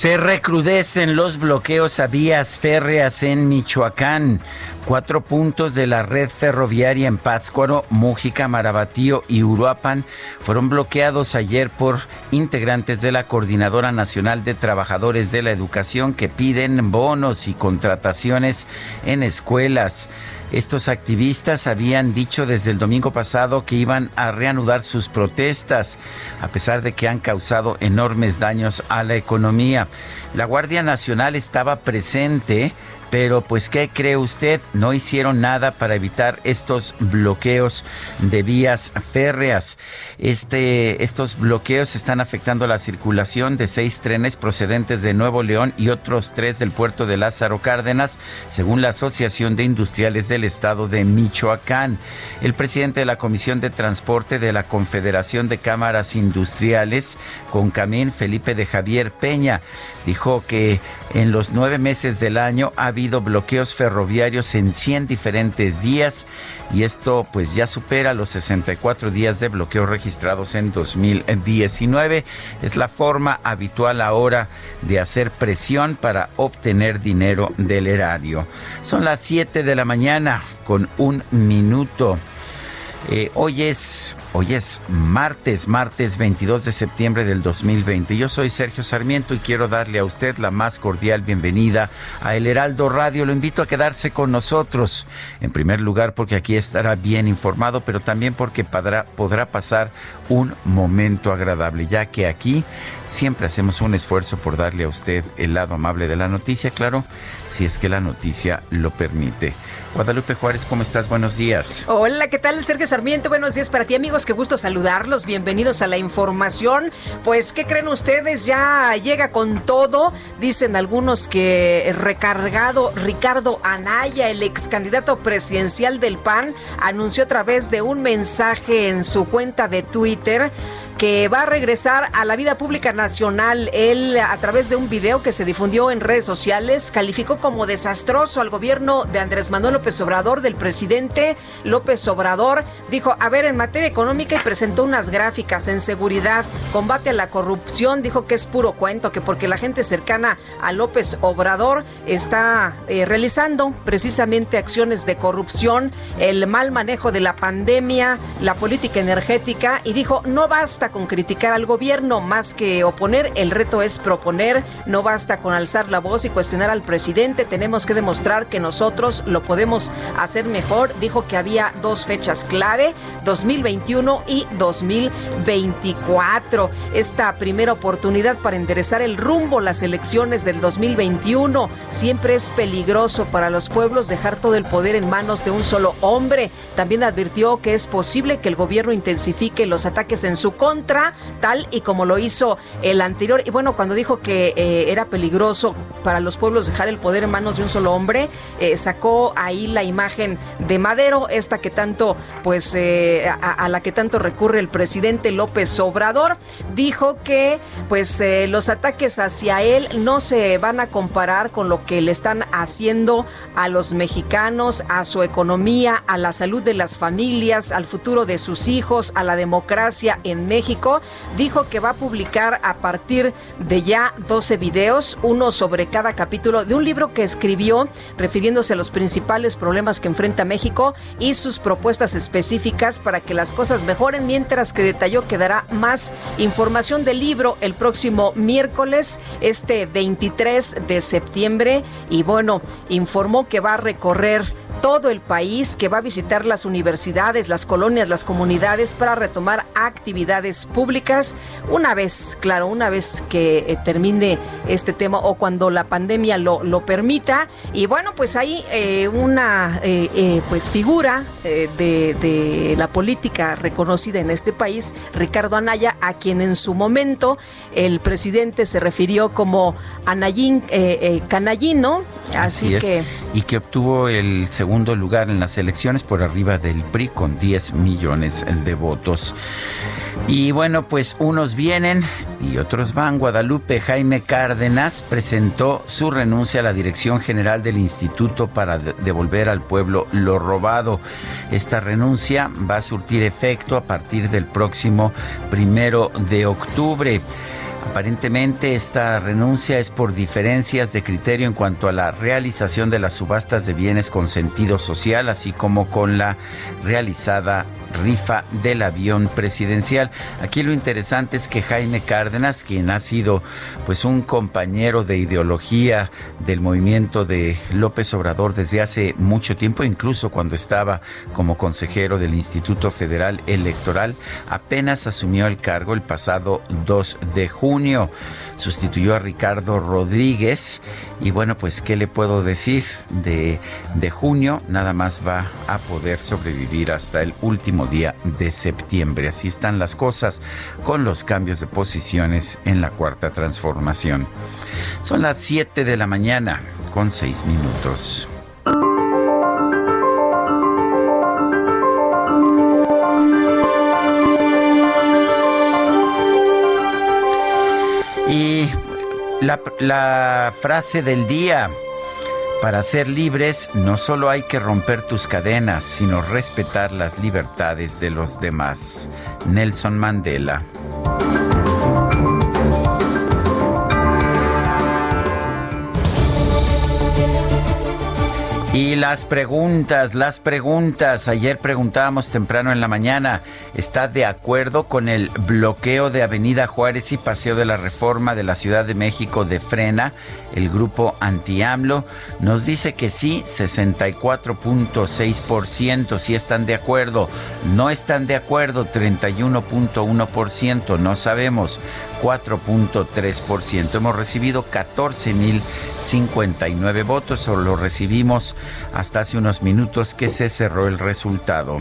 Se recrudecen los bloqueos a vías férreas en Michoacán. Cuatro puntos de la red ferroviaria en Pátzcuaro, Mújica, Marabatío y Uruapan fueron bloqueados ayer por integrantes de la Coordinadora Nacional de Trabajadores de la Educación que piden bonos y contrataciones en escuelas. Estos activistas habían dicho desde el domingo pasado que iban a reanudar sus protestas, a pesar de que han causado enormes daños a la economía. La Guardia Nacional estaba presente pero pues, ¿qué cree usted? No hicieron nada para evitar estos bloqueos de vías férreas. Este, estos bloqueos están afectando la circulación de seis trenes procedentes de Nuevo León y otros tres del puerto de Lázaro Cárdenas, según la Asociación de Industriales del Estado de Michoacán. El presidente de la Comisión de Transporte de la Confederación de Cámaras Industriales, Concamín, Felipe de Javier Peña, dijo que en los nueve meses del año ha habido bloqueos ferroviarios en 100 diferentes días y esto pues ya supera los 64 días de bloqueo registrados en 2019. Es la forma habitual ahora de hacer presión para obtener dinero del erario. Son las 7 de la mañana con un minuto. Eh, hoy es hoy es martes, martes 22 de septiembre del 2020. Yo soy Sergio Sarmiento y quiero darle a usted la más cordial bienvenida a El Heraldo Radio. Lo invito a quedarse con nosotros. En primer lugar porque aquí estará bien informado, pero también porque podrá, podrá pasar un momento agradable, ya que aquí siempre hacemos un esfuerzo por darle a usted el lado amable de la noticia, claro, si es que la noticia lo permite. Guadalupe Juárez, ¿cómo estás? Buenos días. Hola, ¿qué tal? Sergio Sarmiento, buenos días para ti amigos, qué gusto saludarlos, bienvenidos a la información. Pues, ¿qué creen ustedes? Ya llega con todo, dicen algunos que recargado Ricardo Anaya, el ex candidato presidencial del PAN, anunció a través de un mensaje en su cuenta de Twitter que va a regresar a la vida pública nacional. Él, a través de un video que se difundió en redes sociales, calificó como desastroso al gobierno de Andrés Manuel López Obrador, del presidente López Obrador. Dijo, a ver, en materia económica y presentó unas gráficas en seguridad, combate a la corrupción, dijo que es puro cuento, que porque la gente cercana a López Obrador está eh, realizando precisamente acciones de corrupción, el mal manejo de la pandemia, la política energética, y dijo, no basta con criticar al gobierno más que oponer, el reto es proponer, no basta con alzar la voz y cuestionar al presidente, tenemos que demostrar que nosotros lo podemos hacer mejor. Dijo que había dos fechas clave, 2021 y 2024. Esta primera oportunidad para enderezar el rumbo las elecciones del 2021 siempre es peligroso para los pueblos dejar todo el poder en manos de un solo hombre. También advirtió que es posible que el gobierno intensifique los ataques en su contra, tal y como lo hizo el anterior. Y bueno, cuando dijo que eh, era peligroso para los pueblos dejar el poder en manos de un solo hombre, eh, sacó ahí la imagen de Madero, esta que tanto, pues, eh, a, a, la que tanto recurre el presidente López Obrador. Dijo que, pues, los ataques hacia él no se van a comparar con lo que le están haciendo a los mexicanos, a su economía, a la salud de las familias, al futuro de sus hijos, a la democracia en México México, dijo que va a publicar a partir de ya 12 videos, uno sobre cada capítulo de un libro que escribió refiriéndose a los principales problemas que enfrenta México y sus propuestas específicas para que las cosas mejoren, mientras que detalló que dará más información del libro el próximo miércoles, este 23 de septiembre. Y bueno, informó que va a recorrer todo el país, que va a visitar las universidades, las colonias, las comunidades para retomar actividades públicas una vez, claro, una vez que eh, termine este tema o cuando la pandemia lo, lo permita. Y bueno, pues hay eh, una eh, pues figura de, de, la política reconocida en este país, Ricardo Anaya, a quien en su momento el presidente se refirió como Anayín Canallino. Así, que... Y que obtuvo el segundo lugar en las elecciones por arriba del PRI con 10 millones de votos. Y bueno, pues unos vienen y otros van. Guadalupe Jaime Cárdenas presentó su renuncia a la dirección general del instituto para devolver al pueblo lo robado. Esta renuncia va a surtir efecto a partir del próximo primero de octubre. Aparentemente esta renuncia es por diferencias de criterio en cuanto a la realización de las subastas de bienes con sentido social, así como con la realizada rifa del avión presidencial. Aquí lo interesante es que Jaime Cárdenas, quien ha sido pues un compañero de ideología del movimiento de López Obrador desde hace mucho tiempo, incluso cuando estaba como consejero del Instituto Federal Electoral, apenas asumió el cargo el pasado 2 de junio. Sustituyó a Ricardo Rodríguez y bueno, pues qué le puedo decir de, de junio, nada más va a poder sobrevivir hasta el último día de septiembre. Así están las cosas con los cambios de posiciones en la cuarta transformación. Son las 7 de la mañana con 6 minutos. La, frase del día para ser libres no solo hay que romper tus cadenas, sino respetar las libertades de los demás. Nelson Mandela. Y las preguntas, las preguntas. Ayer preguntábamos temprano en la mañana, ¿está de acuerdo con el bloqueo de Avenida Juárez y Paseo de la Reforma de la Ciudad de México de Frena? El grupo anti-AMLO nos dice que sí, 64.6%, sí están de acuerdo. No están de acuerdo, 31.1%, no sabemos. 4.3%. Hemos recibido 14.059 votos, o lo recibimos hasta hace unos minutos que se cerró el resultado.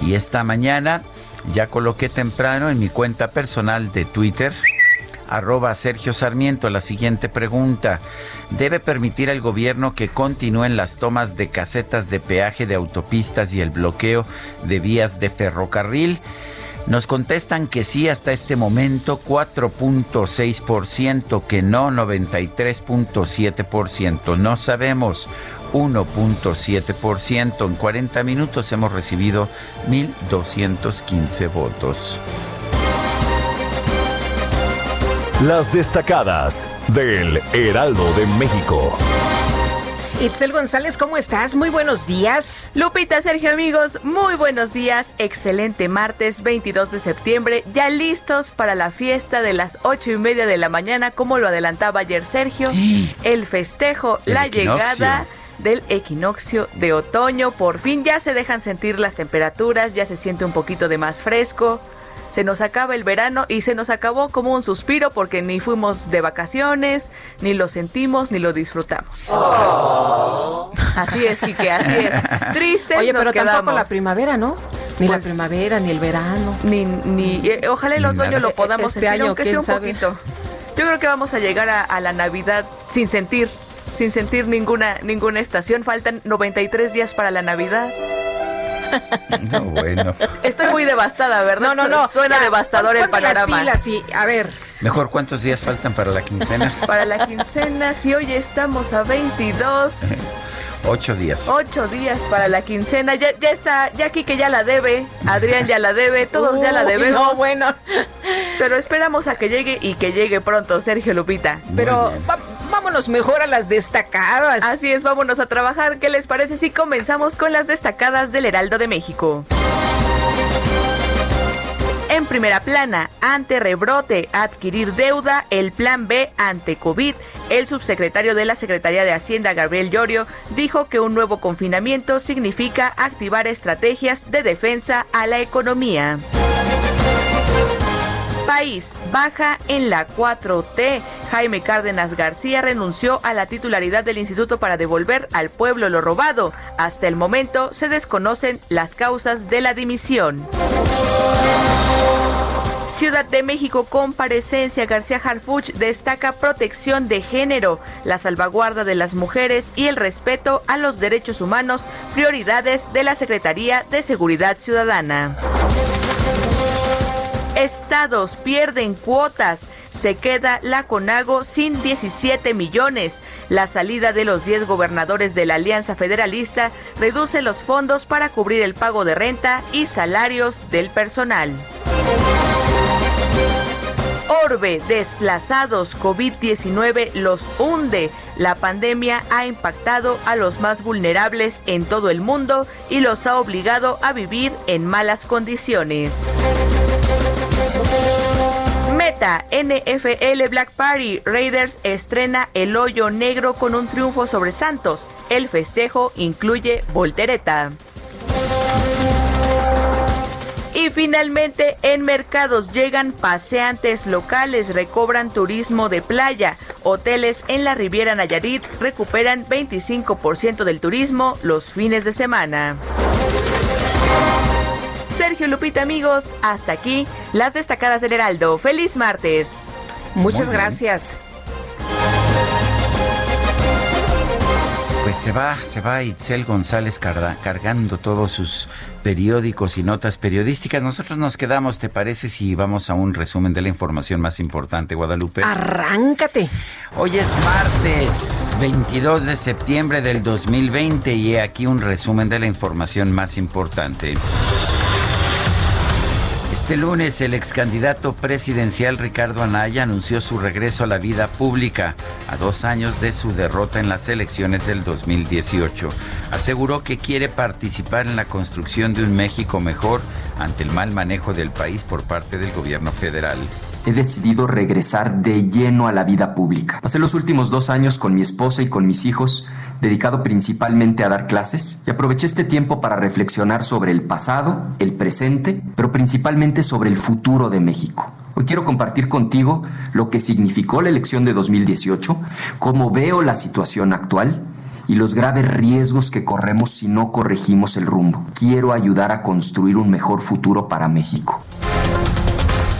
Y esta mañana ya coloqué temprano en mi cuenta personal de Twitter arroba Sergio Sarmiento la siguiente pregunta. ¿Debe permitir al gobierno que continúen las tomas de casetas de peaje de autopistas y el bloqueo de vías de ferrocarril? Nos contestan que sí hasta este momento 4.6%, que no 93.7%. No sabemos 1.7%. En 40 minutos hemos recibido 1.215 votos. Las destacadas del Heraldo de México. Itzel González, ¿cómo estás? Muy buenos días. Lupita, Sergio, amigos, muy buenos días. Excelente martes 22 de septiembre, ya listos para la fiesta de las ocho y media de la mañana, como lo adelantaba ayer Sergio. El festejo, la llegada del equinoccio de otoño. Por fin ya se dejan sentir las temperaturas, ya se siente un poquito de más fresco se nos acaba el verano y se nos acabó como un suspiro porque ni fuimos de vacaciones, ni lo sentimos, ni lo disfrutamos. Así es, Kike, así es. Tristes Oye, pero tampoco la primavera, ¿no? Ni la pues primavera, ni el verano. Ni, ni, eh, ojalá el otoño lo podamos este sentir, aunque sea un poquito. Yo creo que vamos a llegar a, a la Navidad sin sentir, sin sentir ninguna, ninguna estación. Faltan 93 días para la Navidad. No, bueno. Estoy muy devastada, ¿verdad? No, no, no. Suena devastador el panorama. Las a ver. Mejor, ¿cuántos días faltan para la quincena? Para la quincena, si hoy estamos a 22. Ocho días. Ocho días para la quincena. Ya, ya está, ya aquí que ya la debe. Adrián ya la debe. Todos ya la debemos. No, bueno. Pero esperamos a que llegue y que llegue pronto, Sergio Lupita. Pero vámonos mejor a las destacadas. Así es, vámonos a trabajar. ¿Qué les parece si comenzamos con las destacadas del Heraldo de México? En primera plana, ante rebrote, adquirir deuda, el plan B ante COVID. El subsecretario de la Secretaría de Hacienda, Gabriel Llorio, dijo que un nuevo confinamiento significa activar estrategias de defensa a la economía país baja en la 4T. Jaime Cárdenas García renunció a la titularidad del instituto para devolver al pueblo lo robado. Hasta el momento se desconocen las causas de la dimisión. Ciudad de México comparecencia García Harfuch destaca protección de género, la salvaguarda de las mujeres y el respeto a los derechos humanos, prioridades de la Secretaría de Seguridad Ciudadana. Estados pierden cuotas. Se queda la CONAGO sin 17 millones. La salida de los 10 gobernadores de la Alianza Federalista reduce los fondos para cubrir el pago de renta y salarios del personal. Orbe, desplazados, COVID-19 los hunde. La pandemia ha impactado a los más vulnerables en todo el mundo y los ha obligado a vivir en malas condiciones. Meta, NFL Black Party, Raiders estrena El Hoyo Negro con un triunfo sobre Santos. El festejo incluye voltereta. Y finalmente, en mercados llegan paseantes locales, recobran turismo de playa. Hoteles en la Riviera Nayarit recuperan 25% del turismo los fines de semana. Sergio Lupita, amigos, hasta aquí las destacadas del Heraldo. Feliz martes. Muchas gracias. Pues se va, se va Itzel González cargando todos sus periódicos y notas periodísticas. Nosotros nos quedamos, ¿te parece si vamos a un resumen de la información más importante, Guadalupe? Arráncate. Hoy es martes 22 de septiembre del 2020 y he aquí un resumen de la información más importante. Este lunes el ex candidato presidencial Ricardo Anaya anunció su regreso a la vida pública a dos años de su derrota en las elecciones del 2018. Aseguró que quiere participar en la construcción de un México mejor ante el mal manejo del país por parte del gobierno federal he decidido regresar de lleno a la vida pública. Pasé los últimos dos años con mi esposa y con mis hijos, dedicado principalmente a dar clases, y aproveché este tiempo para reflexionar sobre el pasado, el presente, pero principalmente sobre el futuro de México. Hoy quiero compartir contigo lo que significó la elección de 2018, cómo veo la situación actual y los graves riesgos que corremos si no corregimos el rumbo. Quiero ayudar a construir un mejor futuro para México.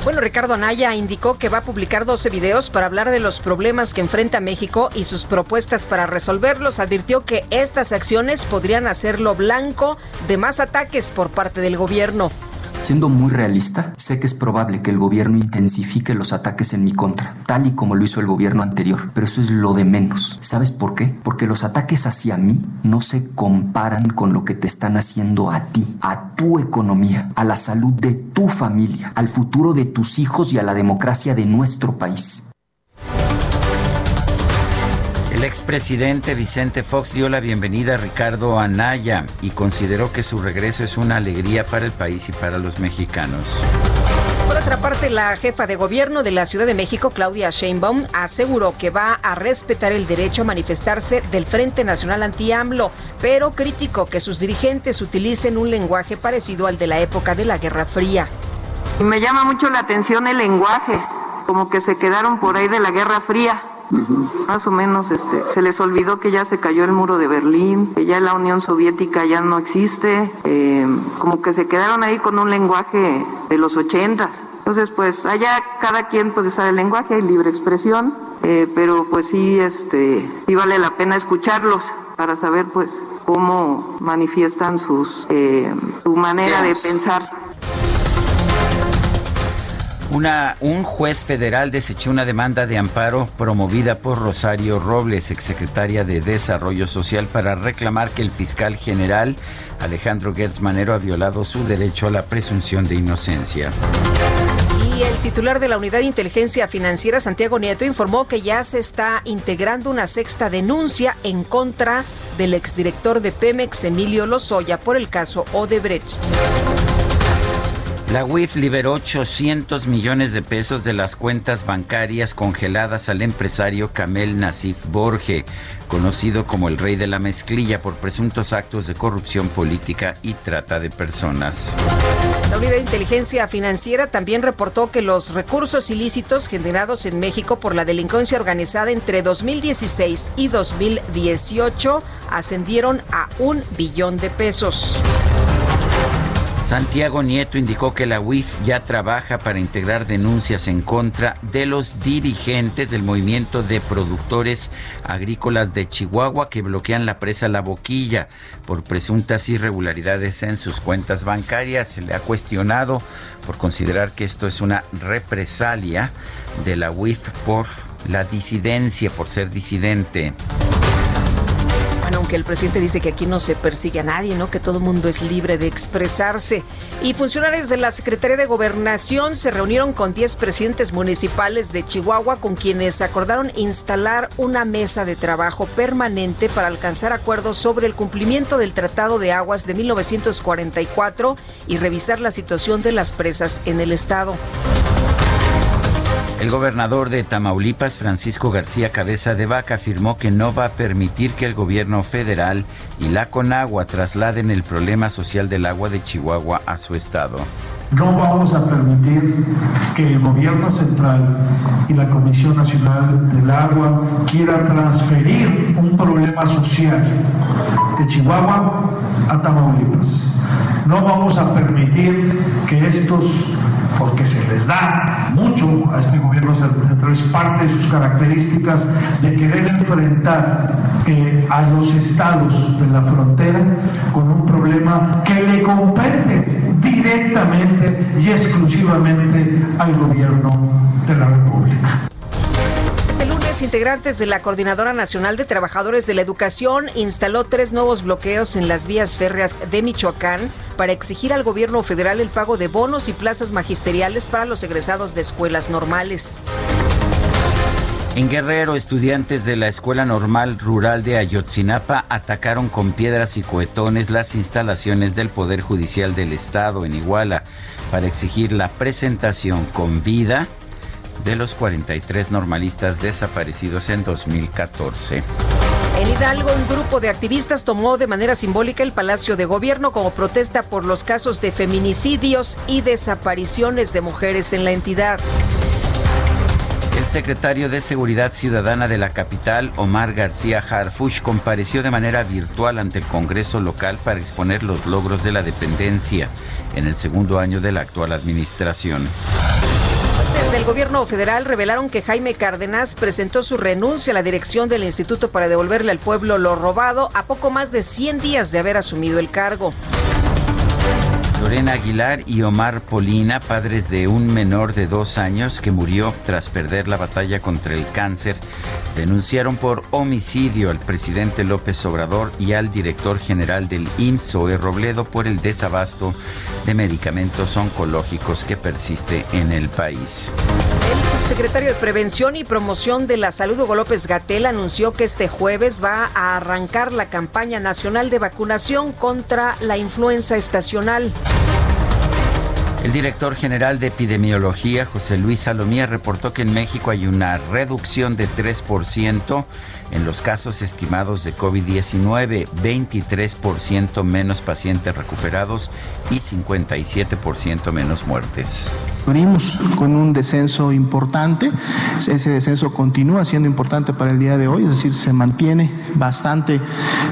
Bueno, Ricardo Anaya indicó que va a publicar 12 videos para hablar de los problemas que enfrenta México y sus propuestas para resolverlos. Advirtió que estas acciones podrían hacerlo blanco de más ataques por parte del gobierno. Siendo muy realista, sé que es probable que el gobierno intensifique los ataques en mi contra, tal y como lo hizo el gobierno anterior, pero eso es lo de menos. ¿Sabes por qué? Porque los ataques hacia mí no se comparan con lo que te están haciendo a ti, a tu economía, a la salud de tu familia, al futuro de tus hijos y a la democracia de nuestro país. El expresidente Vicente Fox dio la bienvenida a Ricardo Anaya y consideró que su regreso es una alegría para el país y para los mexicanos. Por otra parte, la jefa de gobierno de la Ciudad de México, Claudia Sheinbaum, aseguró que va a respetar el derecho a manifestarse del Frente Nacional Anti-AMLO, pero criticó que sus dirigentes utilicen un lenguaje parecido al de la época de la Guerra Fría. Me llama mucho la atención el lenguaje, como que se quedaron por ahí de la Guerra Fría más o menos este, se les olvidó que ya se cayó el muro de Berlín, que ya la Unión Soviética ya no existe, eh, como que se quedaron ahí con un lenguaje de los ochentas. Entonces, pues allá cada quien puede usar el lenguaje, hay libre expresión, eh, pero pues sí, este, sí vale la pena escucharlos para saber pues cómo manifiestan sus, eh, su manera de pensar. Un juez federal desechó una demanda de amparo promovida por Rosario Robles, exsecretaria de Desarrollo Social, para reclamar que el fiscal general Alejandro Gertz Manero ha violado su derecho a la presunción de inocencia. Y el titular de la Unidad de Inteligencia Financiera, Santiago Nieto, informó que ya se está integrando una sexta denuncia en contra del exdirector de Pemex, Emilio Lozoya, por el caso Odebrecht. La UIF liberó 800 millones de pesos de las cuentas bancarias congeladas al empresario Kamel Nasif Borge, conocido como el rey de la mezclilla por presuntos actos de corrupción política y trata de personas. La Unidad de Inteligencia Financiera también reportó que los recursos ilícitos generados en México por la delincuencia organizada entre 2016 y 2018 ascendieron a un billón de pesos. Santiago Nieto indicó que la UIF ya trabaja para integrar denuncias en contra de los dirigentes del movimiento de productores agrícolas de Chihuahua que bloquean la presa La Boquilla por presuntas irregularidades en sus cuentas bancarias. Se le ha cuestionado por considerar que esto es una represalia de la UIF por la disidencia, por ser disidente aunque el presidente dice que aquí no se persigue a nadie, ¿no? Que todo el mundo es libre de expresarse. Y funcionarios de la Secretaría de Gobernación se reunieron con 10 presidentes municipales de Chihuahua con quienes acordaron instalar una mesa de trabajo permanente para alcanzar acuerdos sobre el cumplimiento del Tratado de Aguas de 1944 y revisar la situación de las presas en el estado. El gobernador de Tamaulipas, Francisco García Cabeza de Vaca, afirmó que no va a permitir que el gobierno federal y la Conagua trasladen el problema social del agua de Chihuahua a su estado. No vamos a permitir que el gobierno central y la Comisión Nacional del Agua quiera transferir un problema social de Chihuahua a Tamaulipas. No vamos a permitir que estos porque se les da mucho a este gobierno central, es parte de sus características de querer enfrentar eh, a los estados de la frontera con un problema que le compete directamente y exclusivamente al gobierno de la República integrantes de la Coordinadora Nacional de Trabajadores de la Educación instaló tres nuevos bloqueos en las vías férreas de Michoacán para exigir al gobierno federal el pago de bonos y plazas magisteriales para los egresados de escuelas normales. En Guerrero, estudiantes de la Escuela Normal Rural de Ayotzinapa atacaron con piedras y cohetones las instalaciones del Poder Judicial del Estado en Iguala para exigir la presentación con vida de los 43 normalistas desaparecidos en 2014. En Hidalgo, un grupo de activistas tomó de manera simbólica el Palacio de Gobierno como protesta por los casos de feminicidios y desapariciones de mujeres en la entidad. El secretario de Seguridad Ciudadana de la capital, Omar García Harfush, compareció de manera virtual ante el Congreso local para exponer los logros de la dependencia en el segundo año de la actual administración. Desde el gobierno federal revelaron que Jaime Cárdenas presentó su renuncia a la dirección del instituto para devolverle al pueblo lo robado a poco más de 100 días de haber asumido el cargo. Lorena Aguilar y Omar Polina, padres de un menor de dos años que murió tras perder la batalla contra el cáncer, denunciaron por homicidio al presidente López Obrador y al director general del IMSS, Robledo, por el desabasto de medicamentos oncológicos que persiste en el país. El subsecretario de Prevención y Promoción de la Salud, Hugo López Gatel, anunció que este jueves va a arrancar la campaña nacional de vacunación contra la influenza estacional. El director general de epidemiología, José Luis Salomía, reportó que en México hay una reducción de 3% en los casos estimados de COVID-19, 23% menos pacientes recuperados y 57% menos muertes. Venimos con un descenso importante, ese descenso continúa siendo importante para el día de hoy, es decir, se mantiene bastante,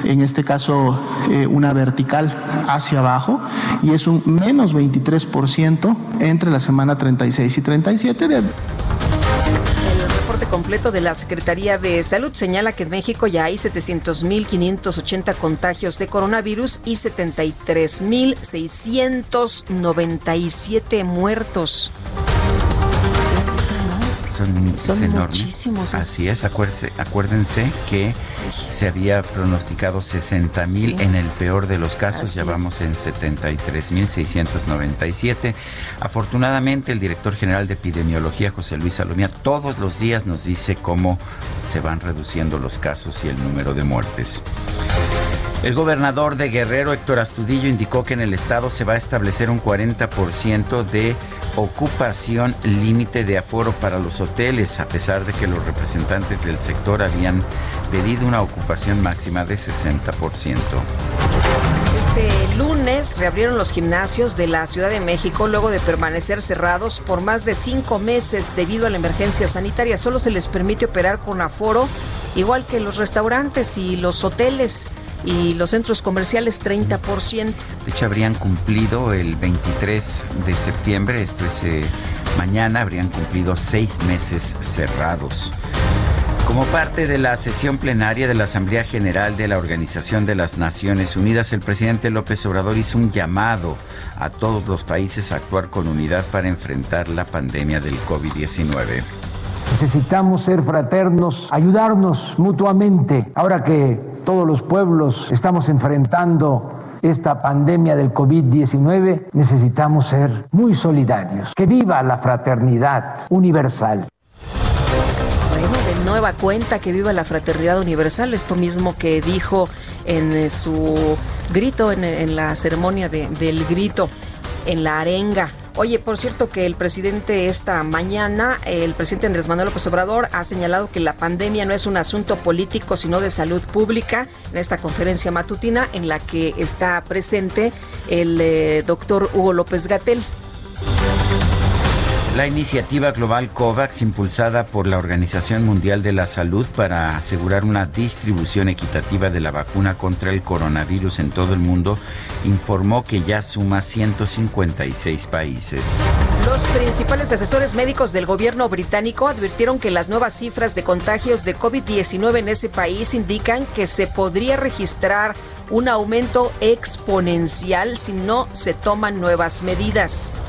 en este caso, eh, una vertical hacia abajo y es un menos 23% entre la semana 36 y 37 de completo de la Secretaría de Salud señala que en México ya hay 700.580 contagios de coronavirus y 73.697 muertos. Son, enormes. Muchísimos. Así es, acuérdense, acuérdense que se había pronosticado 60 mil en el peor de los casos, ya vamos en 73 mil 697. Afortunadamente, el director general de epidemiología, José Luis Salomía, todos los días nos dice cómo se van reduciendo los casos y el número de muertes. El gobernador de Guerrero, Héctor Astudillo, indicó que en el estado se va a establecer un 40% de ocupación límite de aforo para los hoteles, a pesar de que los representantes del sector habían pedido una ocupación máxima de 60%. Este lunes reabrieron los gimnasios de la Ciudad de México luego de permanecer cerrados por más de cinco meses debido a la emergencia sanitaria. Solo se les permite operar con aforo, igual que los restaurantes y los hoteles y los centros comerciales 30%. De hecho, habrían cumplido el 23 de septiembre, esto es eh, mañana, habrían cumplido seis meses cerrados. Como parte de la sesión plenaria de la Asamblea General de la Organización de las Naciones Unidas, el presidente López Obrador hizo un llamado a todos los países a actuar con unidad para enfrentar la pandemia del COVID-19. Necesitamos ser fraternos, ayudarnos mutuamente. Ahora que todos los pueblos estamos enfrentando esta pandemia del COVID-19, necesitamos ser muy solidarios. Que viva la fraternidad universal. Bueno, de nueva cuenta que viva la fraternidad universal, esto mismo que dijo en eh, su grito, en, la ceremonia del grito, en la arenga Oye, por cierto que el presidente esta mañana, el presidente Andrés Manuel López Obrador ha señalado que la pandemia no es un asunto político, sino de salud pública en esta conferencia matutina en la que está presente el eh, doctor Hugo López Gatel. La iniciativa global COVAX, impulsada por la Organización Mundial de la Salud para asegurar una distribución equitativa de la vacuna contra el coronavirus en todo el mundo, informó que ya suma 156 países. Los principales asesores médicos del gobierno británico advirtieron que las nuevas cifras de contagios de COVID-19 en ese país indican que se podría registrar un aumento exponencial si no se toman nuevas medidas.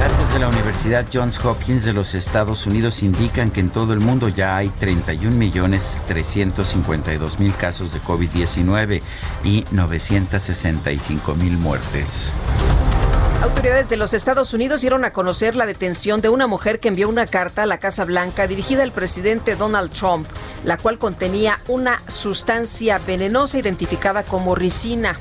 Datos de la Universidad Johns Hopkins de los Estados Unidos indican que en todo el mundo ya hay 31 millones 352 mil casos de COVID-19 y 965 mil muertes. Autoridades de los Estados Unidos dieron a conocer la detención de una mujer que envió una carta a la Casa Blanca dirigida al presidente Donald Trump, la cual contenía una sustancia venenosa identificada como ricina.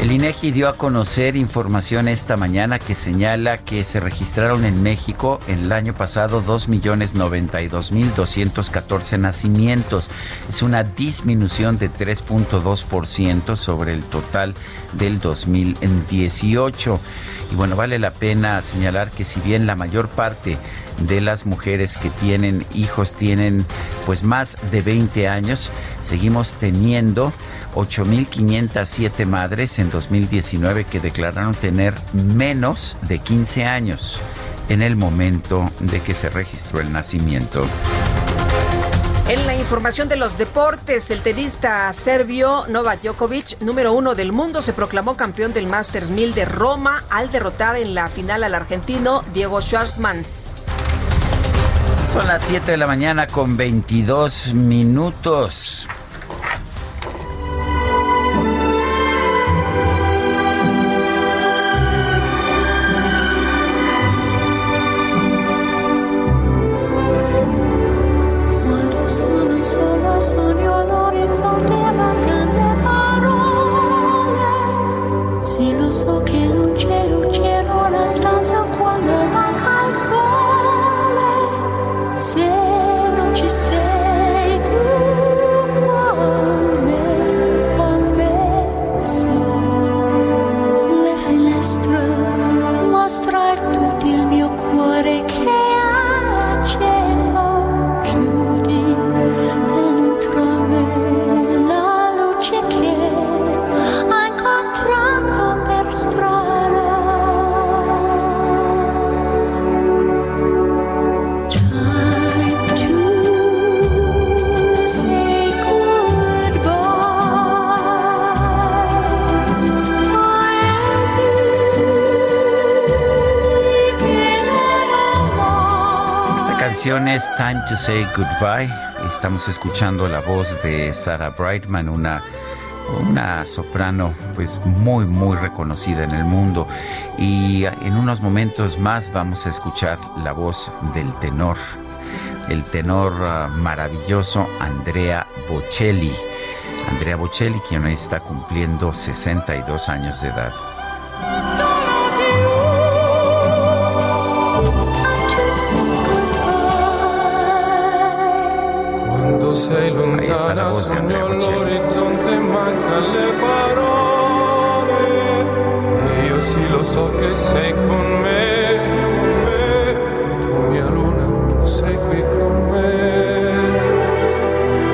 El INEGI dio a conocer información esta mañana que señala que se registraron en México en el año pasado 2.092.214 nacimientos. Es una disminución de 3.2% sobre el total del 2018. Y bueno, vale la pena señalar que si bien la mayor parte de las mujeres que tienen hijos tienen pues más de 20 años, seguimos teniendo 8.507 madres en 2019 que declararon tener menos de 15 años en el momento de que se registró el nacimiento. En la información de los deportes, el tenista serbio Novak Djokovic, número uno del mundo, se proclamó campeón del Masters 1000 de Roma al derrotar en la final al argentino Diego Schwartzman. Son las 7 de la mañana con 22 minutos. Es Time to Say Goodbye. Estamos escuchando la voz de Sarah Brightman, una, una soprano pues muy muy reconocida en el mundo. Y en unos momentos más vamos a escuchar la voz del tenor, el tenor uh, maravilloso Andrea Bocelli. Andrea Bocelli, quien hoy está cumpliendo 62 años de edad. Lontana sogno all'orizzonte manca le parole io sì lo so che sei con me, con me tu mia luna, tu sei qui con me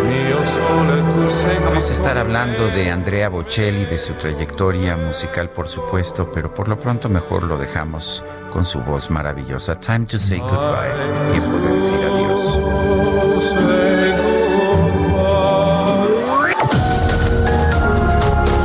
mio sole, tu sei qui Vamos a estar hablando de Andrea Bocelli, de su trayectoria musical, por supuesto, pero por lo pronto mejor lo dejamos con su voz maravillosa. Time to say goodbye. Tiempo de decir adiós.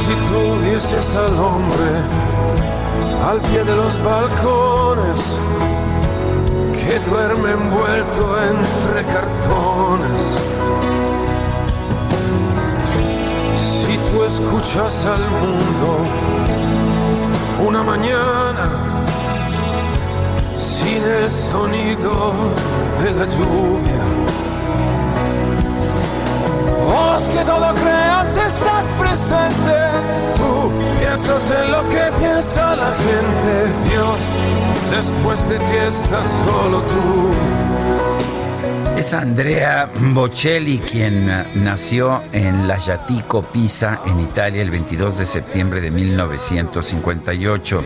Si tú vieses al hombre al pie de los balcones que duerme envuelto entre cartones. Si tú escuchas al mundo una mañana sin el sonido de la lluvia. Vos que todo creas estás presente, tú piensas en lo que piensa la gente. Dios, después de ti estás solo tú. Es Andrea Bocelli quien nació en La Yatico, Pisa, en Italia, el 22 de septiembre de 1958.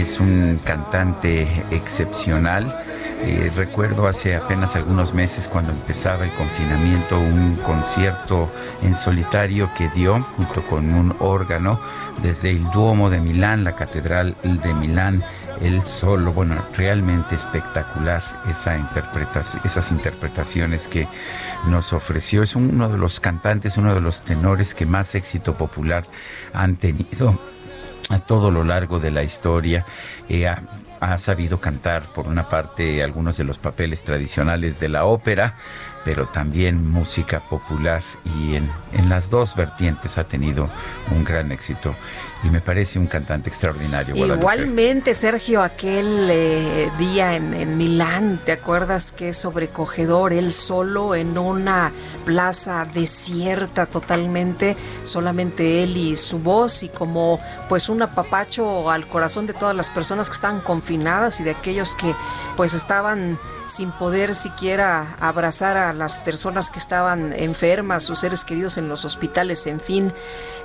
Es un cantante excepcional. Eh, recuerdo hace apenas algunos meses cuando empezaba el confinamiento un concierto en solitario que dio junto con un órgano desde el Duomo de Milán, la Catedral de Milán él solo, bueno, realmente espectacular esa interpretación, esas interpretaciones que nos ofreció. Es uno de los cantantes, uno de los tenores que más éxito popular han tenido a todo lo largo de la historia. Eh, ha, sabido cantar, por una parte, algunos de los papeles tradicionales de la ópera, pero también música popular y en, en, las dos vertientes ha tenido un gran éxito y me parece un cantante extraordinario. Igualmente, Sergio, aquel eh, día en, en, Milán, ¿te acuerdas qué sobrecogedor? Él solo en una plaza desierta totalmente, solamente él y su voz y como pues un apapacho al corazón de todas las personas que estaban confinadas y de aquellos que pues estaban sin poder siquiera abrazar a las personas que estaban enfermas, sus seres queridos en los hospitales, en fin,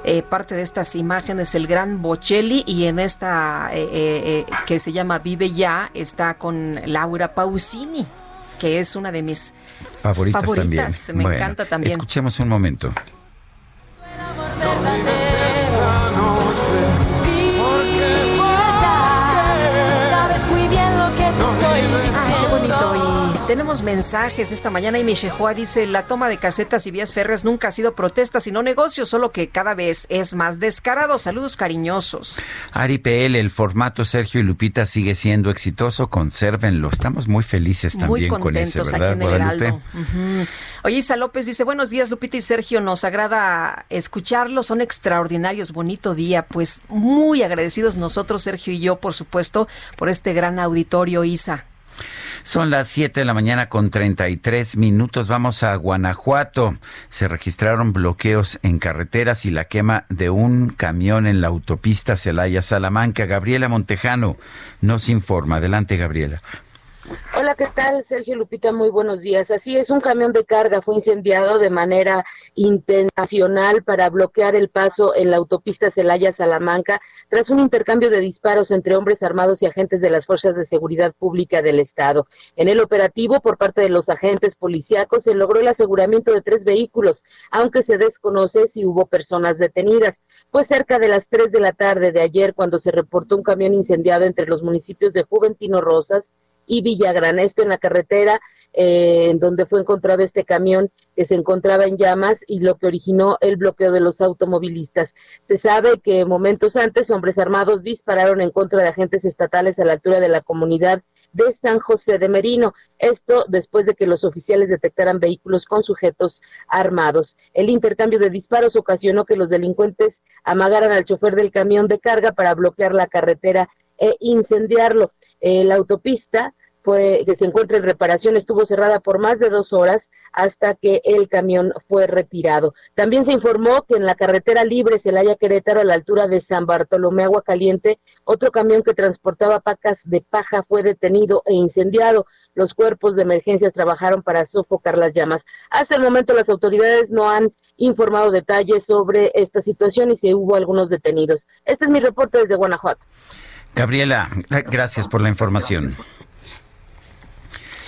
eh, parte de estas imágenes el gran Bocelli y en esta eh, eh, que se llama Vive Ya está con Laura Pausini, que es una de mis favoritas, favoritas. también. Me bueno, encanta también. Escuchemos un momento. Tenemos mensajes esta mañana y Michejoa dice, la toma de casetas y vías férreas nunca ha sido protesta, sino negocio, solo que cada vez es más descarado. Saludos cariñosos. Ari PL, el formato Sergio y Lupita sigue siendo exitoso, consérvenlo. Estamos muy felices también muy con ese, contentos ¿verdad, aquí en el. Ujú. Oye, Isa López dice, buenos días Lupita y Sergio, nos agrada escucharlos, son extraordinarios, bonito día. Pues muy agradecidos nosotros, Sergio y yo, por supuesto, por este gran auditorio, Isa. Son las 7 de la mañana con 33 minutos. Vamos a Guanajuato. Se registraron bloqueos en carreteras y la quema de un camión en la autopista Celaya-Salamanca. Gabriela Montejano nos informa. Adelante, Gabriela. Hola, ¿qué tal? Sergio Lupita, muy buenos días. Así es, un camión de carga fue incendiado de manera intencional para bloquear el paso en la autopista Celaya-Salamanca tras un intercambio de disparos entre hombres armados y agentes de las Fuerzas de Seguridad Pública del Estado. En el operativo, por parte de los agentes policíacos, se logró el aseguramiento de tres vehículos, aunque se desconoce si hubo personas detenidas. Fue cerca de las tres de la tarde de ayer cuando se reportó un camión incendiado entre los municipios de Juventino Rosas, y Villagrán. Esto en la carretera eh, en donde fue encontrado este camión que se encontraba en llamas y lo que originó el bloqueo de los automovilistas. Se sabe que momentos antes hombres armados dispararon en contra de agentes estatales a la altura de la comunidad de San José de Merino. Esto después de que los oficiales detectaran vehículos con sujetos armados. El intercambio de disparos ocasionó que los delincuentes amagaran al chofer del camión de carga para bloquear la carretera e incendiarlo. Eh, la autopista fue, que se encuentra en reparación, estuvo cerrada por más de dos horas hasta que el camión fue retirado. También se informó que en la carretera libre Celaya Querétaro, a la altura de San Bartolomé Agua Caliente, otro camión que transportaba pacas de paja fue detenido e incendiado. Los cuerpos de emergencias trabajaron para sofocar las llamas. Hasta el momento las autoridades no han informado detalles sobre esta situación y si hubo algunos detenidos. Este es mi reporte desde Guanajuato. Gabriela, gracias por la información.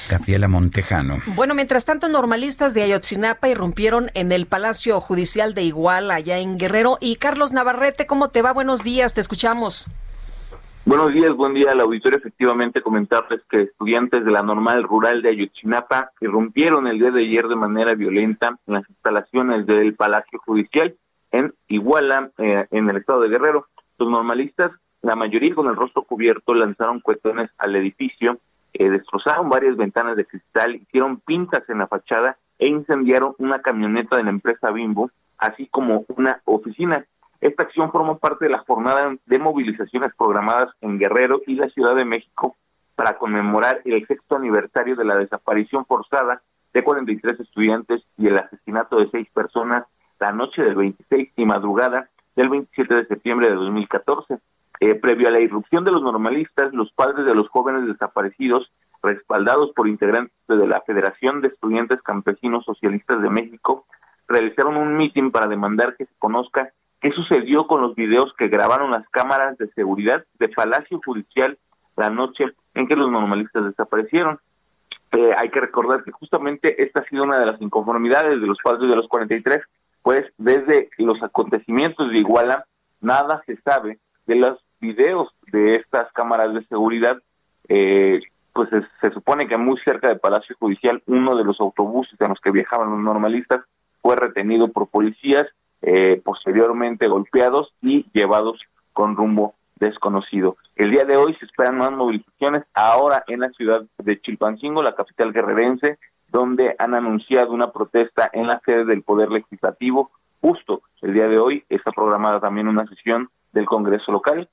Gabriela Montejano. Bueno, mientras tanto, normalistas de Ayotzinapa irrumpieron en el Palacio Judicial de Iguala, allá en Guerrero. Y Carlos Navarrete, ¿cómo te va? Buenos días, te escuchamos. Buenos días, buen día al auditorio. Efectivamente, comentarles que estudiantes de la normal rural de Ayotzinapa irrumpieron el día de ayer de manera violenta en las instalaciones del Palacio Judicial en Iguala, eh, en el estado de Guerrero. Los normalistas, la mayoría con el rostro cubierto, lanzaron cuetones al edificio eh, destrozaron varias ventanas de cristal, hicieron pintas en la fachada e incendiaron una camioneta de la empresa Bimbo, así como una oficina. Esta acción formó parte de la jornada de movilizaciones programadas en Guerrero y la Ciudad de México para conmemorar el sexto aniversario de la desaparición forzada de 43 estudiantes y el asesinato de seis personas la noche del 26 y madrugada del 27 de septiembre de 2014. Eh, previo a la irrupción de los normalistas, los padres de los jóvenes desaparecidos, respaldados por integrantes de la Federación de Estudiantes Campesinos Socialistas de México, realizaron un mitin para demandar que se conozca qué sucedió con los videos que grabaron las cámaras de seguridad de Palacio Judicial la noche en que los normalistas desaparecieron. Eh, hay que recordar que justamente esta ha sido una de las inconformidades de los padres de los 43, pues desde los acontecimientos de Iguala nada se sabe de los videos de estas cámaras de seguridad, eh, pues se, supone que muy cerca del Palacio Judicial, uno de los autobuses en los que viajaban los normalistas fue retenido por policías, eh, posteriormente golpeados y llevados con rumbo desconocido. El día de hoy se esperan más movilizaciones, ahora en la ciudad de Chilpancingo, la capital guerrerense, donde han anunciado una protesta en la sede del Poder Legislativo. Justo el día de hoy está programada también una sesión del Congreso local.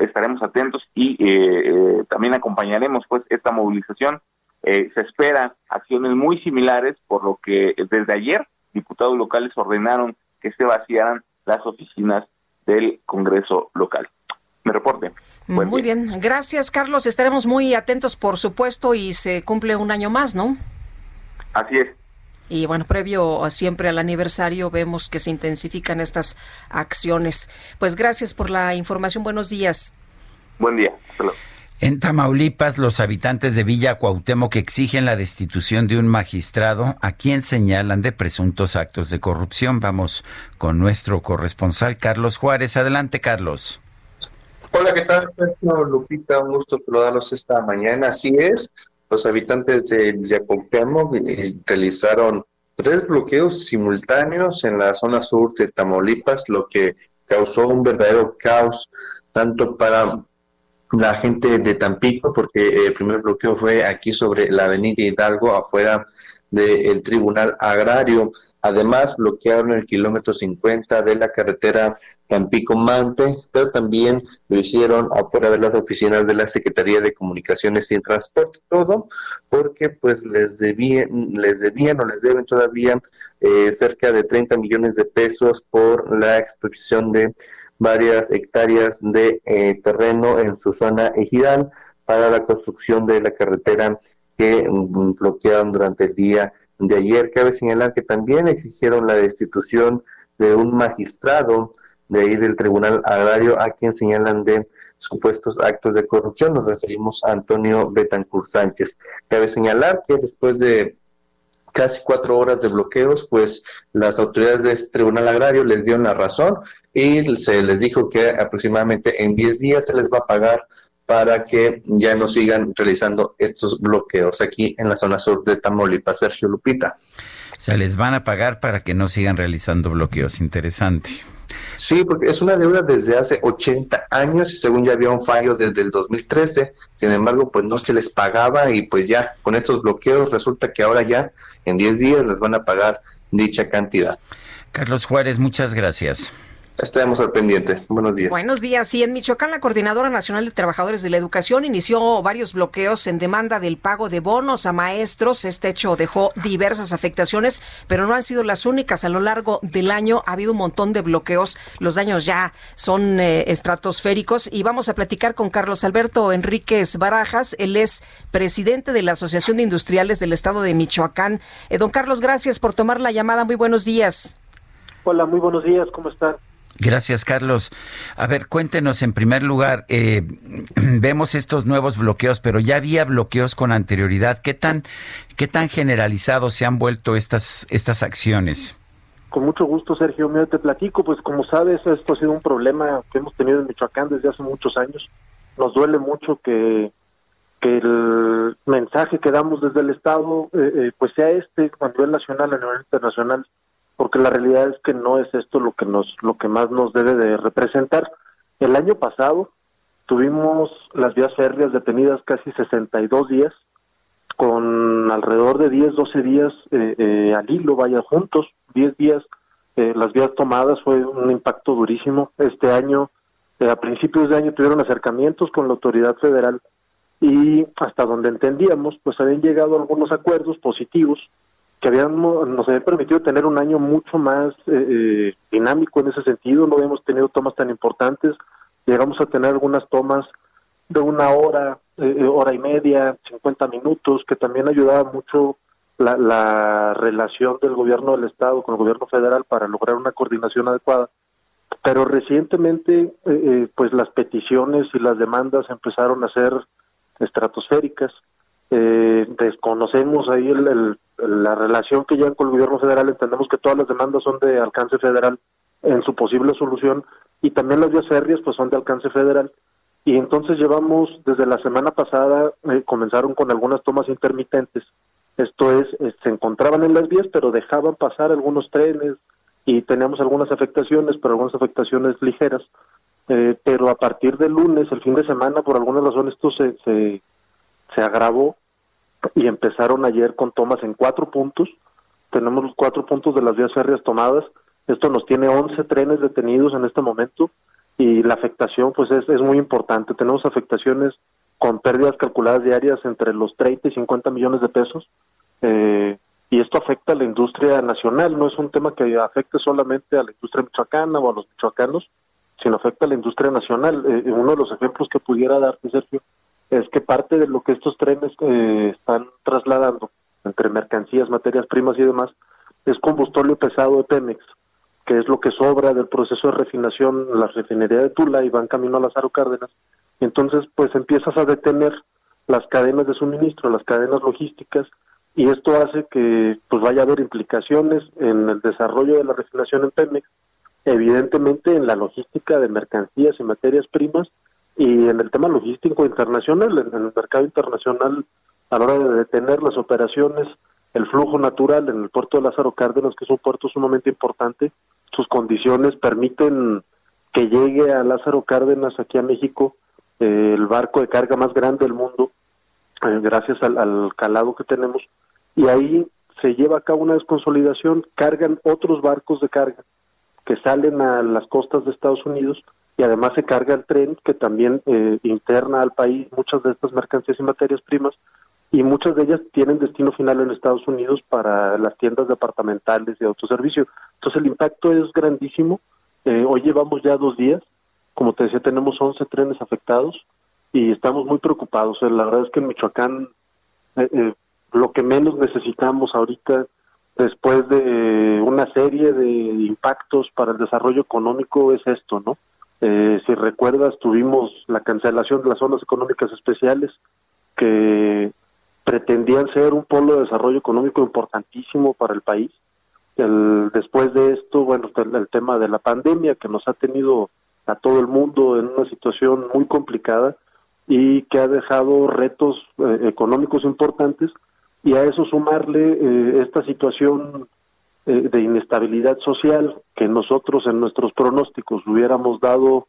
Estaremos atentos y eh, eh, también acompañaremos pues esta movilización. Eh, se espera acciones muy similares, por lo que desde ayer diputados locales ordenaron que se vaciaran las oficinas del Congreso local. Me reporte. muy bien, gracias Carlos. Estaremos muy atentos, por supuesto, y se cumple un año más, ¿no? Así es. Y bueno, previo siempre al aniversario vemos que se intensifican estas acciones. Pues gracias por la información. Buenos días. Buen día. En Tamaulipas, los habitantes de Villa Cuauhtémoc exigen la destitución de un magistrado a quien señalan de presuntos actos de corrupción. Vamos con nuestro corresponsal Carlos Juárez. Adelante, Carlos. Hola, ¿qué tal? Lupita, un gusto saludarlos esta mañana. Así es, los habitantes de Villacuauhtémoc eh, realizaron tres bloqueos simultáneos en la zona sur de Tamaulipas, lo que causó un verdadero caos tanto para la gente de Tampico, porque el primer bloqueo fue aquí sobre la avenida Hidalgo, afuera del Tribunal Agrario. Además, bloquearon el kilómetro 50 de la carretera Tampico-Mante, pero también lo hicieron afuera de las oficinas de la Secretaría de Comunicaciones y Transporte, todo porque pues les debían, les debían o les deben todavía eh, cerca de 30 millones de pesos por la exposición de varias hectáreas de eh, terreno en su zona ejidal para la construcción de la carretera que mm, bloquearon durante el día de ayer. Cabe señalar que también exigieron la destitución de un magistrado de ahí del Tribunal Agrario a quien señalan de supuestos actos de corrupción. Nos referimos a Antonio Betancur Sánchez. Cabe señalar que después de casi cuatro horas de bloqueos, pues las autoridades de este Tribunal Agrario les dieron la razón y se les dijo que aproximadamente en 10 días se les va a pagar para que ya no sigan realizando estos bloqueos aquí en la zona sur de Tamaulipas. Sergio Lupita. Se les van a pagar para que no sigan realizando bloqueos. Interesante. Sí, porque es una deuda desde hace 80 años y según ya había un fallo desde el 2013. Sin embargo, pues no se les pagaba y pues ya con estos bloqueos resulta que ahora ya en 10 días les van a pagar dicha cantidad. Carlos Juárez, muchas gracias. Estaremos al pendiente. Buenos días. Buenos días. Sí, en Michoacán, la Coordinadora Nacional de Trabajadores de la Educación inició varios bloqueos en demanda del pago de bonos a maestros. Este hecho dejó diversas afectaciones, pero no han sido las únicas. A lo largo del año ha habido un montón de bloqueos. Los daños ya son eh, estratosféricos. Y vamos a platicar con Carlos Alberto Enríquez Barajas. Él es presidente de la Asociación de Industriales del Estado de Michoacán. Eh, don Carlos, gracias por tomar la llamada. Muy buenos días. Hola, muy buenos días. ¿Cómo están? Gracias, Carlos. A ver, cuéntenos en primer lugar, eh, vemos estos nuevos bloqueos, pero ya había bloqueos con anterioridad. ¿Qué tan, qué tan generalizados se han vuelto estas, estas acciones? Con mucho gusto, Sergio. Mira, te platico, pues como sabes, esto ha sido un problema que hemos tenido en Michoacán desde hace muchos años. Nos duele mucho que, que el mensaje que damos desde el Estado, eh, eh, pues sea este a nivel nacional, a nivel internacional, porque la realidad es que no es esto lo que nos lo que más nos debe de representar. El año pasado tuvimos las vías férreas detenidas casi 62 días con alrededor de 10, 12 días eh, eh, al hilo, vaya juntos, 10 días eh, las vías tomadas fue un impacto durísimo. Este año, a principios de año tuvieron acercamientos con la autoridad federal y hasta donde entendíamos, pues habían llegado algunos acuerdos positivos que habían, nos habían permitido tener un año mucho más eh, eh, dinámico en ese sentido, no habíamos tenido tomas tan importantes, llegamos a tener algunas tomas de una hora, eh, hora y media, 50 minutos, que también ayudaba mucho la, la relación del gobierno del Estado con el gobierno federal para lograr una coordinación adecuada. Pero recientemente, pues las peticiones y las demandas empezaron a ser estratosféricas. desconocemos ahí el, la relación que llevan con el gobierno federal, entendemos que todas las demandas son de alcance federal en su posible solución y también las vías férreas pues son de alcance federal. Y entonces llevamos desde la semana pasada, eh, comenzaron con algunas tomas intermitentes. Esto es, eh, se encontraban en las vías, pero dejaban pasar algunos trenes y teníamos algunas afectaciones, pero algunas afectaciones ligeras. Eh, pero a partir del lunes, el fin de semana, por alguna razón esto se, se, se agravó y empezaron ayer con tomas en cuatro puntos. Tenemos los cuatro puntos de las vías férreas tomadas. Esto nos tiene 11 trenes detenidos en este momento y la afectación pues es, es muy importante. Tenemos afectaciones con pérdidas calculadas diarias entre los 30 y 50 millones de pesos. Eh, y esto afecta a la industria nacional, no es un tema que afecte solamente a la industria michoacana o a los michoacanos, sino afecta a la industria nacional. Eh, uno de los ejemplos que pudiera darte, Sergio, es que parte de lo que estos trenes eh, están trasladando entre mercancías, materias primas y demás es combustible pesado de Pemex, que es lo que sobra del proceso de refinación en la refinería de Tula y van camino a Lázaro Cárdenas. Entonces, pues empiezas a detener las cadenas de suministro, las cadenas logísticas, y esto hace que pues vaya a haber implicaciones en el desarrollo de la refinación en Pemex, evidentemente en la logística de mercancías y materias primas, y en el tema logístico internacional, en el mercado internacional, a la hora de detener las operaciones, el flujo natural en el puerto de Lázaro Cárdenas, que es un puerto sumamente importante, sus condiciones permiten que llegue a Lázaro Cárdenas, aquí a México, eh, el barco de carga más grande del mundo, eh, gracias al, al calado que tenemos, y ahí se lleva a cabo una desconsolidación, cargan otros barcos de carga que salen a las costas de Estados Unidos y además se carga el tren que también eh, interna al país muchas de estas mercancías y materias primas y muchas de ellas tienen destino final en Estados Unidos para las tiendas departamentales de autoservicio. Entonces el impacto es grandísimo. Eh, hoy llevamos ya dos días, como te decía, tenemos 11 trenes afectados y estamos muy preocupados. La verdad es que en Michoacán eh, eh, lo que menos necesitamos ahorita después de una serie de impactos para el desarrollo económico es esto, ¿no? Eh, si recuerdas, tuvimos la cancelación de las zonas económicas especiales que pretendían ser un polo de desarrollo económico importantísimo para el país. El, después de esto, bueno, el, el tema de la pandemia que nos ha tenido a todo el mundo en una situación muy complicada y que ha dejado retos eh, económicos importantes y a eso sumarle eh, esta situación eh, de inestabilidad social que nosotros en nuestros pronósticos hubiéramos dado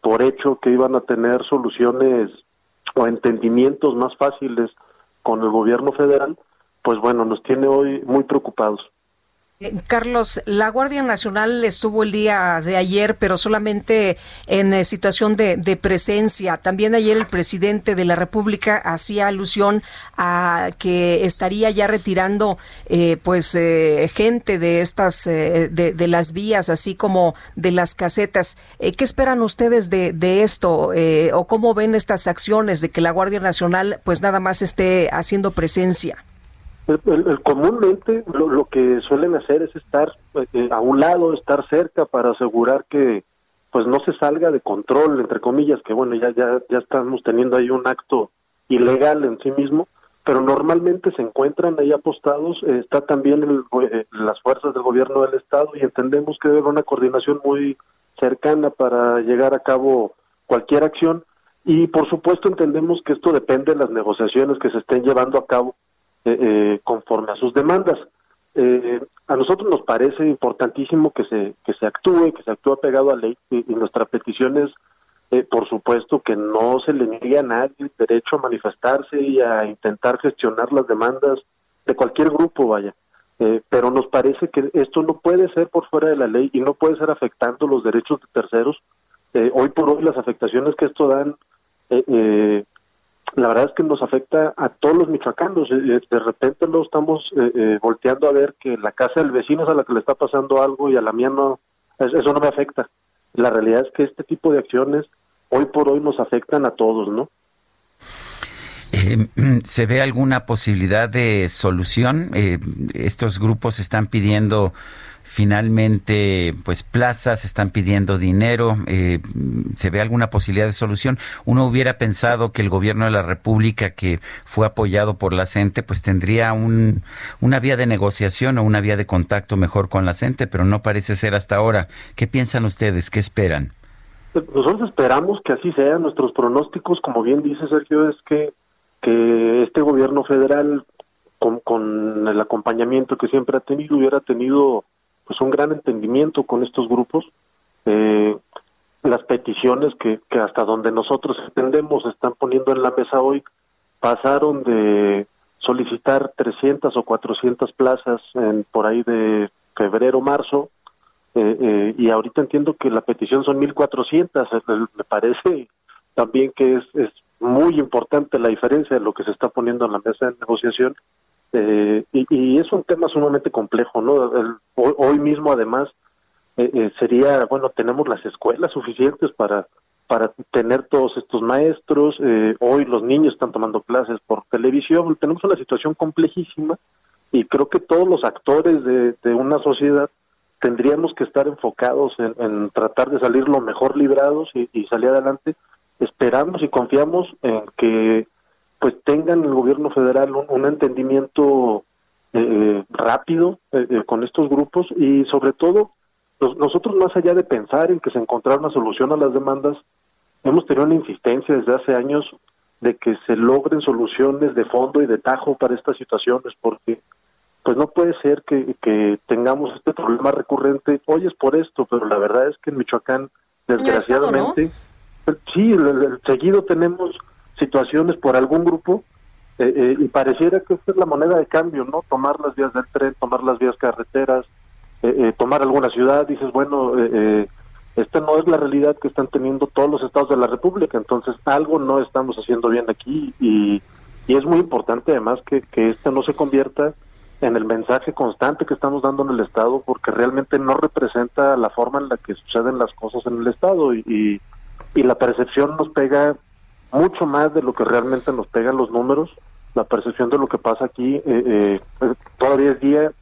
por hecho que iban a tener soluciones o entendimientos más fáciles con el gobierno federal, pues bueno, nos tiene hoy muy preocupados. Eh, Carlos, la Guardia Nacional estuvo el día de ayer, pero solamente en eh, situación de, presencia. También ayer el presidente de la República hacía alusión a que estaría ya retirando, eh, pues, gente de estas, de, las vías, así como de las casetas. ¿Qué esperan ustedes de, de esto? ¿O cómo ven estas acciones de que la Guardia Nacional, pues, nada más esté haciendo presencia? El, comúnmente lo, que suelen hacer es estar eh, a un lado, estar cerca para asegurar que pues no se salga de control, entre comillas, que bueno, ya, ya, ya estamos teniendo ahí un acto ilegal en sí mismo, pero normalmente se encuentran ahí apostados, eh, está también el, eh, las fuerzas del gobierno del Estado y entendemos que debe haber una coordinación muy cercana para llegar a cabo cualquier acción y por supuesto entendemos que esto depende de las negociaciones que se estén llevando a cabo eh, eh, conforme a sus demandas. Eh, a nosotros nos parece importantísimo que se que se actúe, que se actúe pegado a ley y, nuestra petición es, por supuesto, que no se le niegue a nadie el derecho a manifestarse y a intentar gestionar las demandas de cualquier grupo, vaya. pero nos parece que esto no puede ser por fuera de la ley y no puede ser afectando los derechos de terceros. hoy por hoy las afectaciones que esto dan eh, la verdad es que nos afecta a todos los michoacanos. Eh, eh, de repente lo estamos eh, volteando a ver que la casa del vecino es a la que le está pasando algo y a la mía no, eso no me afecta. La realidad es que este tipo de acciones hoy por hoy nos afectan a todos, ¿no? ¿Se ve alguna posibilidad de solución? estos grupos están pidiendo finalmente pues plazas, están pidiendo dinero, eh, se ve alguna posibilidad de solución. Uno hubiera pensado que el gobierno de la República que fue apoyado por la CENTE pues tendría un, una vía de negociación o una vía de contacto mejor con la CENTE, pero no parece ser hasta ahora. ¿Qué piensan ustedes? ¿Qué esperan? Nosotros esperamos que así sea. Nuestros pronósticos, como bien dice Sergio, es que, que este gobierno federal, con, con el acompañamiento que siempre ha tenido, hubiera tenido pues un gran entendimiento con estos grupos. Eh, las peticiones que, que hasta donde nosotros entendemos están poniendo en la mesa hoy pasaron de solicitar 300 o 400 plazas en, por ahí de febrero, marzo, eh, eh, y ahorita entiendo que la petición son 1.400. Me parece también que es, es muy importante la diferencia de lo que se está poniendo en la mesa de negociación eh, y, es un tema sumamente complejo, ¿no? hoy, mismo, además, eh, eh, sería, bueno, tenemos las escuelas suficientes para para tener todos estos maestros. hoy los niños están tomando clases por televisión. Tenemos una situación complejísima y creo que todos los actores de, una sociedad tendríamos que estar enfocados en, tratar de salir lo mejor librados y salir adelante. Esperamos y confiamos en que pues tengan el gobierno federal un, entendimiento eh, rápido eh, eh, con estos grupos y sobre todo nosotros más allá de pensar en que se encontrara una solución a las demandas, hemos tenido una insistencia desde hace años de que se logren soluciones de fondo y de tajo para estas situaciones, porque pues no puede ser que, que tengamos este problema recurrente, hoy es por esto, pero la verdad es que en Michoacán, desgraciadamente, sí, seguido tenemos situaciones por algún grupo eh, eh, y pareciera que esta es la moneda de cambio, ¿no? Tomar las vías del tren, tomar las vías carreteras, eh, tomar alguna ciudad, dices, bueno, esta no es la realidad que están teniendo todos los estados de la República, entonces algo no estamos haciendo bien aquí y, y es muy importante además que, que esto no se convierta en el mensaje constante que estamos dando en el Estado porque realmente no representa la forma en la que suceden las cosas en el Estado y, y la percepción nos pega mucho más de lo que realmente nos pegan los números. La percepción de lo que pasa aquí, eh, eh, pues, todavía es día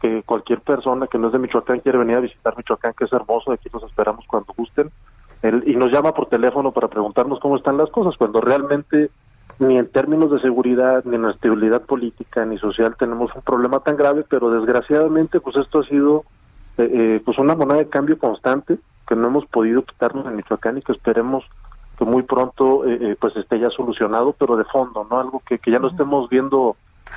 que cualquier persona que no es de Michoacán quiere venir a visitar Michoacán, que es hermoso, aquí nos esperamos cuando gusten, y nos llama por teléfono para preguntarnos cómo están las cosas, cuando realmente ni en términos de seguridad, ni en estabilidad política, ni social tenemos un problema tan grave, pero desgraciadamente pues esto ha sido eh, eh, pues una moneda de cambio constante que no hemos podido quitarnos en Michoacán y que esperemos que muy pronto eh, pues esté ya solucionado, pero de fondo, ¿no? Algo que, que ya no estemos viendo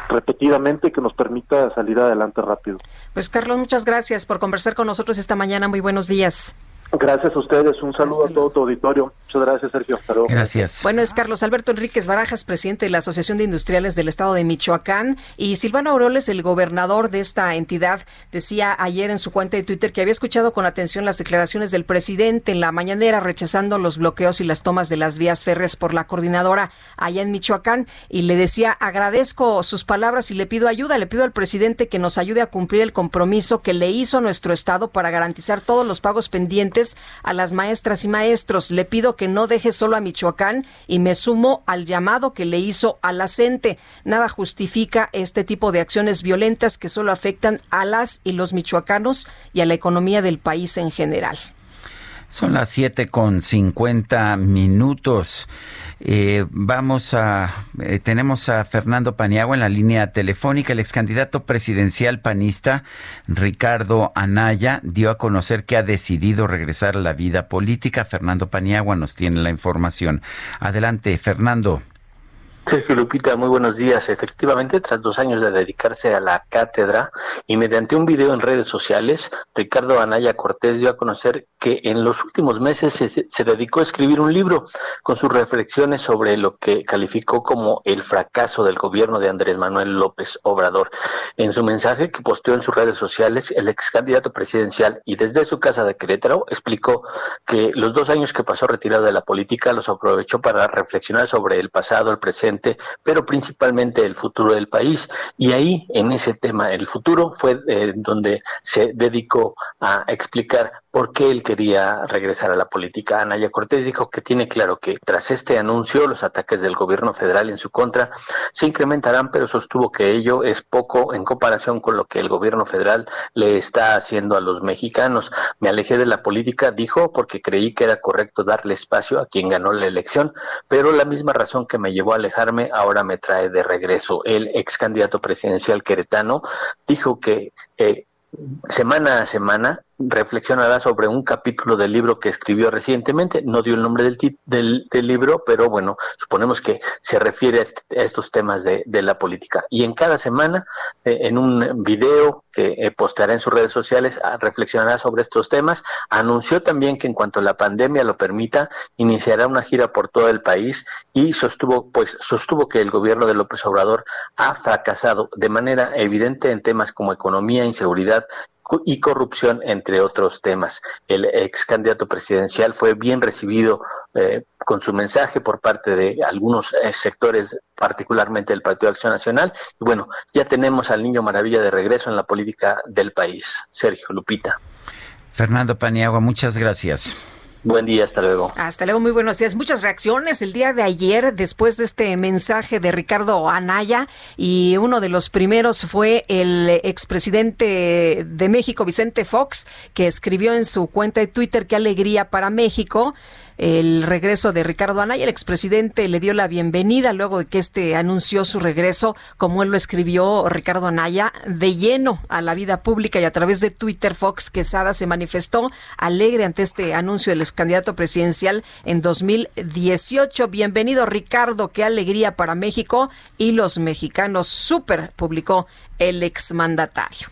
repetidamente que nos permita salir adelante rápido. Pues Carlos, muchas gracias por conversar con nosotros esta mañana. Muy buenos días. Gracias a ustedes. Un saludo a todo tu auditorio. Muchas gracias, Sergio. Hasta Gracias. Bueno, es Carlos Alberto Enríquez Barajas, presidente de la Asociación de Industriales del Estado de Michoacán. Y Silvano Aureoles, el gobernador de esta entidad, decía ayer en su cuenta de Twitter que había escuchado con atención las declaraciones del presidente en la mañanera rechazando los bloqueos y las tomas de las vías férreas por la coordinadora allá en Michoacán. Y le decía, agradezco sus palabras y le pido ayuda. Le pido al presidente que nos ayude a cumplir el compromiso que le hizo a nuestro Estado para garantizar todos los pagos pendientes a las maestras y maestros. Le pido que no deje solo a Michoacán y me sumo al llamado que le hizo a la. Nada justifica este tipo de acciones violentas que solo afectan a las y los michoacanos y a la economía del país en general. Son las siete con cincuenta minutos. Eh, vamos a, eh, tenemos a Fernando Paniagua en la línea telefónica. El ex candidato presidencial panista Ricardo Anaya dio a conocer que ha decidido regresar a la vida política. Fernando Paniagua nos tiene la información. Adelante, Fernando. Sergio Lupita, muy buenos días. Efectivamente, tras dos años de dedicarse a la cátedra y mediante un video en redes sociales, Ricardo Anaya Cortés dio a conocer que en los últimos meses se, dedicó a escribir un libro con sus reflexiones sobre lo que calificó como el fracaso del gobierno de Andrés Manuel López Obrador. En su mensaje que posteó en sus redes sociales, el ex candidato presidencial y desde su casa de Querétaro explicó que los dos años que pasó retirado de la política los aprovechó para reflexionar sobre el pasado, el presente, pero principalmente el futuro del país. Y ahí, en ese tema, el futuro, fue eh, donde se dedicó a explicar por qué él quería regresar a la política. Anaya Cortés dijo que tiene claro que tras este anuncio los ataques del gobierno federal en su contra se incrementarán, pero sostuvo que ello es poco en comparación con lo que el gobierno federal le está haciendo a los mexicanos. Me alejé de la política, dijo, porque creí que era correcto darle espacio a quien ganó la elección, pero la misma razón que me llevó a alejarme ahora me trae de regreso. El ex candidato presidencial queretano dijo que eh, semana a semana reflexionará sobre un capítulo del libro que escribió recientemente. No dio el nombre del, del, libro, pero bueno, suponemos que se refiere a, este, estos temas de, la política. Y en cada semana, eh, en un video que eh, en sus redes sociales, ah, reflexionará sobre estos temas. Anunció también que en cuanto la pandemia lo permita, iniciará una gira por todo el país y sostuvo, pues, sostuvo que el gobierno de López Obrador ha fracasado de manera evidente en temas como economía, inseguridad, y corrupción, entre otros temas. El ex candidato presidencial fue bien recibido eh, con su mensaje por parte de algunos eh, sectores, particularmente del Partido de Acción Nacional. Y bueno, ya tenemos al niño maravilla de regreso en la política del país. Sergio Lupita. Fernando Paniagua, muchas gracias. Buen día, hasta luego. Hasta luego, muy buenos días. Muchas reacciones el día de ayer después de este mensaje de Ricardo Anaya y uno de los primeros fue el expresidente de México, Vicente Fox, que escribió en su cuenta de Twitter qué alegría para México el regreso de Ricardo Anaya. El expresidente le dio la bienvenida luego de que este anunció su regreso, como él lo escribió Ricardo Anaya, de lleno a la vida pública y a través de Twitter Fox Quesada se manifestó alegre ante este anuncio del ex candidato presidencial en 2018. Bienvenido Ricardo, qué alegría para México y los mexicanos. Súper publicó el exmandatario.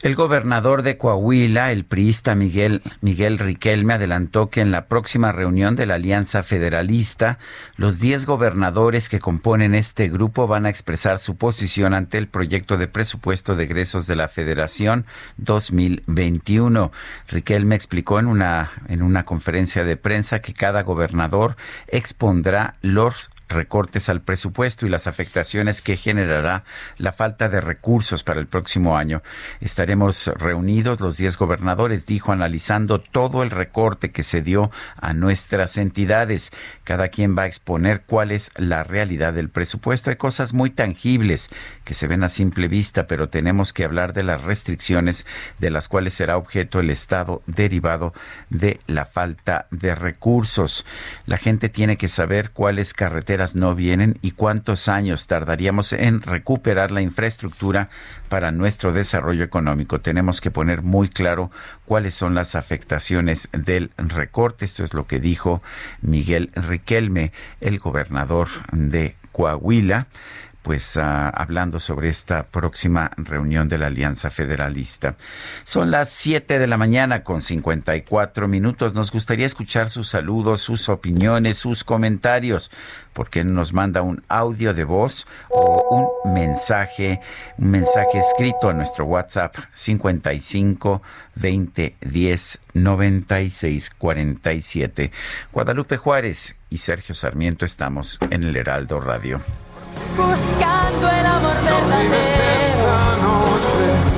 El gobernador de Coahuila, el priista Miguel, Miguel Riquelme, adelantó que en la próxima reunión de la Alianza Federalista, los 10 gobernadores que componen este grupo van a expresar su posición ante el proyecto de presupuesto de egresos de la Federación 2021. Riquelme explicó en una, en una conferencia de prensa que cada gobernador expondrá los recortes al presupuesto y las afectaciones que generará la falta de recursos para el próximo año. Estaremos reunidos los 10 gobernadores, dijo, analizando todo el recorte que se dio a nuestras entidades. Cada quien va a exponer cuál es la realidad del presupuesto. Hay cosas muy tangibles que se ven a simple vista, pero tenemos que hablar de las restricciones de las cuales será objeto el Estado derivado de la falta de recursos. La gente tiene que saber cuáles carreteras no vienen y cuántos años tardaríamos en recuperar la infraestructura para nuestro desarrollo económico. Tenemos que poner muy claro cuáles son las afectaciones del recorte. Esto es lo que dijo Miguel Riquelme, el gobernador de Coahuila pues ah, hablando sobre esta próxima reunión de la Alianza Federalista. Son las 7 de la mañana con 54 minutos. Nos gustaría escuchar sus saludos, sus opiniones, sus comentarios, porque nos manda un audio de voz o un mensaje, un mensaje escrito a nuestro WhatsApp 55 20 10 96 47. Guadalupe Juárez y Sergio Sarmiento estamos en el Heraldo Radio buscando el amor verdadero. esta noche.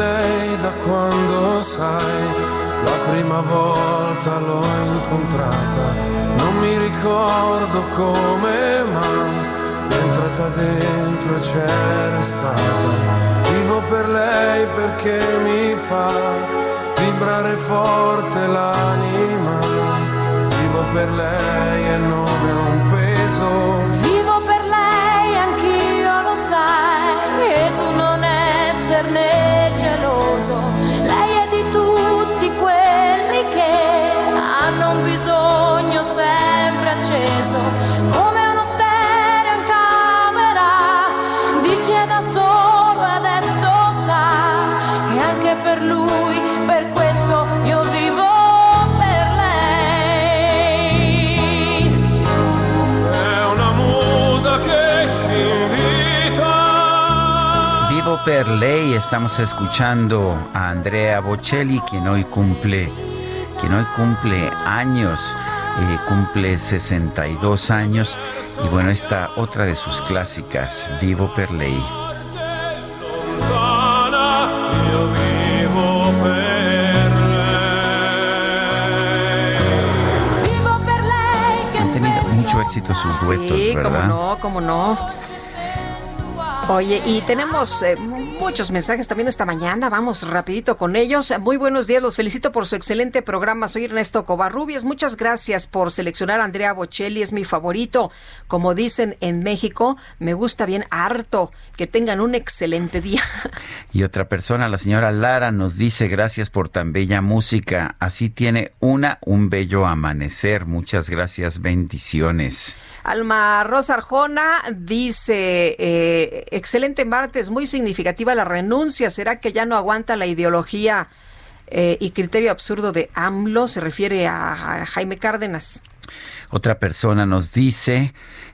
Lei da quando sai, la prima volta l'ho incontrata, non mi ricordo come ma è entrata dentro e c'era stata. Vivo per lei perché mi fa vibrare forte l'anima. Vivo per lei e non è un peso. Da solo adesso sa che anche per lui, per questo io vivo. per lei. È una musa che ci per ley estamos escuchando a Andrea Bocelli, quien hoy cumple, quien hoy cumple años, eh, cumple 62 años. Y bueno, esta otra de sus clásicas, Vivo per lei. Han tenido mucho éxito sus duetos, sí, ¿verdad? no, cómo no. Oye, y tenemos eh, muchos mensajes también esta mañana. Vamos rapidito con ellos. Muy buenos días, los felicito por su excelente programa. Soy Ernesto Covarrubias. Muchas gracias por seleccionar a Andrea Bocelli, es mi favorito. Como dicen en México, me gusta bien harto. Que tengan un excelente día. Y otra persona, la señora Lara, nos dice gracias por tan bella música. Así tiene una, un bello amanecer. Muchas gracias, bendiciones. Alma Rosa Arjona dice, eh, excelente martes, muy significativa la renuncia. ¿Será que ya no aguanta la ideología eh, y criterio absurdo de AMLO? Se refiere a Jaime Cárdenas. Otra persona nos dice,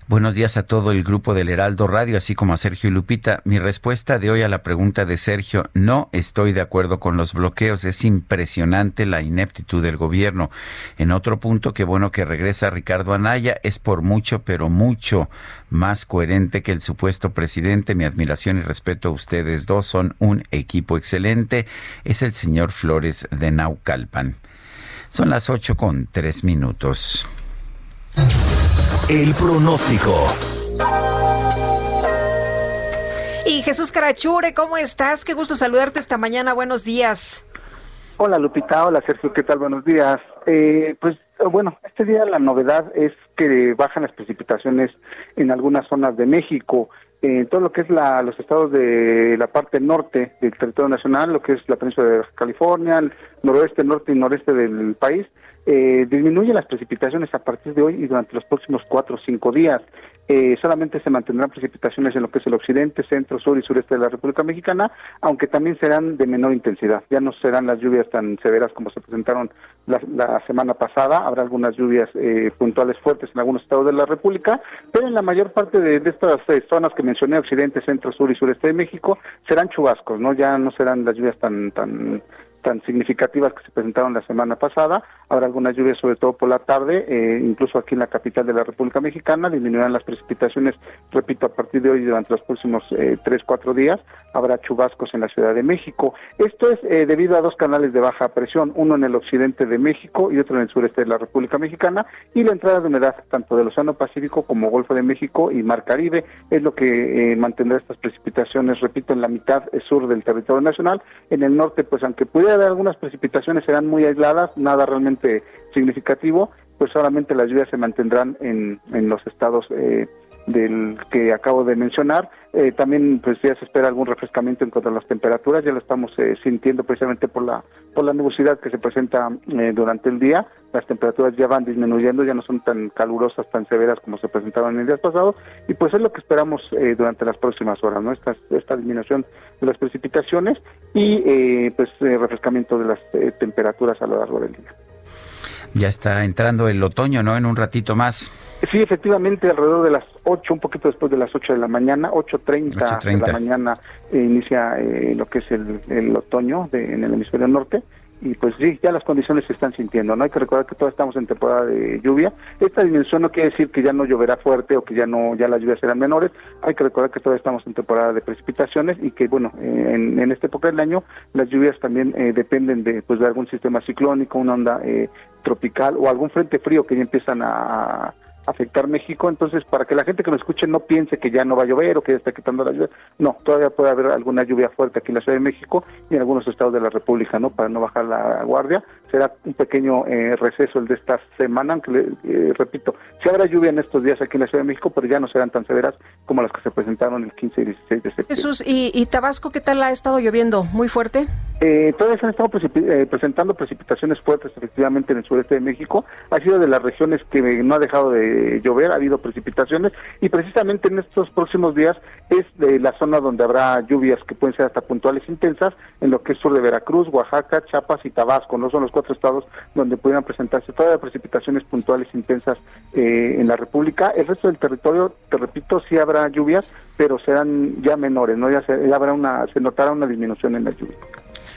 Buenos días a todo el grupo del Heraldo Radio, así como a Sergio y Lupita. Mi respuesta de hoy a la pregunta de Sergio, no estoy de acuerdo con los bloqueos. Es impresionante la ineptitud del gobierno. En otro punto, qué bueno que regresa Ricardo Anaya, es por mucho, pero mucho más coherente que el supuesto presidente. Mi admiración y respeto a ustedes dos son un equipo excelente. Es el señor Flores de Naucalpan. Son las ocho con tres minutos. El pronóstico. Y Jesús Carachure, ¿cómo estás? Qué gusto saludarte esta mañana. Buenos días. Hola Lupita, hola Sergio, ¿qué tal? Buenos días. Eh, pues bueno, este día la novedad es que bajan las precipitaciones en algunas zonas de México. En todo lo que es la, los estados de la parte norte del territorio nacional, lo que es la península de California, el noroeste, norte y noreste del país, eh, disminuyen las precipitaciones a partir de hoy y durante los próximos cuatro o cinco días. Eh, solamente se mantendrán precipitaciones en lo que es el occidente, centro, sur y sureste de la República Mexicana, aunque también serán de menor intensidad. Ya no serán las lluvias tan severas como se presentaron la, semana pasada. Habrá algunas lluvias eh, puntuales fuertes en algunos estados de la República, pero en la mayor parte de, estas eh, zonas que mencioné, occidente, centro, sur y sureste de México, serán chubascos, ¿no? Ya no serán las lluvias tan tan tan significativas que se presentaron la semana pasada. Habrá algunas lluvias, sobre todo por la tarde, eh, incluso aquí en la capital de la República Mexicana. Disminuirán las precipitaciones, repito, a partir de hoy durante los próximos eh, tres, cuatro días. Habrá chubascos en la Ciudad de México. Esto es eh, debido a dos canales de baja presión, uno en el occidente de México y otro en el sureste de la República Mexicana. Y la entrada de humedad tanto del Océano Pacífico como Golfo de México y Mar Caribe es lo que mantendrá estas precipitaciones, repito, en la mitad sur del territorio nacional. En el norte, pues aunque pudiera algunas precipitaciones, serán muy aisladas, nada realmente significativo, pues solamente las lluvias se mantendrán en, en los estados eh, del que acabo de mencionar. Eh, también pues ya se espera algún refrescamiento en cuanto a las temperaturas, ya lo estamos eh, sintiendo precisamente por la por la nubosidad que se presenta durante el día. Las temperaturas ya van disminuyendo, ya no son tan calurosas, tan severas como se presentaban en el día pasado y pues es lo que esperamos durante las próximas horas, ¿no? Esta, esta disminución de las precipitaciones y pues refrescamiento de las temperaturas a lo largo del día. Ya está entrando el otoño, ¿no? En un ratito más. Sí, efectivamente, alrededor de las 8, un poquito después de las 8 de la mañana, 8.30 de la mañana eh, inicia eh, lo que es el, otoño en el hemisferio norte y pues sí, ya las condiciones se están sintiendo, ¿no? Hay que recordar que todavía estamos en temporada de lluvia. Esta dimensión no quiere decir que ya no lloverá fuerte o que ya no ya las lluvias serán menores. Hay que recordar que todavía estamos en temporada de precipitaciones y que, bueno, en, en esta época del año las lluvias también eh, dependen de pues de algún sistema ciclónico, una onda eh, tropical o algún frente frío que ya empiezan a afectar México, entonces para que la gente que me escuche no piense que ya no va a llover o que ya está quitando la lluvia, no, todavía puede haber alguna lluvia fuerte aquí en la Ciudad de México y en algunos estados de la República, ¿no? Para no bajar la guardia, será un pequeño eh, receso el de esta semana, aunque eh, repito, si habrá lluvia en estos días aquí en la Ciudad de México, pero ya no serán tan severas como las que se presentaron el 15 y 16 de septiembre. Jesús, ¿y, Tabasco qué tal ha estado lloviendo? ¿Muy fuerte? Eh, todavía se han estado eh, presentando precipitaciones fuertes efectivamente en el sureste de México. Ha sido de las regiones que no ha dejado de llover, ha habido precipitaciones y precisamente en estos próximos días es de la zona donde habrá lluvias que pueden ser hasta puntuales intensas en lo que es sur de Veracruz, Oaxaca, Chiapas y Tabasco. No son los cuatro estados donde pudieran presentarse todas precipitaciones puntuales intensas eh, en la República. El resto del territorio, te repito, sí habrá lluvias, pero serán ya menores, ¿no? Ya, se, habrá una, se notará una disminución en la lluvia.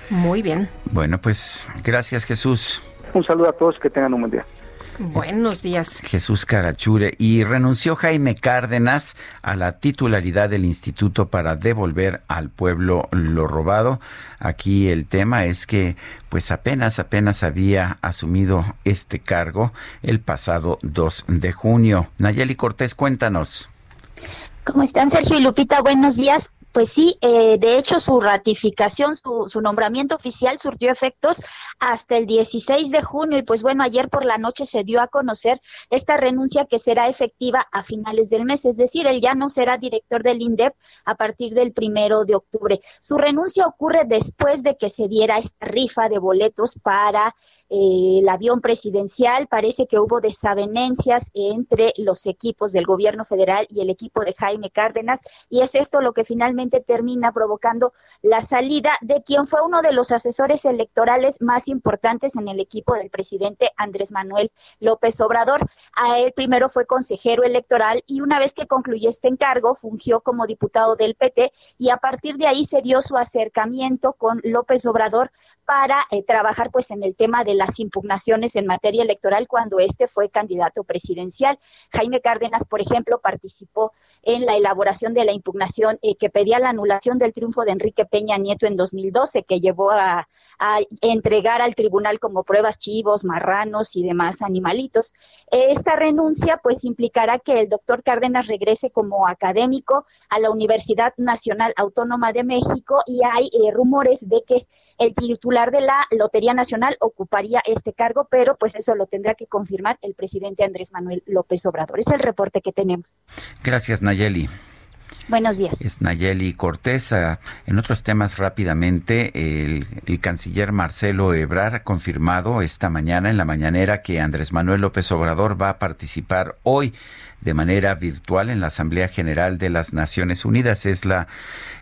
Muy bien. Bueno, pues gracias Jesús. Un saludo a todos, que tengan un buen día. Buenos días. Jesús Carachure. Y renunció Jaime Cárdenas a la titularidad del instituto para devolver al pueblo lo robado. Aquí el tema es que pues apenas, apenas había asumido este cargo el pasado 2 de junio. Nayeli Cortés, cuéntanos. ¿Cómo están, Sergio y Lupita? Buenos días. Pues sí, eh, de hecho su ratificación, su, su, nombramiento oficial surtió efectos hasta el 16 de junio y pues bueno, ayer por la noche se dio a conocer esta renuncia que será efectiva a finales del mes, es decir, él ya no será director del INDEP a partir del primero de octubre. Su renuncia ocurre después de que se diera esta rifa de boletos para eh, el avión presidencial. Parece que hubo desavenencias entre los equipos del gobierno federal y el equipo de Jaime Cárdenas y es esto lo que finalmente termina provocando la salida de quien fue uno de los asesores electorales más importantes en el equipo del presidente Andrés Manuel López Obrador. A él primero fue consejero electoral y una vez que concluyó este encargo fungió como diputado del PT y a partir de ahí se dio su acercamiento con López Obrador para eh, trabajar pues en el tema de las impugnaciones en materia electoral cuando este fue candidato presidencial. Jaime Cárdenas, por ejemplo, participó en la elaboración de la impugnación eh, que pedía la anulación del triunfo de Enrique Peña Nieto en 2012, que llevó a, entregar al tribunal como pruebas chivos, marranos y demás animalitos. Esta renuncia pues implicará que el doctor Cárdenas regrese como académico a la Universidad Nacional Autónoma de México y hay eh, rumores de que el titular de la Lotería Nacional ocuparía este cargo, pero pues eso lo tendrá que confirmar el presidente Andrés Manuel López Obrador. Es el reporte que tenemos. Gracias, Nayeli. Buenos días. Es Nayeli Cortés. En otros temas rápidamente, el, el, canciller Marcelo Ebrard ha confirmado esta mañana en la mañanera que Andrés Manuel López Obrador va a participar hoy de manera virtual en la Asamblea General de las Naciones Unidas. Es la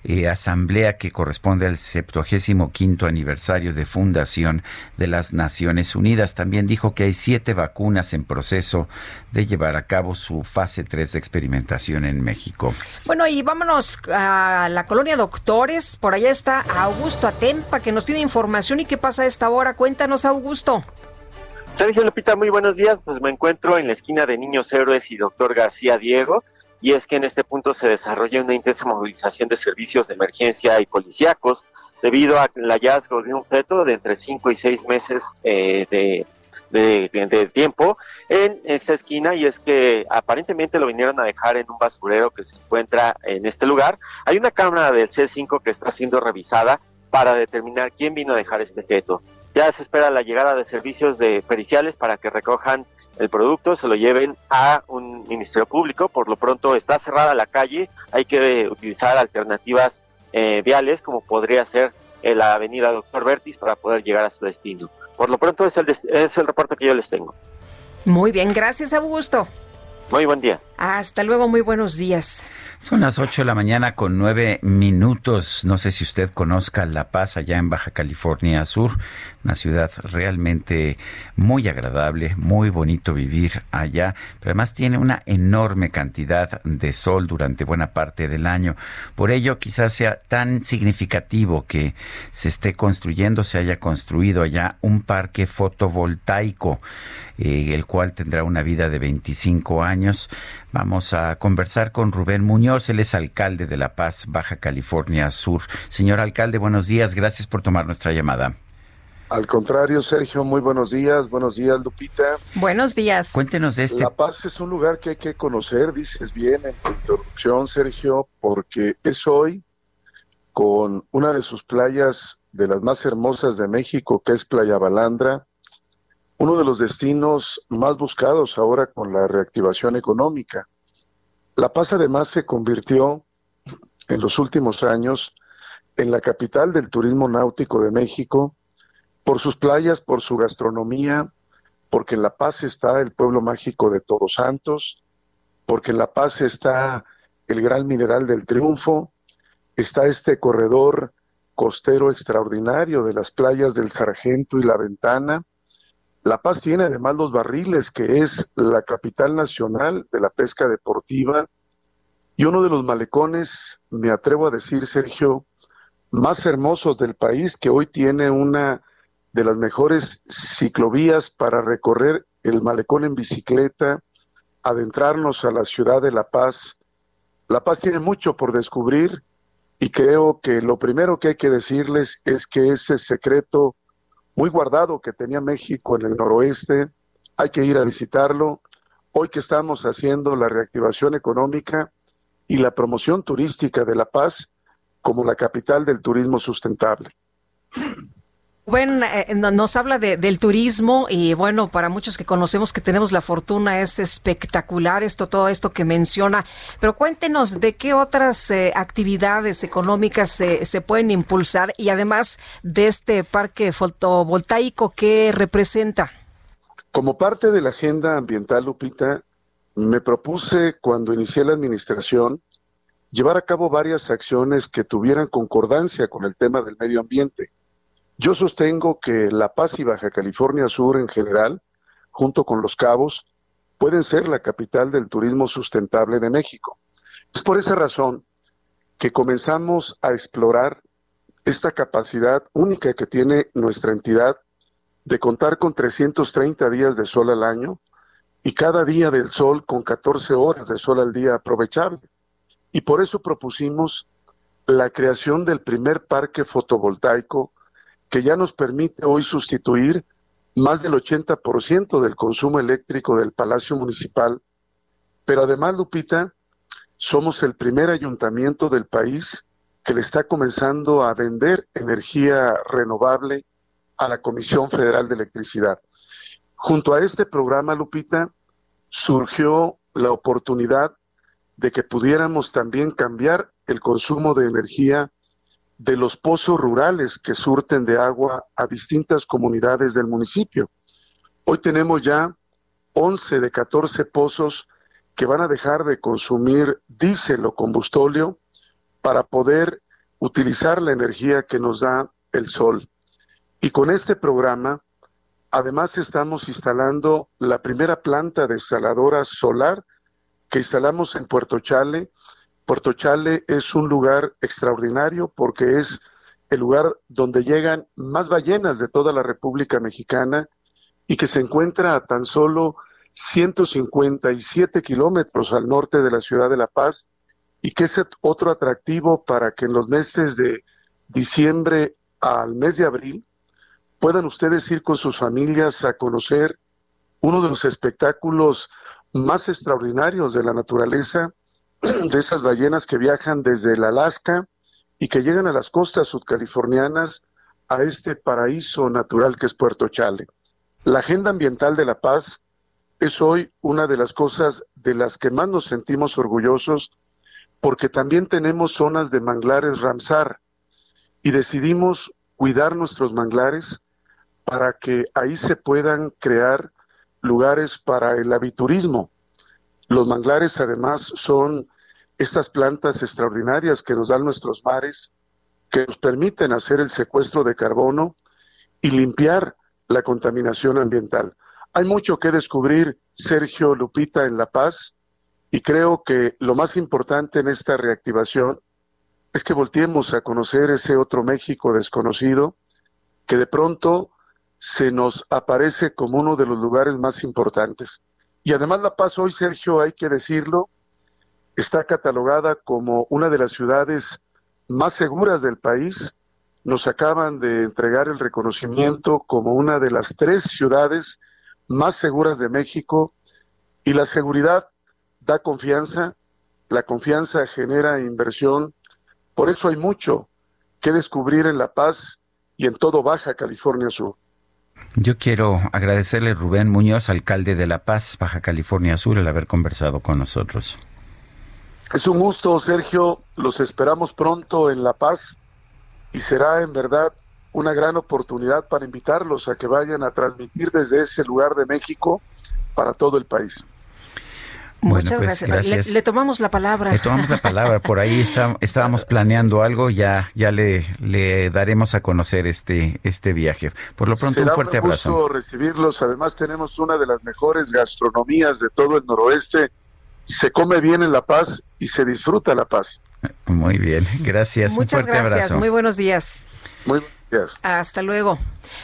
eh, asamblea que corresponde al 75 aniversario de fundación de las Naciones Unidas. También dijo que hay siete vacunas en proceso de llevar a cabo su fase 3 de experimentación en México. Bueno, y vámonos a la colonia Doctores. Por allá está Augusto Atempa, que nos tiene información. ¿Y qué pasa a esta hora? Cuéntanos, Augusto. Sergio Lupita, muy buenos días. Pues me encuentro en la esquina de Niños Héroes y Doctor García Diego. Y es que en este punto se desarrolla una intensa movilización de servicios de emergencia y policíacos debido al hallazgo de un feto de entre 5 y 6 meses eh, de, tiempo en esa esquina y es que aparentemente lo vinieron a dejar en un basurero que se encuentra en este lugar. Hay una cámara del C5 que está siendo revisada para determinar quién vino a dejar este feto. Ya se espera la llegada de servicios de periciales para que recojan el producto, se lo lleven a un ministerio público. Por lo pronto está cerrada la calle, hay que utilizar alternativas eh, viales como podría ser eh, la avenida Doctor Vertis para poder llegar a su destino. Por lo pronto es el, es el reporte que yo les tengo. Muy bien, gracias Augusto. Muy buen día. Hasta luego, muy buenos días. Son las 8 de la mañana con nueve minutos. No sé si usted conozca La Paz, allá en Baja California Sur, una ciudad realmente muy agradable, muy bonito vivir allá, pero además tiene una enorme cantidad de sol durante buena parte del año. Por ello, quizás sea tan significativo que se esté construyendo, se haya construido allá un parque fotovoltaico, eh, el cual tendrá una vida de 25 años. Vamos a conversar con Rubén Muñoz, él es alcalde de La Paz, Baja California Sur. Señor alcalde, buenos días, gracias por tomar nuestra llamada. Al contrario, Sergio, muy buenos días. Buenos días, Lupita. Buenos días. Cuéntenos de este. La Paz es un lugar que hay que conocer, dices bien en tu introducción, Sergio, porque es hoy con una de sus playas de las más hermosas de México, que es Playa Balandra, uno de los destinos más buscados ahora con la reactivación económica. La Paz además se convirtió en los últimos años en la capital del turismo náutico de México, por sus playas, por su gastronomía, porque en La Paz está el pueblo mágico de Todos Santos, porque en La Paz está el gran mineral del triunfo, está este corredor costero extraordinario de las playas del Sargento y La Ventana. La Paz tiene además los barriles, que es la capital nacional de la pesca deportiva, y uno de los malecones, me atrevo a decir, Sergio, más hermosos del país, que hoy tiene una de las mejores ciclovías para recorrer el malecón en bicicleta, adentrarnos a la ciudad de La Paz. La Paz tiene mucho por descubrir y creo que lo primero que hay que decirles es que ese secreto muy guardado que tenía México en el noroeste, hay que ir a visitarlo. Hoy que estamos haciendo la reactivación económica y la promoción turística de La Paz como la capital del turismo sustentable. Rubén eh, nos habla de, del turismo y bueno, para muchos que conocemos que tenemos la fortuna es espectacular esto, todo esto que menciona, pero cuéntenos de qué otras eh, actividades económicas se pueden impulsar y además de este parque fotovoltaico que representa. Como parte de la agenda ambiental, Lupita, me propuse cuando inicié la administración llevar a cabo varias acciones que tuvieran concordancia con el tema del medio ambiente yo sostengo que La Paz y Baja California Sur en general, junto con Los Cabos, pueden ser la capital del turismo sustentable de México. Es por esa razón que comenzamos a explorar esta capacidad única que tiene nuestra entidad de contar con 330 días de sol al año y cada día del sol con 14 horas de sol al día aprovechable. Y por eso propusimos la creación del primer parque fotovoltaico que ya nos permite hoy sustituir más del 80% del consumo eléctrico del Palacio Municipal. Pero además, Lupita, somos el primer ayuntamiento del país que le está comenzando a vender energía renovable a la Comisión Federal de Electricidad. Junto a este programa, Lupita, surgió la oportunidad de que pudiéramos también cambiar el consumo de energía de los pozos rurales que surten de agua a distintas comunidades del municipio. Hoy tenemos ya 11 de 14 pozos que van a dejar de consumir diésel o combustóleo para poder utilizar la energía que nos da el sol. Y con este programa, además estamos instalando la primera planta desaladora solar que instalamos en Puerto Chale Puerto Chale es un lugar extraordinario porque es el lugar donde llegan más ballenas de toda la República Mexicana y que se encuentra a tan solo 157 kilómetros al norte de la ciudad de La Paz y que es otro atractivo para que en los meses de diciembre al mes de abril puedan ustedes ir con sus familias a conocer uno de los espectáculos más extraordinarios de la naturaleza de esas ballenas que viajan desde el Alaska y que llegan a las costas sudcalifornianas a este paraíso natural que es Puerto Chale. La agenda ambiental de la paz es hoy una de las cosas de las que más nos sentimos orgullosos porque también tenemos zonas de manglares Ramsar y decidimos cuidar nuestros manglares para que ahí se puedan crear lugares para el aviturismo, los manglares además son estas plantas extraordinarias que nos dan nuestros mares, que nos permiten hacer el secuestro de carbono y limpiar la contaminación ambiental. Hay mucho que descubrir, Sergio Lupita, en La Paz, y creo que lo más importante en esta reactivación es que volteemos a conocer ese otro México desconocido que de pronto se nos aparece como uno de los lugares más importantes. Y además La Paz hoy, Sergio, hay que decirlo, está catalogada como una de las ciudades más seguras del país. Nos acaban de entregar el reconocimiento como una de las tres ciudades más seguras de México y la seguridad da confianza, la confianza genera inversión, por eso hay mucho que descubrir en La Paz y en todo Baja California Sur. Yo quiero agradecerle Rubén Muñoz, alcalde de La Paz, Baja California Sur, el haber conversado con nosotros. Es un gusto, Sergio. Los esperamos pronto en La Paz y será en verdad una gran oportunidad para invitarlos a que vayan a transmitir desde ese lugar de México para todo el país. Muchas pues, gracias. Le, tomamos la palabra. Le tomamos la palabra. Por ahí está, estábamos planeando algo. Ya, ya le, le daremos a conocer este, este viaje. Por lo pronto, un fuerte un gusto abrazo. recibirlos. Además, tenemos una de las mejores gastronomías de todo el noroeste. Se come bien en La Paz y se disfruta La Paz. Muy bien. Gracias. Muchas un fuerte gracias. Abrazo. Muy buenos días. Muy hasta luego.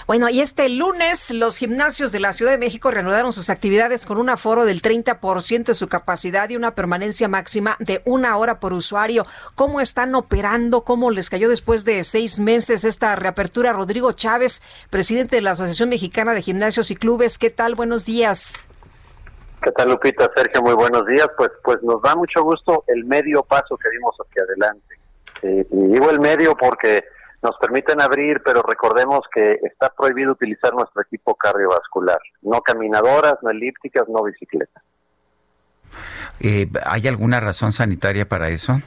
Bueno, y este lunes los gimnasios de la Ciudad de México reanudaron sus actividades con un aforo del 30% de su capacidad y una permanencia máxima de una hora por usuario. ¿Cómo están operando? ¿Cómo les cayó después de seis meses esta reapertura? Rodrigo Chávez, presidente de la Asociación Mexicana de Gimnasios y Clubes. ¿Qué tal? Buenos días. ¿Qué tal, Lupita? Sergio, muy buenos días. Pues, pues nos da mucho gusto el medio paso que dimos hacia adelante. Eh, y digo el medio porque nos permiten abrir, pero recordemos que está prohibido utilizar nuestro equipo cardiovascular, no caminadoras, no elípticas, no bicicletas. Eh, ¿Hay alguna razón sanitaria para eso?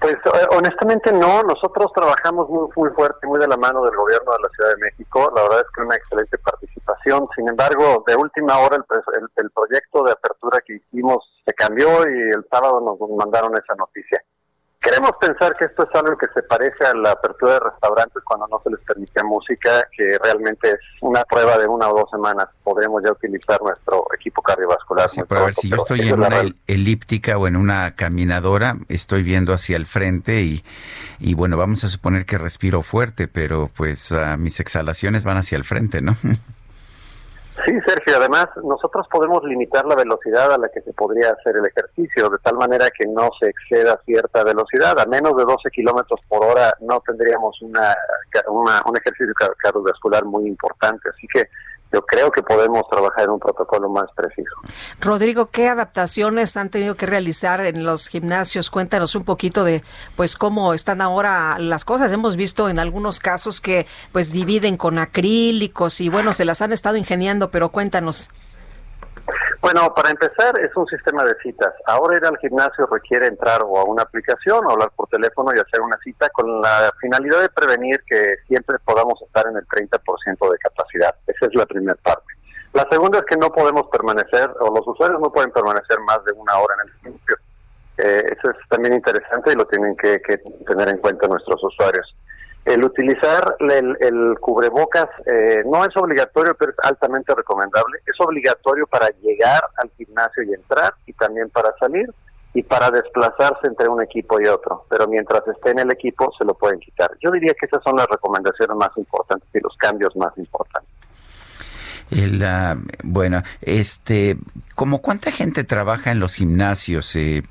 Pues eh, honestamente no, nosotros trabajamos muy, muy fuerte, muy de la mano del gobierno de la Ciudad de México, la verdad es que una excelente participación, sin embargo, de última hora el, el proyecto de apertura que hicimos se cambió y el sábado nos mandaron esa noticia. Queremos pensar que esto es algo que se parece a la apertura de restaurantes cuando no se les permite música, que realmente es una prueba de una o dos semanas. Podremos ya utilizar nuestro equipo cardiovascular. Sí, pero a ver, si yo estoy en una elíptica o en una caminadora, estoy viendo hacia el frente y, y bueno, vamos a suponer que respiro fuerte, pero pues uh, mis exhalaciones van hacia el frente, ¿no? Sí, Sergio, además nosotros podemos limitar la velocidad a la que se podría hacer el ejercicio, de tal manera que no se exceda cierta velocidad. A menos de 12 kilómetros por hora no tendríamos una, un ejercicio cardiovascular muy importante. Así que yo creo que podemos trabajar en un protocolo más preciso. Rodrigo, ¿qué adaptaciones han tenido que realizar en los gimnasios? Cuéntanos un poquito de pues cómo están ahora las cosas. Hemos visto en algunos casos que pues dividen con acrílicos y bueno, se las han estado ingeniando, pero cuéntanos. Bueno, para empezar es un sistema de citas. Ahora ir al gimnasio requiere entrar o a una aplicación o hablar por teléfono y hacer una cita con la finalidad de prevenir que siempre podamos estar en el 30% de capacidad. Esa es la primera parte. La segunda es que no podemos permanecer, o los usuarios no pueden permanecer más de una hora en el gimnasio. Eh, eso es también interesante y lo tienen que tener en cuenta nuestros usuarios. El utilizar el, cubrebocas eh, no es obligatorio, pero es altamente recomendable. Es obligatorio para llegar al gimnasio y entrar, y también para salir, y para desplazarse entre un equipo y otro. Pero mientras esté en el equipo, se lo pueden quitar. Yo diría que esas son las recomendaciones más importantes y los cambios más importantes. El, bueno, este, ¿como cuánta gente trabaja en los gimnasios, eh,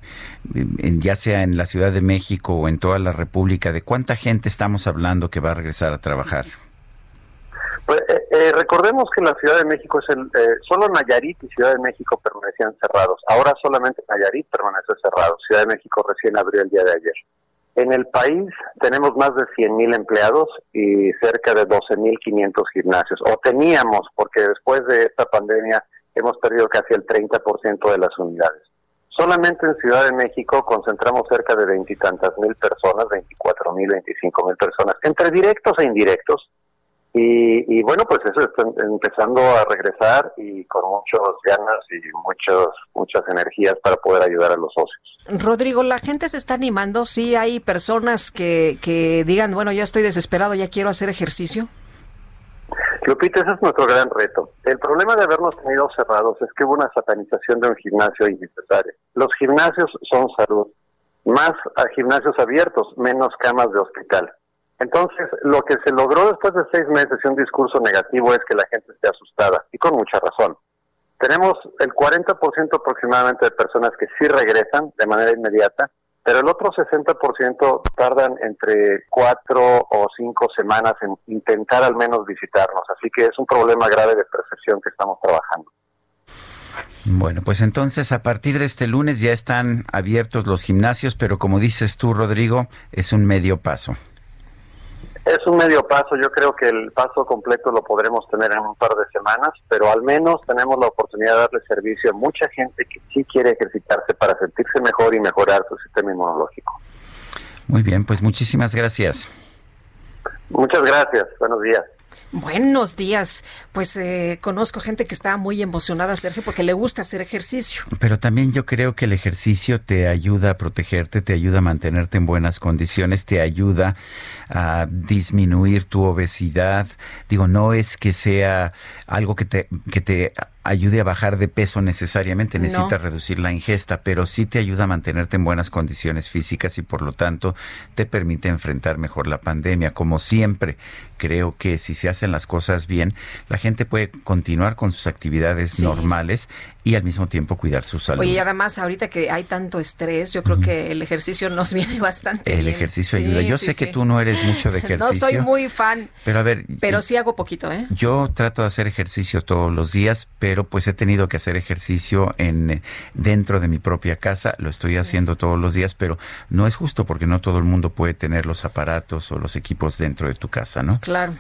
ya sea en la Ciudad de México o en toda la República? ¿De cuánta gente estamos hablando que va a regresar a trabajar? Pues, eh, eh, recordemos que la Ciudad de México es el, solo Nayarit y Ciudad de México permanecían cerrados. Ahora solamente Nayarit permanece cerrado. Ciudad de México recién abrió el día de ayer. En el país tenemos más de 100.000 empleados y cerca de 12.500 gimnasios. O teníamos, porque después de esta pandemia hemos perdido casi el 30% de las unidades. Solamente en Ciudad de México concentramos cerca de veintitantas mil personas, 24 mil, 25 mil personas, entre directos e indirectos, y, bueno, pues eso está empezando a regresar y con muchas ganas y muchos, muchas energías para poder ayudar a los socios. Rodrigo, la gente se está animando, sí hay personas que, que digan, bueno, ya estoy desesperado, ya quiero hacer ejercicio. Lupita, ese es nuestro gran reto. El problema de habernos tenido cerrados es que hubo una satanización de un gimnasio innecesaria. Los gimnasios son salud. Más a gimnasios abiertos, menos camas de hospital. Entonces, lo que se logró después de seis meses y un discurso negativo es que la gente esté asustada, y con mucha razón. Tenemos el 40% aproximadamente de personas que sí regresan de manera inmediata, pero el otro 60% tardan entre cuatro o cinco semanas en intentar al menos visitarnos. Así que es un problema grave de percepción que estamos trabajando. Bueno, pues entonces a partir de este lunes ya están abiertos los gimnasios, pero como dices tú, Rodrigo, es un medio paso. Es un medio paso, yo creo que el paso completo lo podremos tener en un par de semanas, pero al menos tenemos la oportunidad de darle servicio a mucha gente que sí quiere ejercitarse para sentirse mejor y mejorar su sistema inmunológico. Muy bien, pues muchísimas gracias. Muchas gracias, buenos días. Buenos días. Pues eh, conozco gente que está muy emocionada, Sergio, porque le gusta hacer ejercicio. Pero también yo creo que el ejercicio te ayuda a protegerte, te ayuda a mantenerte en buenas condiciones, te ayuda a disminuir tu obesidad. Digo, no es que sea algo que te, que te ayude a bajar de peso necesariamente, necesita reducir la ingesta, pero sí te ayuda a mantenerte en buenas condiciones físicas y por lo tanto te permite enfrentar mejor la pandemia. Como siempre, creo que si se hacen las cosas bien, la gente puede continuar con sus actividades normales y al mismo tiempo cuidar su salud. Oye, y además ahorita que hay tanto estrés, yo creo que el ejercicio nos viene bastante el ejercicio ayuda. yo sé que tú no eres mucho de ejercicio. no soy muy fan. Pero a ver, pero sí hago poquito, ¿eh? Yo trato de hacer ejercicio todos los días, pero pues he tenido que hacer ejercicio en dentro de mi propia casa, lo estoy haciendo todos los días, pero no es justo porque no todo el mundo puede tener los aparatos o los equipos dentro de tu casa, ¿no? Claro.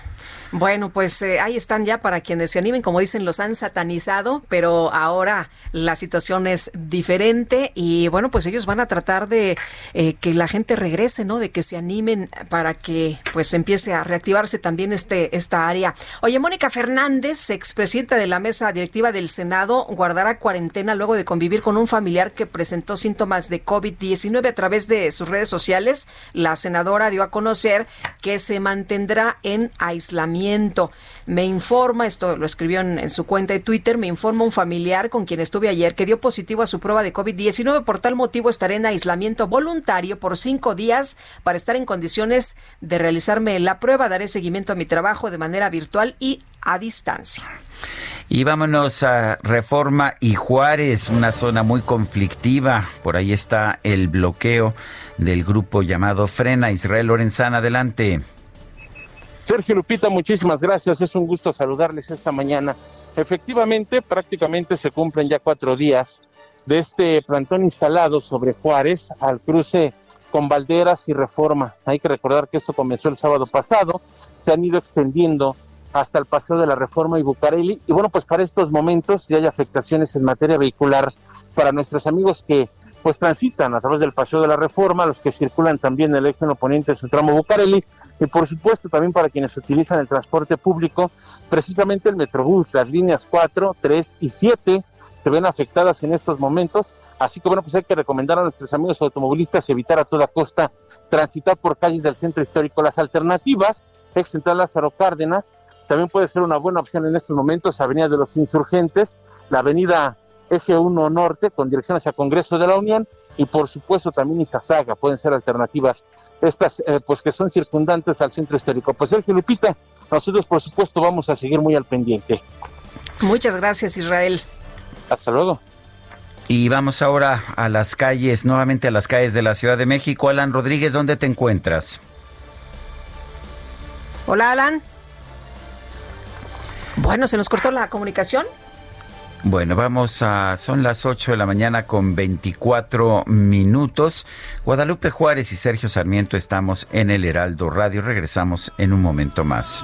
Bueno, pues eh, ahí están ya para quienes se animen, como dicen, los han satanizado, pero ahora la situación es diferente y bueno, pues ellos van a tratar de eh, que la gente regrese, ¿no? De que se animen para que pues empiece a reactivarse también este esta área. Oye, Mónica Fernández, expresidenta de la mesa directiva del Senado guardará cuarentena luego de convivir con un familiar que presentó síntomas de COVID-19 a través de sus redes sociales. La senadora dio a conocer que se mantendrá en aislamiento. Me informa, esto lo escribió en, su cuenta de Twitter, me informa un familiar con quien estuve ayer que dio positivo a su prueba de COVID-19. Por tal motivo estaré en aislamiento voluntario por cinco días para estar en condiciones de realizarme la prueba. Daré seguimiento a mi trabajo de manera virtual y a distancia. Y vámonos a Reforma y Juárez, una zona muy conflictiva. Por ahí está el bloqueo del grupo llamado Frena. Israel Lorenzana, adelante. Sergio Lupita, muchísimas gracias. Es un gusto saludarles esta mañana. Efectivamente, prácticamente se cumplen ya cuatro días de este plantón instalado sobre Juárez al cruce con Valderas y Reforma. Hay que recordar que esto comenzó el sábado pasado, se han ido extendiendo hasta el paseo de la Reforma y Bucareli. Y bueno, pues para estos momentos ya hay afectaciones en materia vehicular para nuestros amigos que pues transitan a través del paseo de la Reforma, los que circulan también el eje oponente de su tramo Bucareli y por supuesto también para quienes utilizan el transporte público, precisamente el Metrobús, las líneas 4, 3 y 7 se ven afectadas en estos momentos Así que bueno, pues hay que recomendar a nuestros amigos automovilistas evitar a toda costa transitar por calles del centro histórico. Las alternativas, ex central Lázaro Cárdenas, también puede ser una buena opción en estos momentos, Avenida de los Insurgentes, la Avenida Eje 1 Norte con dirección hacia Congreso de la Unión y por supuesto también Izazaga, pueden ser alternativas estas eh, pues que son circundantes al centro histórico. Pues Sergio Lupita, nosotros por supuesto vamos a seguir muy al pendiente. Muchas gracias Israel. Hasta luego. Y vamos ahora a las calles, nuevamente a las calles de la Ciudad de México. Alan Rodríguez, ¿dónde te encuentras? Hola, Alan. Bueno, ¿se nos cortó la comunicación? Bueno, vamos a... Son las 8 de la mañana con 24 minutos. Guadalupe Juárez y Sergio Sarmiento estamos en el Heraldo Radio. Regresamos en un momento más.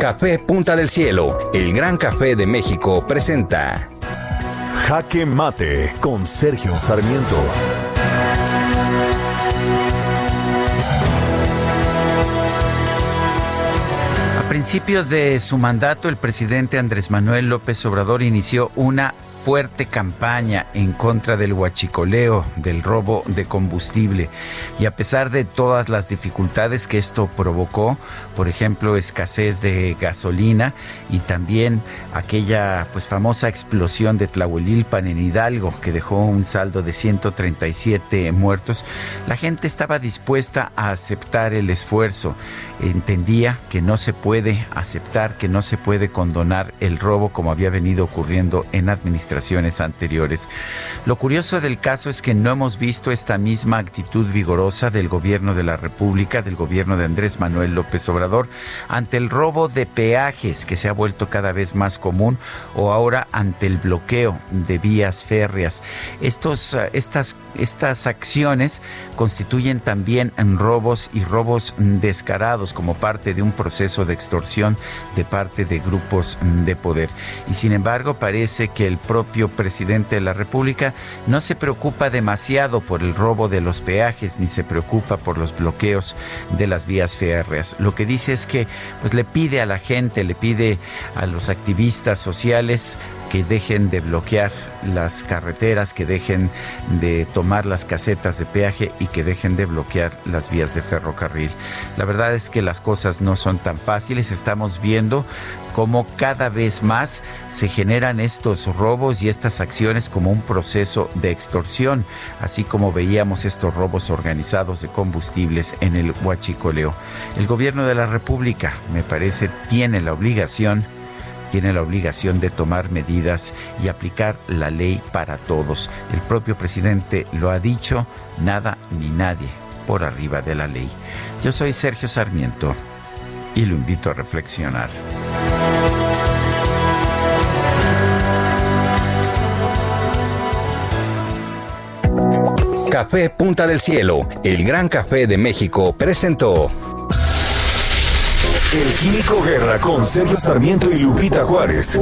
Café Punta del Cielo, el gran café de México, presenta Jaque Mate con Sergio Sarmiento. Principios de su mandato, el presidente Andrés Manuel López Obrador inició una fuerte campaña en contra del huachicoleo, del robo de combustible. Y a pesar de todas las dificultades que esto provocó, por ejemplo, escasez de gasolina y también aquella pues famosa explosión de Tlahuelilpan en Hidalgo que dejó un saldo de 137 muertos, la gente estaba dispuesta a aceptar el esfuerzo. Entendía que no se puede aceptar, que no se puede condonar el robo como había venido ocurriendo en administración anteriores. Lo curioso del caso es que no hemos visto esta misma actitud vigorosa del gobierno de la República, del gobierno de Andrés Manuel López Obrador, ante el robo de peajes que se ha vuelto cada vez más común o ahora ante el bloqueo de vías férreas. Estos, estas, estas acciones constituyen también robos y robos descarados como parte de un proceso de extorsión de parte de grupos de poder. Y sin embargo parece que el propio presidente de la República no se preocupa demasiado por el robo de los peajes ni se preocupa por los bloqueos de las vías férreas. Lo que dice es que pues le pide a la gente, le pide a los activistas sociales que dejen de bloquear las carreteras, que dejen de tomar las casetas de peaje y que dejen de bloquear las vías de ferrocarril. La verdad es que las cosas no son tan fáciles. Estamos viendo cómo cada vez más se generan estos robos y estas acciones como un proceso de extorsión, así como veíamos estos robos organizados de combustibles en el Huachicoleo. El gobierno de la República, me parece, tiene la obligación tiene la obligación de tomar medidas y aplicar la ley para todos. El propio presidente lo ha dicho, nada ni nadie por arriba de la ley. Yo soy Sergio Sarmiento y lo invito a reflexionar. Café Punta del Cielo, el gran café de México, presentó. El Químico Guerra con Sergio Sarmiento y Lupita Juárez.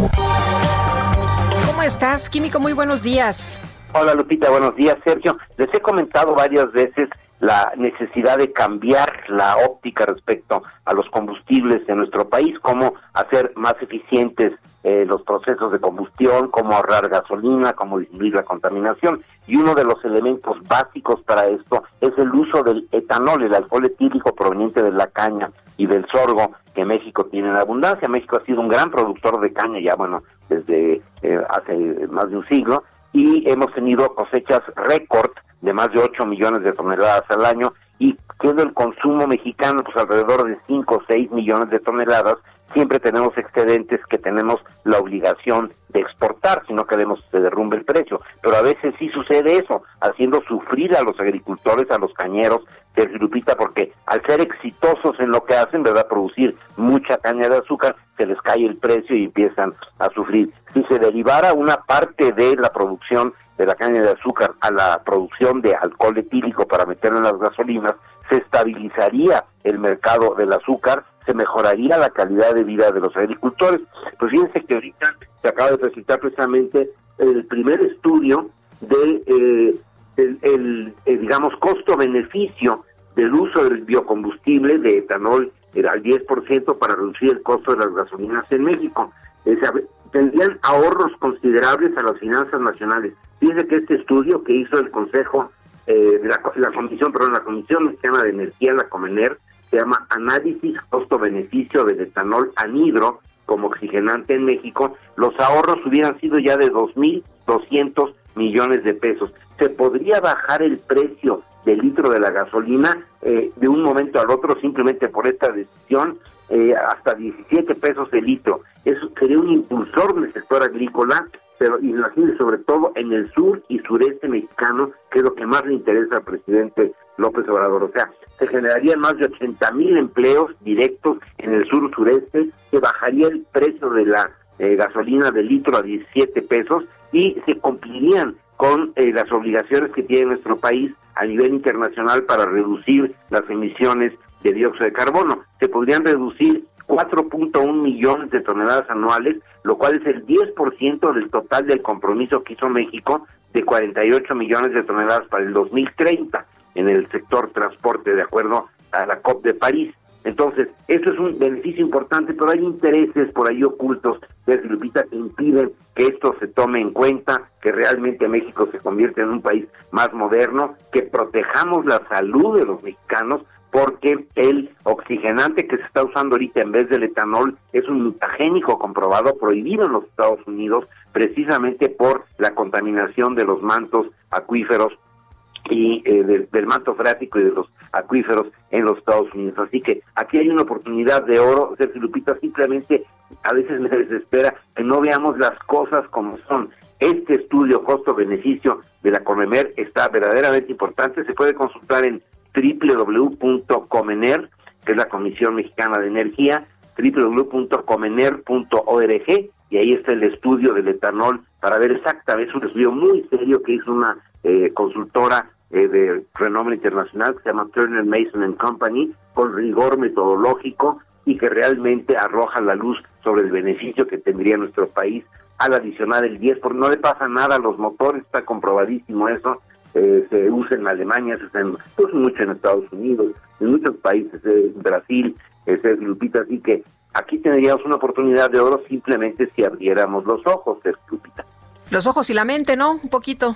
¿Cómo estás, Químico? Muy buenos días. Hola Lupita, buenos días Sergio. Les he comentado varias veces la necesidad de cambiar la óptica respecto a los combustibles en nuestro país, cómo hacer más eficientes eh, los procesos de combustión, cómo ahorrar gasolina, cómo disminuir la contaminación. Y uno de los elementos básicos para esto es el uso del etanol, el alcohol etílico proveniente de la caña y del sorgo que México tiene en abundancia. México ha sido un gran productor de caña ya, bueno, desde eh, hace más de un siglo y hemos tenido cosechas récord de más de 8 millones de toneladas al año y siendo el consumo mexicano pues alrededor de 5 o 6 millones de toneladas, siempre tenemos excedentes que tenemos la obligación de exportar si no queremos que se derrumbe el precio. Pero a veces sí sucede eso, haciendo sufrir a los agricultores, a los cañeros de Lupita, porque al ser exitosos en lo que hacen, ¿verdad? Producir mucha caña de azúcar, se les cae el precio y empiezan a sufrir. Si se derivara una parte de la producción de la caña de azúcar a la producción de alcohol etílico para meterlo en las gasolinas, se estabilizaría el mercado del azúcar, se mejoraría la calidad de vida de los agricultores. Pues fíjense que ahorita se acaba de presentar precisamente el primer estudio de eh, el, digamos costo-beneficio del uso del biocombustible de etanol al 10% para reducir el costo de las gasolinas en México. tendrían ahorros considerables a las finanzas nacionales. Fíjense que este estudio que hizo el Consejo, eh, la, la Comisión, perdón, la Comisión Mexicana de Energía, la Comener, se llama Análisis Costo-Beneficio del Etanol Anhidro como oxigenante en México, los ahorros hubieran sido ya de 2.200 millones de pesos. Se podría bajar el precio del litro de la gasolina eh, de un momento al otro simplemente por esta decisión eh, hasta 17 pesos el litro. Eso sería un impulsor del sector agrícola pero imagínense sobre todo en el sur y sureste mexicano, que es lo que más le interesa al presidente López Obrador. O sea, se generarían más de 80 mil empleos directos en el sur sureste, se bajaría el precio de la eh, gasolina de litro a 17 pesos y se cumplirían con eh, las obligaciones que tiene nuestro país a nivel internacional para reducir las emisiones de dióxido de carbono. Se podrían reducir 4.1 millones de toneladas anuales, lo cual es el 10% del total del compromiso que hizo México de 48 millones de toneladas para el 2030 en el sector transporte, de acuerdo a la COP de París. Entonces, eso es un beneficio importante, pero hay intereses por ahí ocultos, de Lupita, que impiden que esto se tome en cuenta, que realmente México se convierta en un país más moderno, que protejamos la salud de los mexicanos, porque el oxigenante que se está usando ahorita en vez del etanol es un mutagénico comprobado, prohibido en los Estados Unidos, precisamente por la contaminación de los mantos acuíferos y eh, del, manto freático y de los acuíferos en los Estados Unidos. Así que aquí hay una oportunidad de oro, Sergio Lupita, simplemente a veces me desespera que no veamos las cosas como son. Este estudio costo-beneficio de la Comemer está verdaderamente importante, se puede consultar en www.comener, que es la Comisión Mexicana de Energía, www.comener.org, y ahí está el estudio del etanol para ver exactamente, es un estudio muy serio que hizo una eh, consultora eh, de renombre internacional que se llama Turner Mason and Company, con rigor metodológico y que realmente arroja la luz sobre el beneficio que tendría nuestro país al adicionar el 10, porque no le pasa nada a los motores, está comprobadísimo eso, eh, se usa en Alemania, se usa pues, mucho en Estados Unidos, en muchos países, en Brasil, es Lupita, así que aquí tendríamos una oportunidad de oro simplemente si abriéramos los ojos, Lupita. Los ojos y la mente, ¿no? Un poquito.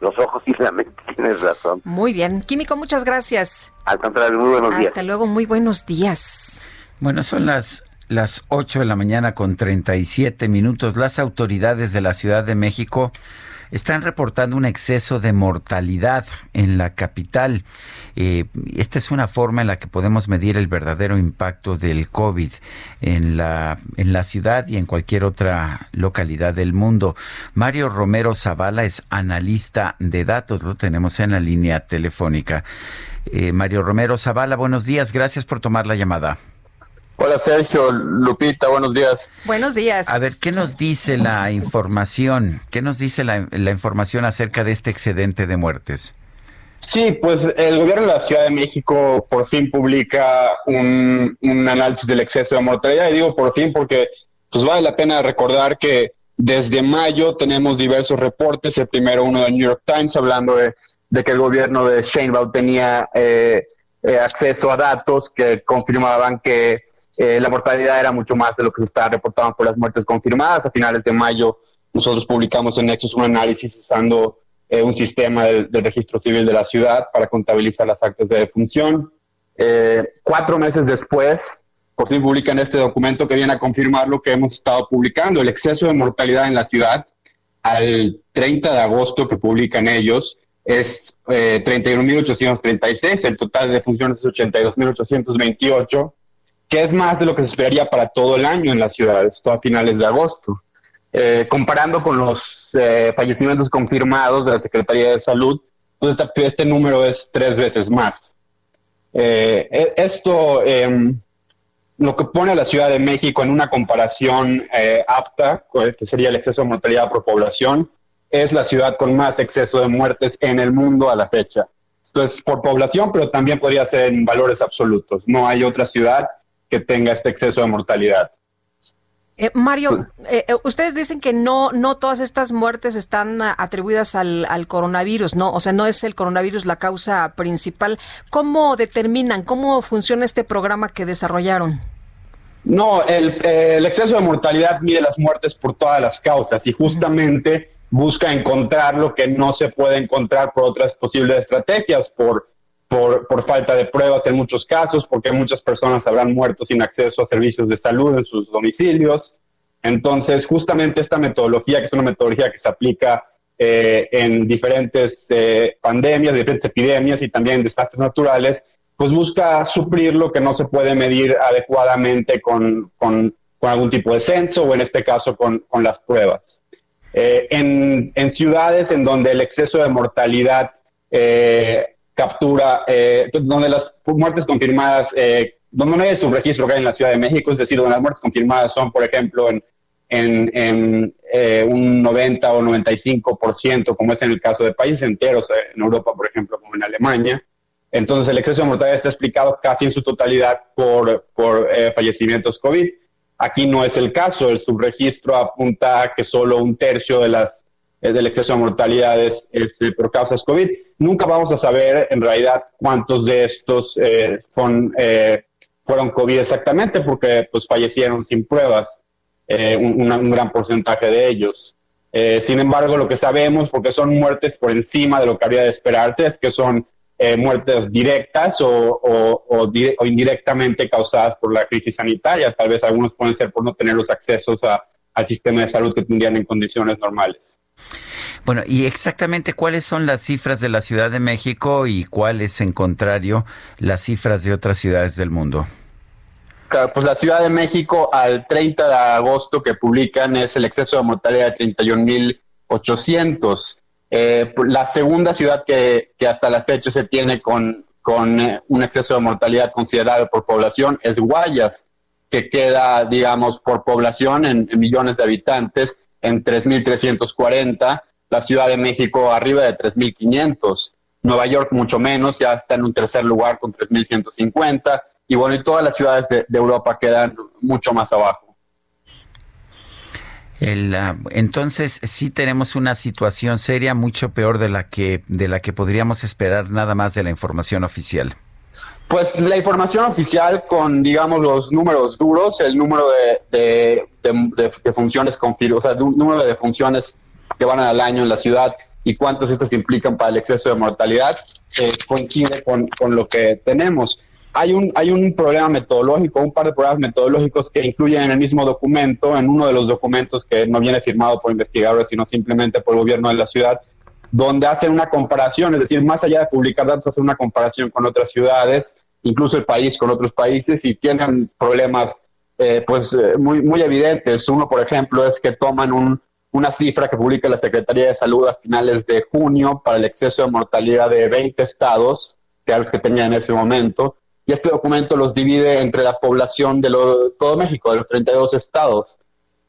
Los ojos y la mente, tienes razón. Muy bien. Químico, muchas gracias. Al contrario, muy buenos días. Hasta luego, muy buenos días. Bueno, son las las 8 de la mañana con 37 minutos. Las autoridades de la Ciudad de México están reportando un exceso de mortalidad en la capital. Eh, esta es una forma en la que podemos medir el verdadero impacto del COVID en la, en la ciudad y en cualquier otra localidad del mundo. Mario Romero Zavala es analista de datos, lo tenemos en la línea telefónica. Eh, Mario Romero Zavala, buenos días, gracias por tomar la llamada. Hola Sergio, Lupita, buenos días. Buenos días. A ver, ¿qué nos dice la información? ¿Qué nos dice la, información acerca de este excedente de muertes? Sí, pues el gobierno de la Ciudad de México por fin publica un, análisis del exceso de mortalidad. Y digo por fin porque pues vale la pena recordar que desde mayo tenemos diversos reportes. El primero, uno del New York Times, hablando de, que el gobierno de Sheinbaum tenía eh, eh, acceso a datos que confirmaban que eh, la mortalidad era mucho más de lo que se estaba reportando por las muertes confirmadas. A finales de mayo nosotros publicamos en Nexus un análisis usando eh, un sistema del, registro civil de la ciudad para contabilizar las actas de defunción. Eh, cuatro meses después, por fin publican este documento que viene a confirmar lo que hemos estado publicando, el exceso de mortalidad en la ciudad al 30 de agosto que publican ellos es 31.836, el total de defunciones es 82.828 que es más de lo que se esperaría para todo el año en las ciudades, esto a finales de agosto. Eh, comparando con los eh, fallecimientos confirmados de la Secretaría de Salud, pues este, número es tres veces más. Eh, e, esto em, lo que pone a la Ciudad de México en una comparación apta, que sería el exceso de mortalidad por población, es la ciudad con más exceso de muertes en el mundo a la fecha. Esto es por población, pero también podría ser en valores absolutos. No hay otra ciudad que tenga este exceso de mortalidad. Eh, Mario, pues- eh, eh, ustedes dicen que no, no todas estas muertes están atribuidas al, coronavirus, ¿no? O sea, no es el coronavirus la causa principal. ¿Cómo determinan, cómo funciona este programa que desarrollaron? No, el, el exceso de mortalidad mide las muertes por todas las causas y justamente busca encontrar lo que no se puede encontrar por otras posibles estrategias, por por, por, falta de pruebas en muchos casos, porque muchas personas habrán muerto sin acceso a servicios de salud en sus domicilios. Entonces, justamente esta metodología, que es una metodología que se aplica eh, en diferentes eh, pandemias, diferentes epidemias y también desastres naturales, pues busca suplir lo que no se puede medir adecuadamente con, con, con algún tipo de censo o en este caso con, con las pruebas. Eh, en, en, ciudades en donde el exceso de mortalidad eh, captura, eh, donde las muertes confirmadas, eh, donde no hay subregistro que hay en la Ciudad de México, es decir, donde las muertes confirmadas son, por ejemplo, en, en, eh, un 90 o 95%, como es en el caso de países enteros, en Europa, por ejemplo, como en Alemania. Entonces, el exceso de mortalidad está explicado casi en su totalidad por, por fallecimientos COVID. Aquí no es el caso, el subregistro apunta que solo un tercio de las del exceso de mortalidad es, por causas COVID. Nunca vamos a saber en realidad cuántos de estos eh, eh, fueron COVID exactamente porque pues fallecieron sin pruebas, eh, un, gran porcentaje de ellos. sin embargo, lo que sabemos, porque son muertes por encima de lo que habría de esperarse, es que son muertes directas o, o, indirectamente causadas por la crisis sanitaria. Tal vez algunos pueden ser por no tener los accesos al sistema de salud que tendrían en condiciones normales. Bueno, y exactamente cuáles son las cifras de la Ciudad de México y cuáles, en contrario, las cifras de otras ciudades del mundo. Claro, pues la Ciudad de México al 30 de agosto que publican es el exceso de mortalidad de 31.800. Eh, la segunda ciudad que, hasta la fecha se tiene con, con eh, un exceso de mortalidad considerable por población es Guayas, que queda, digamos, por población en millones de habitantes en 3.340, la Ciudad de México arriba de 3.500, Nueva York mucho menos, ya está en un tercer lugar con 3.150, y bueno, y todas las ciudades de, Europa quedan mucho más abajo. Ah, entonces sí tenemos una situación seria mucho peor de la que de la que podríamos esperar nada más de la información oficial. Pues la información oficial con, digamos, los números duros, el número de, de, funciones o sea, el número de funciones que van al año en la ciudad y cuántas estas implican para el exceso de mortalidad, eh, coincide con, con, lo que tenemos. Hay un, hay un problema metodológico, un par de problemas metodológicos que incluyen en el mismo documento, en uno de los documentos que no viene firmado por investigadores, sino simplemente por el gobierno de la ciudad, donde hacen una comparación, es decir, más allá de publicar datos, hacen una comparación con otras ciudades, incluso el país con otros países, y tienen problemas eh, pues eh, muy, muy evidentes. Uno, por ejemplo, es que toman un, una cifra que publica la Secretaría de Salud a finales de junio para el exceso de mortalidad de 20 estados, que eran los que tenía en ese momento, y este documento los divide entre la población de todo México, de los 32 estados.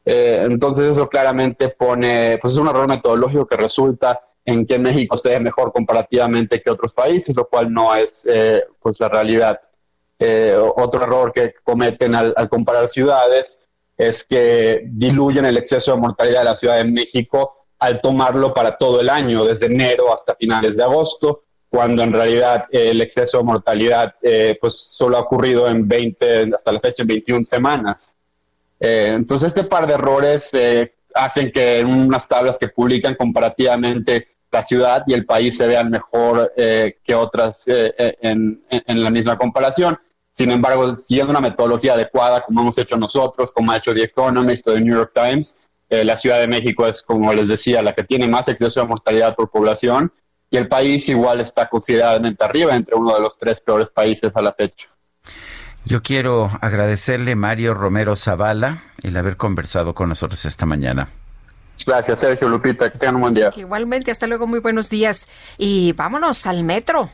Eh, entonces eso claramente pone, pues es un error metodológico que resulta en que México se ve mejor comparativamente que otros países, lo cual no es eh, pues la realidad. Eh, otro error que cometen al, comparar ciudades es que diluyen el exceso de mortalidad de la Ciudad de México al tomarlo para todo el año, desde enero hasta finales de agosto, cuando en realidad el exceso de mortalidad pues solo ha ocurrido en 20, hasta la fecha en 21 semanas. entonces este par de errores hacen que en unas tablas que publican comparativamente la ciudad y el país se vean mejor eh, que otras eh, eh, en, la misma comparación. Sin embargo, siguiendo una metodología adecuada, como hemos hecho nosotros, como ha hecho The Economist o The New York Times, la Ciudad de México es, como les decía, la que tiene más exceso de mortalidad por población y el país igual está considerablemente arriba, entre uno de los tres peores países a la fecha. Yo quiero agradecerle Mario Romero Zavala el haber conversado con nosotros esta mañana. Gracias, Sergio Lupita. Que tengan un buen día. Igualmente, hasta luego, muy buenos días. Y vámonos al metro.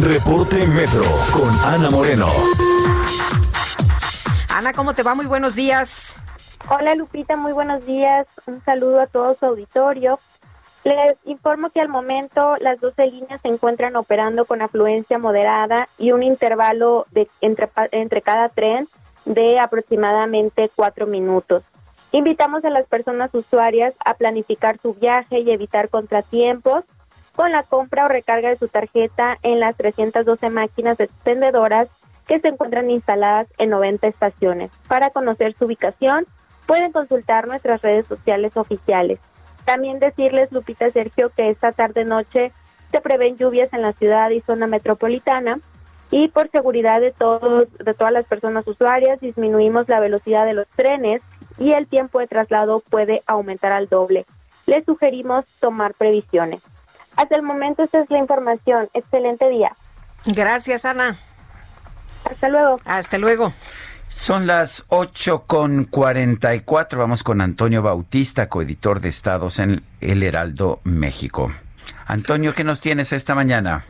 Reporte Metro con Ana Moreno. Ana, ¿cómo te va? Muy buenos días. Hola Lupita, muy buenos días. Un saludo a todo su auditorio. Les informo que al momento las 12 líneas se encuentran operando con afluencia moderada y un intervalo de entre, entre cada tren de aproximadamente cuatro minutos. Invitamos a las personas usuarias a planificar su viaje y evitar contratiempos con la compra o recarga de su tarjeta en las 312 máquinas expendedoras que se encuentran instaladas en 90 estaciones. Para conocer su ubicación, pueden consultar nuestras redes sociales oficiales. También decirles, Lupita Sergio, que esta tarde-noche se prevén lluvias en la ciudad y zona metropolitana y por seguridad de todos de todas las personas usuarias disminuimos la velocidad de los trenes y el tiempo de traslado puede aumentar al doble. Les sugerimos tomar previsiones. Hasta el momento esta es la información. Excelente día. Gracias, Ana. Hasta luego. Hasta luego. Son las ocho con cuarenta y cuatro. Vamos con Antonio Bautista, coeditor de Estados en El Heraldo, México. Antonio, ¿qué nos tienes esta mañana?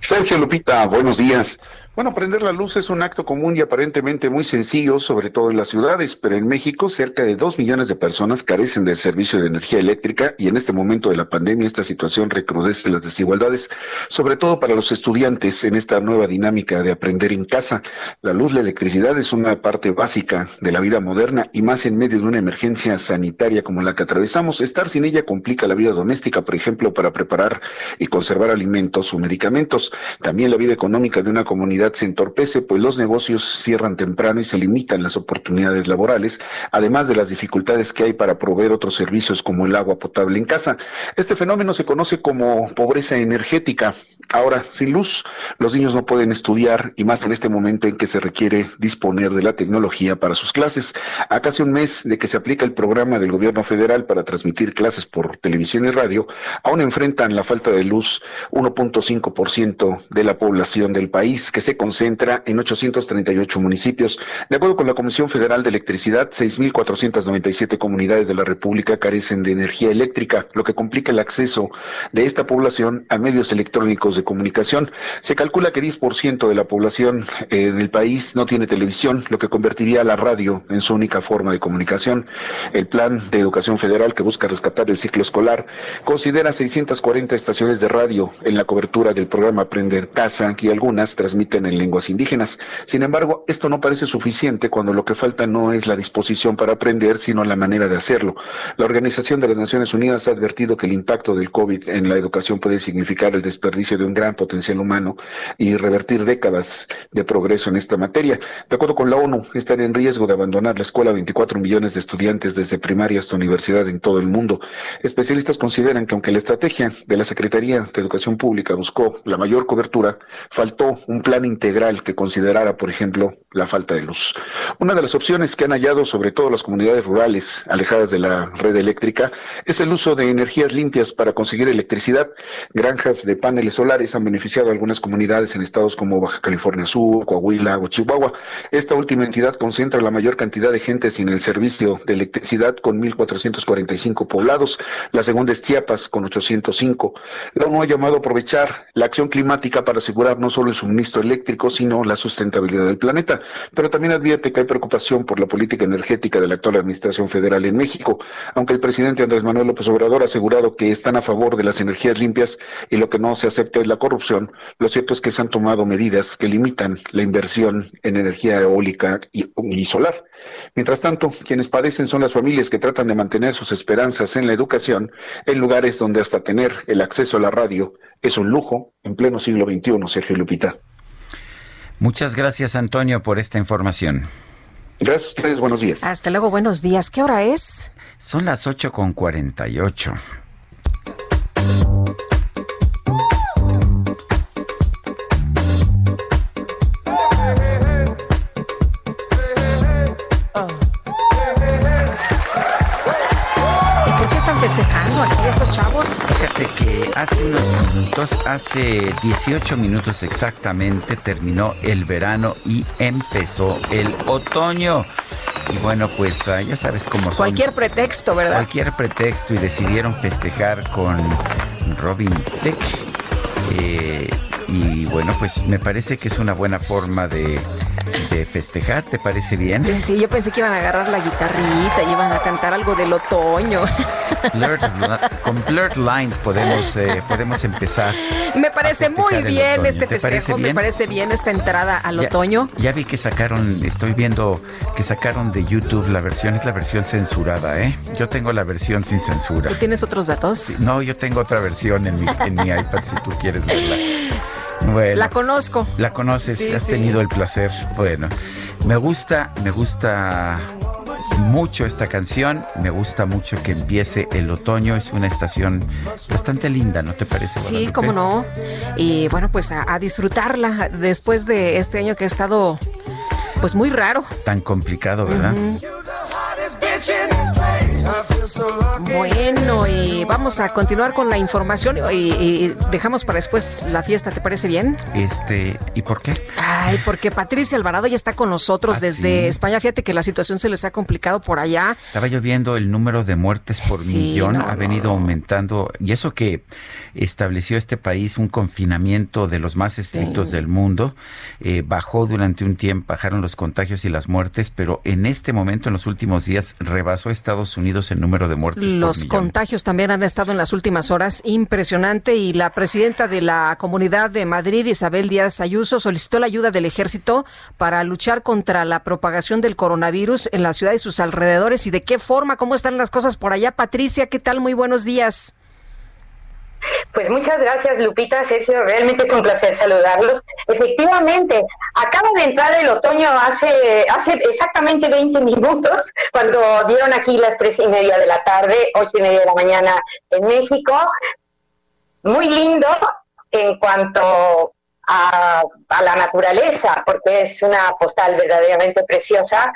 Sergio Lupita, buenos días. Bueno, prender la luz es un acto común y aparentemente muy sencillo, sobre todo en las ciudades, pero en México cerca de dos millones de personas carecen del servicio de energía eléctrica y en este momento de la pandemia esta situación recrudece las desigualdades, sobre todo para los estudiantes en esta nueva dinámica de aprender en casa. La luz, la electricidad es una parte básica de la vida moderna y más en medio de una emergencia sanitaria como la que atravesamos. Estar sin ella complica la vida doméstica, por ejemplo, para preparar y conservar alimentos o medicamentos. También la vida económica de una comunidad se entorpece, pues los negocios cierran temprano y se limitan las oportunidades laborales, además de las dificultades que hay para proveer otros servicios como el agua potable en casa. Este fenómeno se conoce como pobreza energética. Ahora, sin luz, los niños no pueden estudiar y más en este momento en que se requiere disponer de la tecnología para sus clases. A casi un mes de que se aplica el programa del gobierno federal para transmitir clases por televisión y radio, aún enfrentan la falta de luz 1.5% de la población del país, que se concentra en 838 municipios. De acuerdo con la Comisión Federal de Electricidad, 6.497 comunidades de la República carecen de energía eléctrica, lo que complica el acceso de esta población a medios electrónicos de comunicación. Se calcula que 10% de la población eh, del país no tiene televisión, lo que convertiría a la radio en su única forma de comunicación. El Plan de Educación Federal, que busca rescatar el ciclo escolar, considera 640 estaciones de radio en la cobertura del programa Aprender Casa y algunas transmiten en lenguas indígenas. Sin embargo, esto no parece suficiente cuando lo que falta no es la disposición para aprender, sino la manera de hacerlo. La Organización de las Naciones Unidas ha advertido que el impacto del COVID en la educación puede significar el desperdicio de un gran potencial humano y revertir décadas de progreso en esta materia. De acuerdo con la ONU, están en riesgo de abandonar la escuela 24 millones de estudiantes desde primaria hasta universidad en todo el mundo. Especialistas consideran que aunque la estrategia de la Secretaría de Educación Pública buscó la mayor cobertura, faltó un plan integral que considerara, por ejemplo, la falta de luz. Una de las opciones que han hallado sobre todo las comunidades rurales alejadas de la red eléctrica es el uso de energías limpias para conseguir electricidad. Granjas de paneles solares han beneficiado a algunas comunidades en estados como Baja California Sur, Coahuila o Chihuahua. Esta última entidad concentra la mayor cantidad de gente sin el servicio de electricidad con 1.445 poblados. La segunda es Chiapas con 805. La ONU ha llamado a aprovechar la acción climática para asegurar no solo el suministro eléctrico, sino la sustentabilidad del planeta. Pero también advierte que hay preocupación por la política energética de la actual administración federal en México. Aunque el presidente Andrés Manuel López Obrador ha asegurado que están a favor de las energías limpias y lo que no se acepta es la corrupción, lo cierto es que se han tomado medidas que limitan la inversión en energía eólica y, y solar. Mientras tanto, quienes padecen son las familias que tratan de mantener sus esperanzas en la educación en lugares donde hasta tener el acceso a la radio es un lujo en pleno siglo XXI, Sergio Lupita. Muchas gracias, Antonio, por esta información. Gracias a ustedes, buenos días. Hasta luego, buenos días. ¿Qué hora es? Son las 8 con 48. Fíjate que hace unos minutos, hace 18 minutos exactamente, terminó el verano y empezó el otoño. Y bueno, pues ah, ya sabes cómo son. Cualquier pretexto, ¿verdad? Cualquier pretexto y decidieron festejar con Robin Thicke. Eh, y bueno, pues me parece que es una buena forma de, de festejar, ¿te parece bien? Sí, yo pensé que iban a agarrar la guitarrita y iban a cantar algo del otoño. Blurred con Blurred Lines podemos, eh, podemos empezar. Me parece muy bien este ¿Te parece festejo, me parece bien esta entrada al Ya- otoño. Ya vi que sacaron, estoy viendo que sacaron de YouTube la versión, es la versión censurada, ¿eh? Yo tengo la versión sin censura. ¿Tú tienes otros datos? No, yo tengo otra versión en mi, en mi iPad si tú quieres verla. Bueno. La conozco. ¿La conoces? Sí, ¿Has sí. tenido el placer? Bueno, me gusta, me gusta mucho esta canción, me gusta mucho que empiece el otoño, es una estación bastante linda, ¿no te parece? Sí, cómo no. Y bueno, pues a, a disfrutarla después de este año que ha estado pues muy raro. Tan complicado, ¿verdad? Bueno, y vamos a continuar con la información y, dejamos para después la fiesta, ¿te parece bien? Este, ¿y por qué? Ay, porque Patricia Alvarado ya está con nosotros ¿Ah, desde sí? España. Fíjate que la situación se les ha complicado por allá. Estaba yo viendo el número de muertes por Sí, millón, no, ha venido aumentando, y eso que estableció este país un confinamiento de los más estrictos del mundo, eh, bajó durante un tiempo, bajaron los contagios y las muertes, pero en este momento, en los últimos días, rebasó Estados Unidos el número de muertes por Los contagios también han estado en las últimas horas impresionante y la presidenta de la Comunidad de Madrid, Isabel Díaz Ayuso, solicitó la ayuda del ejército para luchar contra la propagación del coronavirus en la ciudad y sus alrededores. ¿Y de qué forma? ¿Cómo están las cosas por allá? Patricia, ¿qué tal? Muy buenos días. Pues muchas gracias, Lupita, Sergio. Realmente es un placer saludarlos. Efectivamente, acaba de entrar el otoño hace, hace exactamente 20 minutos, cuando dieron aquí las tres y media de la tarde, ocho y media de la mañana en México. Muy lindo en cuanto a, a la naturaleza, porque es una postal verdaderamente preciosa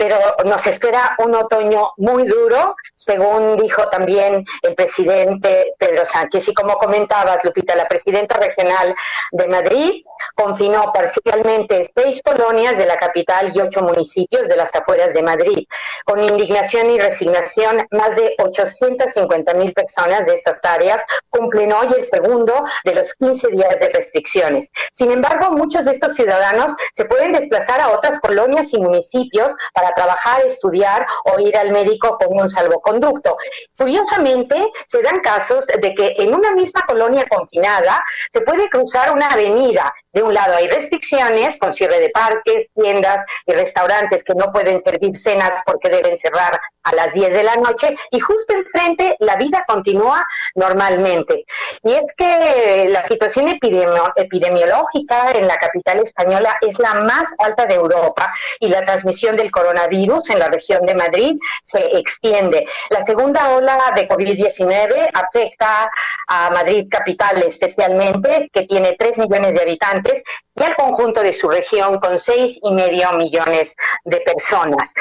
pero nos espera un otoño muy duro, según dijo también el presidente Pedro Sánchez. Y como comentabas, Lupita, la presidenta regional de Madrid confinó parcialmente seis colonias de la capital y ocho municipios de las afueras de Madrid. Con indignación y resignación, más de 850 mil personas de estas áreas cumplen hoy el segundo de los 15 días de restricciones. Sin embargo, muchos de estos ciudadanos se pueden desplazar a otras colonias y municipios para trabajar, estudiar o ir al médico con un salvoconducto. Curiosamente, se dan casos de que en una misma colonia confinada se puede cruzar una avenida. De un lado hay restricciones con cierre de parques, tiendas y restaurantes que no pueden servir cenas porque deben cerrar a las 10 de la noche y justo enfrente la vida continúa normalmente. Y es que la situación epidemiológica en la capital española es la más alta de Europa y la transmisión del coronavirus en la región de Madrid se extiende. La segunda ola de COVID-19 afecta a Madrid capital especialmente, que tiene 3 millones de habitantes, y al conjunto de su región con seis y medio millones de personas.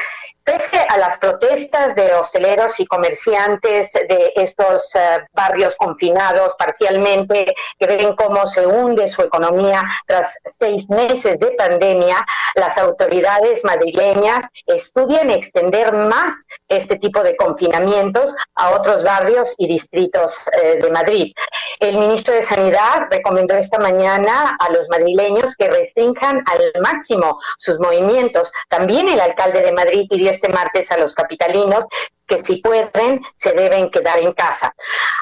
Pese a las protestas de hosteleros y comerciantes de estos eh, barrios confinados parcialmente, que ven cómo se hunde su economía tras seis meses de pandemia, las autoridades madrileñas estudian extender más este tipo de confinamientos a otros barrios y distritos eh, de Madrid. El ministro de Sanidad recomendó esta mañana a los madrileños que restrinjan al máximo sus movimientos. También el alcalde de Madrid pidió este martes a los capitalinos que si pueden se deben quedar en casa.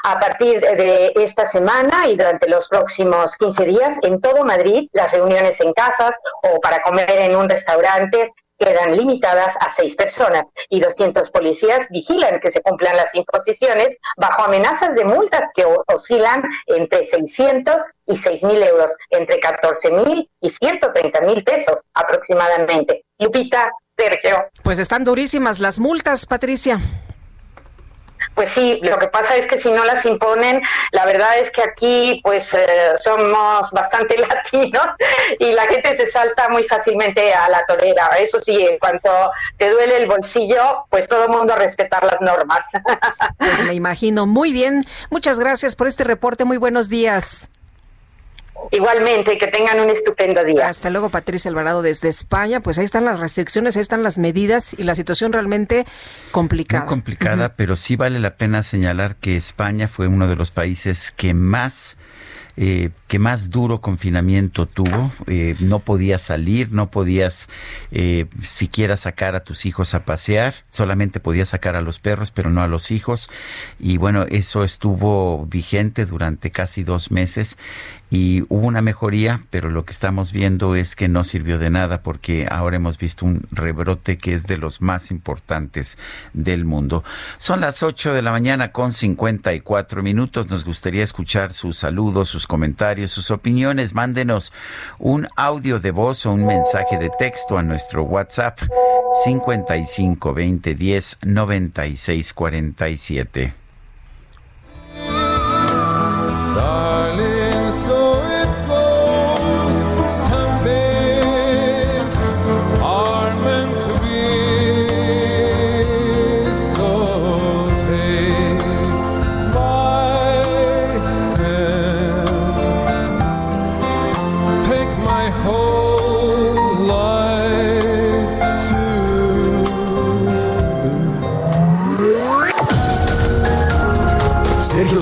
A partir de esta semana y durante los próximos 15 días, en todo Madrid, las reuniones en casas o para comer en un restaurante quedan limitadas a seis personas y 200 policías vigilan que se cumplan las imposiciones bajo amenazas de multas que oscilan entre 600 y 6 mil euros, entre 14 mil y 130 mil pesos aproximadamente. Lupita, Sergio. Pues están durísimas las multas, Patricia. Pues sí, lo que pasa es que si no las imponen, la verdad es que aquí pues eh, somos bastante latinos y la gente se salta muy fácilmente a la torera. Eso sí, en cuanto te duele el bolsillo, pues todo el mundo respetar las normas. Pues me imagino. Muy bien. Muchas gracias por este reporte. Muy buenos días. Igualmente, que tengan un estupendo día. Hasta luego, Patricia Alvarado desde España. Pues ahí están las restricciones, ahí están las medidas y la situación realmente complicada. Muy complicada, pero sí vale la pena señalar que España fue uno de los países que más eh, que más duro confinamiento tuvo. Eh, no podías salir, no podías eh, siquiera sacar a tus hijos a pasear, solamente podías sacar a los perros, pero no a los hijos. Y bueno, eso estuvo vigente durante casi dos meses y hubo una mejoría, pero lo que estamos viendo es que no sirvió de nada porque ahora hemos visto un rebrote que es de los más importantes del mundo. Son las 8 de la mañana con 54 minutos. Nos gustaría escuchar sus saludos, sus comentarios, sus opiniones. Mándenos un audio de voz o un mensaje de texto a nuestro WhatsApp 55 20 10 96 47.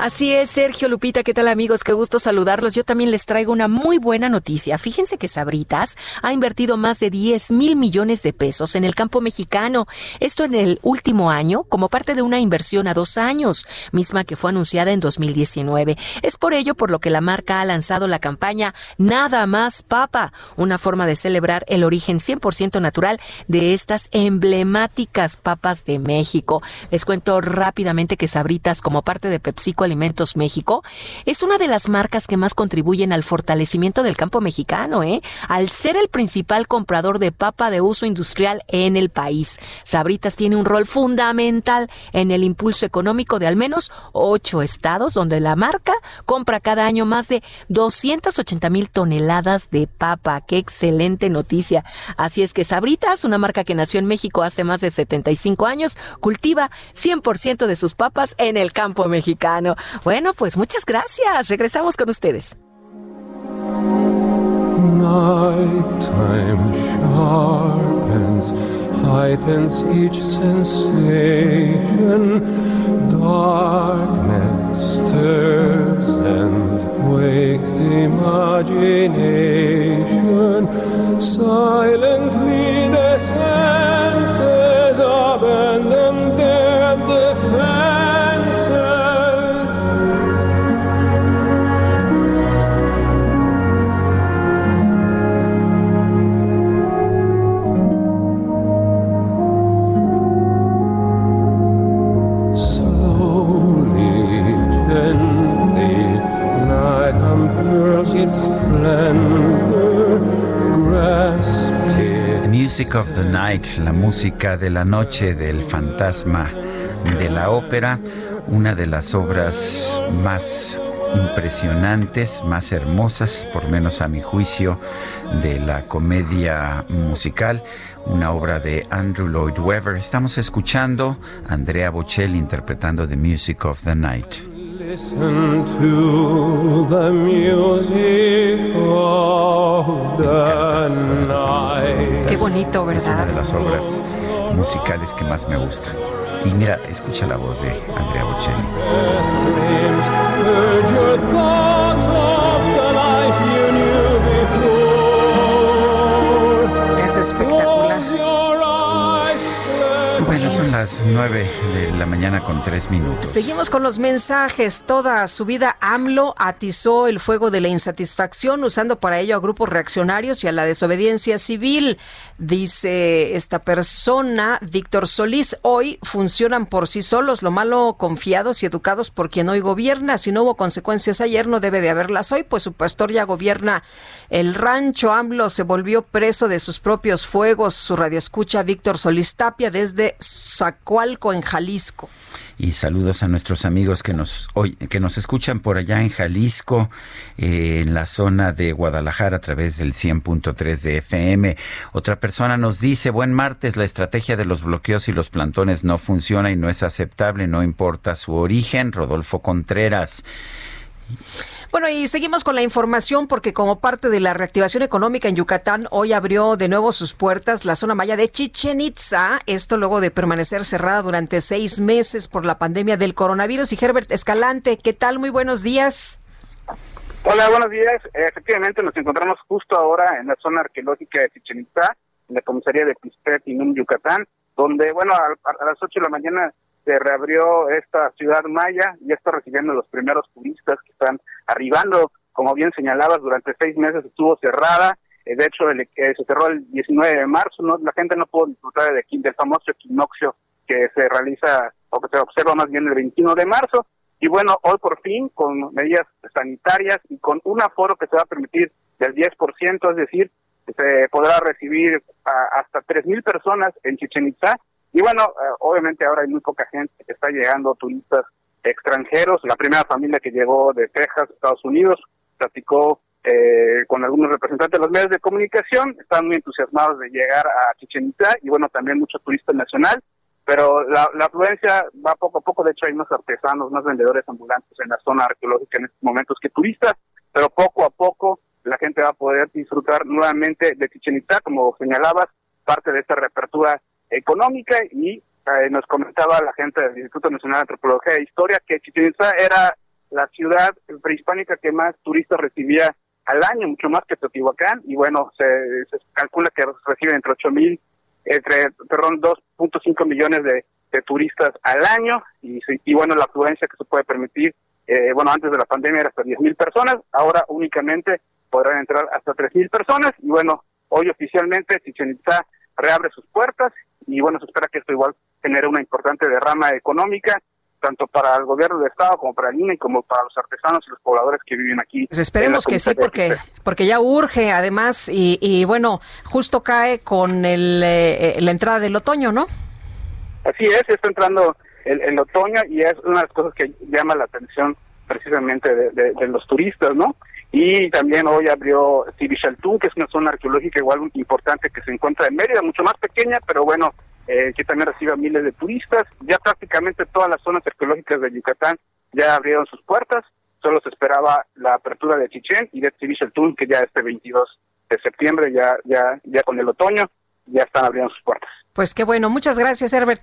Así es, Sergio Lupita, ¿qué tal amigos? Qué gusto saludarlos. Yo también les traigo una muy buena noticia. Fíjense que Sabritas ha invertido más de 10 mil millones de pesos en el campo mexicano. Esto en el último año como parte de una inversión a dos años, misma que fue anunciada en 2019. Es por ello por lo que la marca ha lanzado la campaña Nada más Papa, una forma de celebrar el origen 100% natural de estas emblemáticas papas de México. Les cuento rápidamente que Sabritas, como parte de PepsiCo, Alimentos México, es una de las marcas que más contribuyen al fortalecimiento del campo mexicano, ¿eh? Al ser el principal comprador de papa de uso industrial en el país. Sabritas tiene un rol fundamental en el impulso económico de al menos ocho estados, donde la marca compra cada año más de 280 mil toneladas de papa. ¡Qué excelente noticia! Así es que Sabritas, una marca que nació en México hace más de 75 años, cultiva 100% de sus papas en el campo mexicano. Bueno, pues muchas gracias. Regresamos con ustedes. Nighttime sharpens, heightens each sensation. Darkness stirs and wakes imagination. Silently the Music of the Night, la música de la noche del fantasma de la ópera, una de las obras más impresionantes, más hermosas, por menos a mi juicio, de la comedia musical, una obra de Andrew Lloyd Webber. Estamos escuchando a Andrea Bocelli interpretando The Music of the Night. Listen to the music of the night. Qué bonito, Es una ¿verdad? de las obras musicales que más me gustan. Y mira, escucha la voz de Andrea Bocelli. Las nueve de la mañana con tres minutos. Seguimos con los mensajes. Toda su vida AMLO atizó el fuego de la insatisfacción usando para ello a grupos reaccionarios y a la desobediencia civil. Dice esta persona, Víctor Solís, hoy funcionan por sí solos, lo malo confiados y educados por quien hoy gobierna. Si no hubo consecuencias ayer, no debe de haberlas hoy, pues su pastor ya gobierna el rancho. AMLO se volvió preso de sus propios fuegos. Su radioescucha Víctor Solís Tapia desde En Jalisco. Y saludos a nuestros amigos que nos hoy, que nos escuchan por allá en Jalisco, eh, en la zona de Guadalajara a través del 100.3 de FM. Otra persona nos dice, buen martes, la estrategia de los bloqueos y los plantones no funciona y no es aceptable, no importa su origen. Rodolfo Contreras. Bueno, y seguimos con la información porque como parte de la reactivación económica en Yucatán, hoy abrió de nuevo sus puertas la zona maya de Chichen Itza. Esto luego de permanecer cerrada durante seis meses por la pandemia del coronavirus. Y Herbert Escalante, ¿qué tal? Muy buenos días. Hola, buenos días. Efectivamente, nos encontramos justo ahora en la zona arqueológica de Chichen Itza, en la comisaría de Pispet, Inum, Yucatán, donde, bueno, a, a las 8 de la mañana se reabrió esta ciudad maya y está recibiendo los primeros turistas que están arribando. Como bien señalabas, durante seis meses estuvo cerrada. Eh, de hecho, el- eh, se cerró el 19 de marzo. ¿no? La gente no pudo disfrutar de, del famoso equinoccio que se realiza o que se observa más bien el 21 de marzo. Y bueno, hoy por fin, con medidas sanitarias y con un aforo que se va a permitir del 10%, es decir, se podrá recibir a- hasta 3.000 personas en Chichen Itza. Y bueno, eh, obviamente ahora hay muy poca gente que está llegando, turistas extranjeros. La primera familia que llegó de Texas, Estados Unidos, platicó eh, con algunos representantes de los medios de comunicación. Están muy entusiasmados de llegar a Chichen Itza y bueno, también mucho turista nacional. Pero la, la afluencia va poco a poco. De hecho, hay más artesanos, más vendedores ambulantes en la zona arqueológica en estos momentos que turistas. Pero poco a poco la gente va a poder disfrutar nuevamente de Chichen Itza, como señalabas, parte de esta reapertura económica y eh, nos comentaba la gente del Instituto Nacional de Antropología e Historia que Chichen Itza era la ciudad prehispánica que más turistas recibía al año, mucho más que Teotihuacán, y bueno, se, se calcula que reciben entre 8 mil, entre, perdón, 2.5 millones de, turistas al año, y bueno, la afluencia que se puede permitir, eh, bueno, antes de la pandemia era hasta 10 mil personas, ahora únicamente podrán entrar hasta 3 mil personas, y bueno, hoy oficialmente Chichen Itza reabre sus puertas, y bueno, se espera que esto igual genere una importante derrama económica, tanto para el gobierno del estado como para el INE como para los artesanos y los pobladores que viven aquí. Pues esperemos que sí, porque porque ya urge además y, y bueno, justo cae con el, eh, la entrada del otoño, ¿no? Así es, está entrando el, el, otoño y es una de las cosas que llama la atención precisamente de, de, de los turistas, ¿no? Y también hoy abrió Tibichaltún, que es una zona arqueológica igual importante que se encuentra en Mérida, mucho más pequeña, pero bueno, eh, que también recibe a miles de turistas. Ya prácticamente todas las zonas arqueológicas de Yucatán ya abrieron sus puertas. Solo se esperaba la apertura de Chichén y de Tibichaltún, que ya este 22 de septiembre, ya, ya, ya con el otoño, ya están abriendo sus puertas. Pues qué bueno. Muchas gracias, Herbert.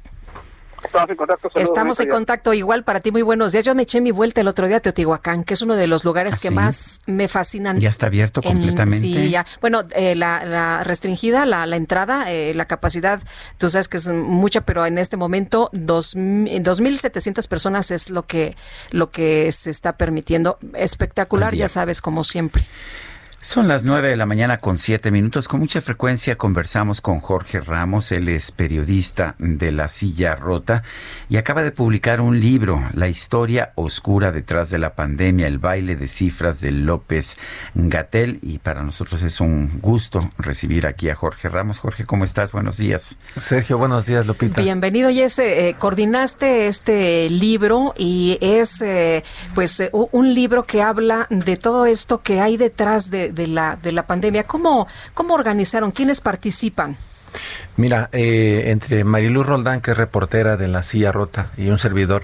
Estamos en contacto. Estamos en contacto igual para ti. Muy buenos días. Yo me eché mi vuelta el otro día a Teotihuacán, que es uno de los lugares ¿Ah, que sí? más me fascinan. Ya está abierto En- completamente. sí, ya. Bueno, eh, la, la restringida, la, la entrada, eh, la capacidad, tú sabes que es mucha, pero en este momento dos, mi- 2.700 personas es lo que, lo que se está permitiendo. Espectacular, ya sabes, como siempre. Son las nueve de la mañana con siete minutos. Con mucha frecuencia conversamos con Jorge Ramos, él es periodista de La Silla Rota y acaba de publicar un libro, La historia oscura detrás de la pandemia, el baile de cifras de López Gatel. Y para nosotros es un gusto recibir aquí a Jorge Ramos. Jorge, ¿cómo estás? Buenos días. Sergio, buenos días, Lupita. Bienvenido, Jess. Eh, coordinaste este libro y es eh, pues eh, un libro que habla de todo esto que hay detrás de, de la, de la pandemia. ¿Cómo, ¿Cómo organizaron? ¿Quiénes participan? Mira, eh, entre Mariluz Roldán, que es reportera de La Silla Rota, y un servidor,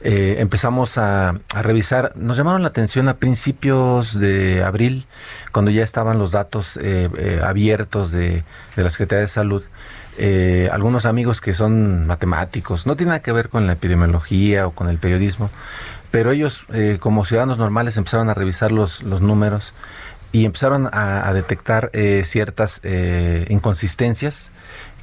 eh, empezamos a, a revisar, nos llamaron la atención a principios de abril, cuando ya estaban los datos eh, abiertos de, de la Secretaría de Salud. Algunos amigos que son matemáticos, no tiene nada que ver con la epidemiología o con el periodismo, pero ellos como ciudadanos normales empezaron a revisar los, los números y empezaron a, detectar eh, ciertas eh, inconsistencias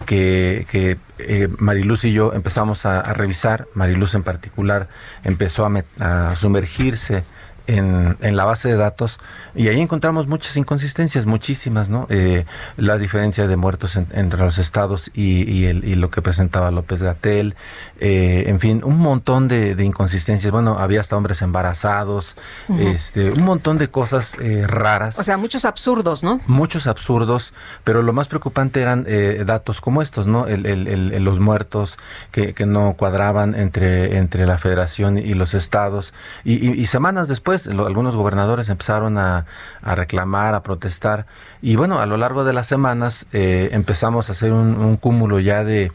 que, que eh, Mariluz y yo empezamos a, revisar. Mariluz en particular empezó a, a sumergirse en, en la base de datos y ahí encontramos muchas inconsistencias, muchísimas, ¿no? Eh, la diferencia de muertos en- entre los estados y, y el- y lo que presentaba López Gatel, eh, en fin, un montón de, de inconsistencias. Bueno, había hasta hombres embarazados, este, un montón de cosas eh, raras. O sea, muchos absurdos, ¿no? Muchos absurdos, pero lo más preocupante eran eh, datos como estos, ¿no? El, el- el- el- los muertos que, que no cuadraban entre, entre la federación y los estados. Y semanas después, algunos gobernadores empezaron a, reclamar, a protestar. Y bueno, a lo largo de las semanas eh, empezamos a hacer un, cúmulo ya de,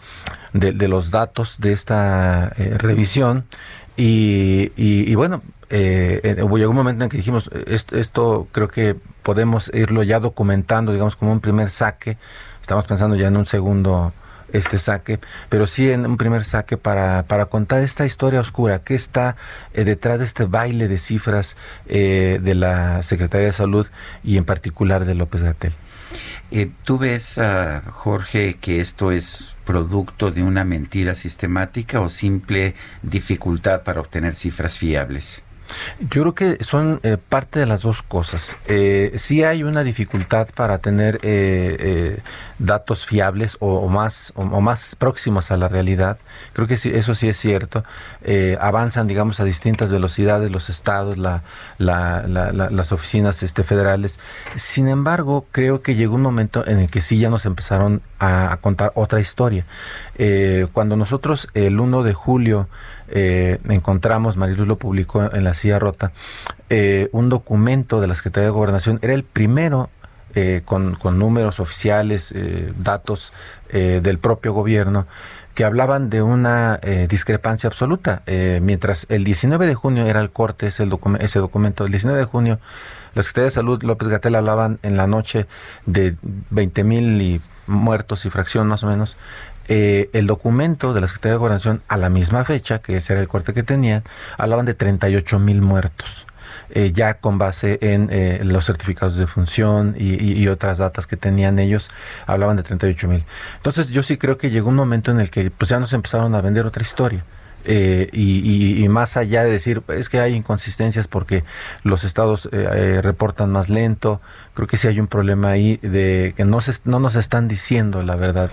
los datos de esta eh, revisión. Y, y- bueno, eh, eh, llegó un momento en que dijimos, esto, esto creo que podemos irlo ya documentando, digamos, como un primer saque. Estamos pensando ya en un segundo este saque, pero sí en un primer saque para, para contar esta historia oscura que está eh, detrás de este baile de cifras eh, de la Secretaría de Salud y en particular de López Gatel. Eh, ¿Tú ves, ah, Jorge, que esto es producto de una mentira sistemática o simple dificultad para obtener cifras fiables? Yo creo que son eh, parte de las dos cosas. Eh, sí hay una dificultad para tener eh, eh, datos fiables o, más o, más próximos a la realidad. Creo que sí, eso sí es cierto. Eh, avanzan, digamos, a distintas velocidades los estados, la, la- la- la- las oficinas este, federales. Sin embargo, creo que llegó un momento en el que sí ya nos empezaron a, a contar otra historia. Cuando nosotros el 1 de julio eh, encontramos, Mariluz lo publicó en la silla rota, eh, un documento de la Secretaría de Gobernación, era el primero eh, con, números oficiales, eh, datos eh, del propio gobierno, que hablaban de una discrepancia absoluta. Mientras el 19 de junio era el corte, ese, el ese documento, el 19 de junio, la Secretaría de Salud, López Gatel, hablaban en la noche de 20 mil y muertos y fracción más o menos. Eh, el documento de la Secretaría de Gobernación a la misma fecha, que ese era el corte que tenían, hablaban de 38 mil muertos. eh, ya con base en eh, los certificados de función y, y- y otras datas que tenían ellos, hablaban de 38 mil. Entonces yo sí creo que llegó un momento en el que pues ya nos empezaron a vender otra historia. eh, y, más allá de decir es que hay inconsistencias porque los estados reportan más lento, creo que sí hay un problema ahí de que no, se, no nos están diciendo la verdad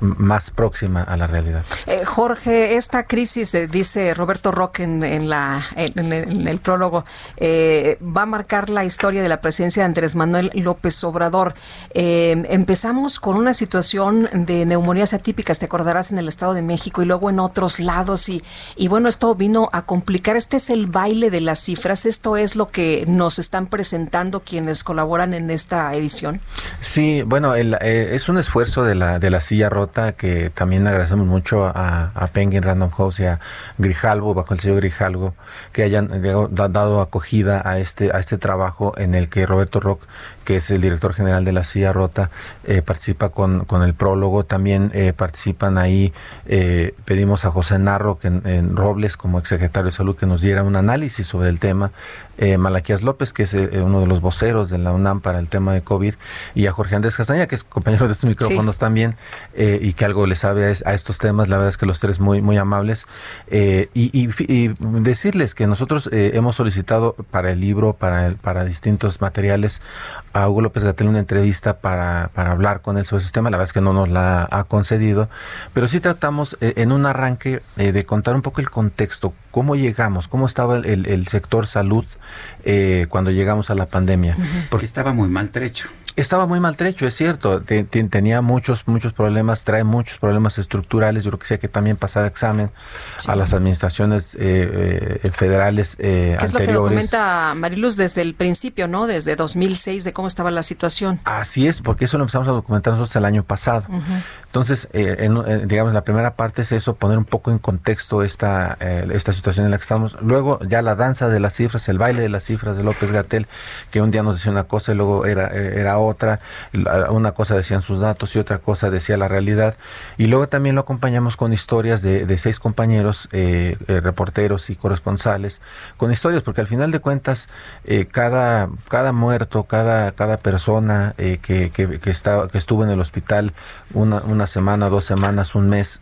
más próxima a la realidad. Jorge, esta crisis, dice Roberto Roque en, la, en, el, prólogo, va a marcar la historia de la presidencia de Andrés Manuel López Obrador. empezamos con una situación de neumonías atípicas, te acordarás, en el Estado de México y luego en otros lados y, y bueno, esto vino a complicar. Este es el baile de las cifras. Esto es lo que nos están presentando quienes colaboran en esta edición. Sí, bueno, eh, es un esfuerzo de la, de la silla rota que también agradecemos mucho a, Penguin Random House y a Grijalvo, bajo el sello Grijalvo, que hayan dado acogida a este, a este trabajo en el que Roberto Rock que es el director general de la Silla Rota, eh, participa con, con, el prólogo. También eh, participan ahí, eh, pedimos a José Narro que en, Robles, como exsecretario de Salud, que nos diera un análisis sobre el tema. Malaquías López, que es uno de los voceros de la UNAM para el tema de COVID, y a Jorge Andrés Castaña, que es compañero de estos micrófonos también, y que algo le sabe a, estos temas. La verdad es que los tres muy, muy amables. Y, decirles que nosotros hemos solicitado para el libro, para, para distintos materiales, a Hugo López Gatel una entrevista para, para hablar con él sobre ese tema. La verdad es que no nos la ha concedido, pero sí tratamos eh, en un arranque eh, de contar un poco el contexto, cómo llegamos, cómo estaba el, el sector salud eh, cuando llegamos a la pandemia. Porque estaba muy maltrecho. Estaba muy maltrecho, es cierto. tenía muchos, muchos problemas, trae muchos problemas estructurales. Yo creo que sí hay que también pasar examen a las administraciones eh, eh, federales eh, ¿Qué es lo que documenta Mariluz desde el principio, ¿no? Desde 2006, de cómo estaba la situación. Así es, porque eso lo empezamos a documentar nosotros el año pasado. Entonces, en, digamos, la primera parte es eso, poner un poco en contexto esta, esta situación en la que estamos. Luego, ya la danza de las cifras, el baile de las cifras de López Gatel, que un día nos decía una cosa y luego era, era otra, una cosa decían sus datos y otra cosa decía la realidad. Y luego también lo acompañamos con historias de, seis compañeros, eh, eh, reporteros y corresponsales, con historias, porque al final de cuentas, eh, cada, cada muerto, cada, cada persona que, que, que, que estuvo en el hospital una semana, dos semanas, un mes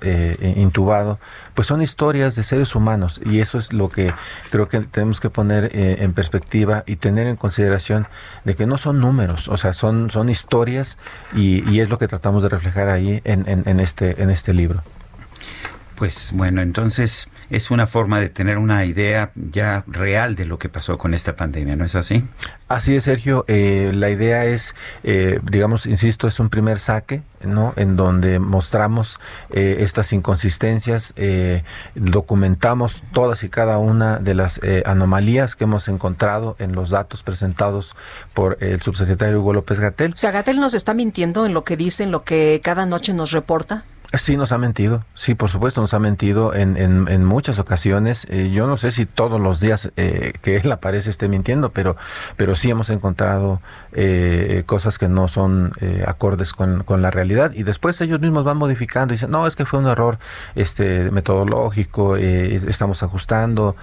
intubado, pues son historias de seres humanos y eso es lo que creo que tenemos que poner en perspectiva y tener en consideración de que no son números, o sea, son son, historias y, es lo que tratamos de reflejar ahí en, en, este, en este libro. Pues bueno, entonces es una forma de tener una idea ya real de lo que pasó con esta pandemia, ¿no es así? Así es, Sergio. Eh, la idea es, eh, digamos, insisto, es un primer saque, ¿no? En donde mostramos eh, estas inconsistencias, documentamos todas y cada una de las anomalías que hemos encontrado en los datos presentados por el subsecretario Hugo López Gatel. O sea, Gatel nos está mintiendo en lo que dice, en lo que cada noche nos reporta. Sí, nos ha mentido. Sí, por supuesto, nos ha mentido en, en, muchas ocasiones. Eh, yo no sé si todos los días eh, que él aparece esté mintiendo, pero, pero sí hemos encontrado eh, cosas que no son acordes con, con, la realidad. Y después ellos mismos van modificando y dicen, no, es que fue un error este metodológico, estamos ajustando.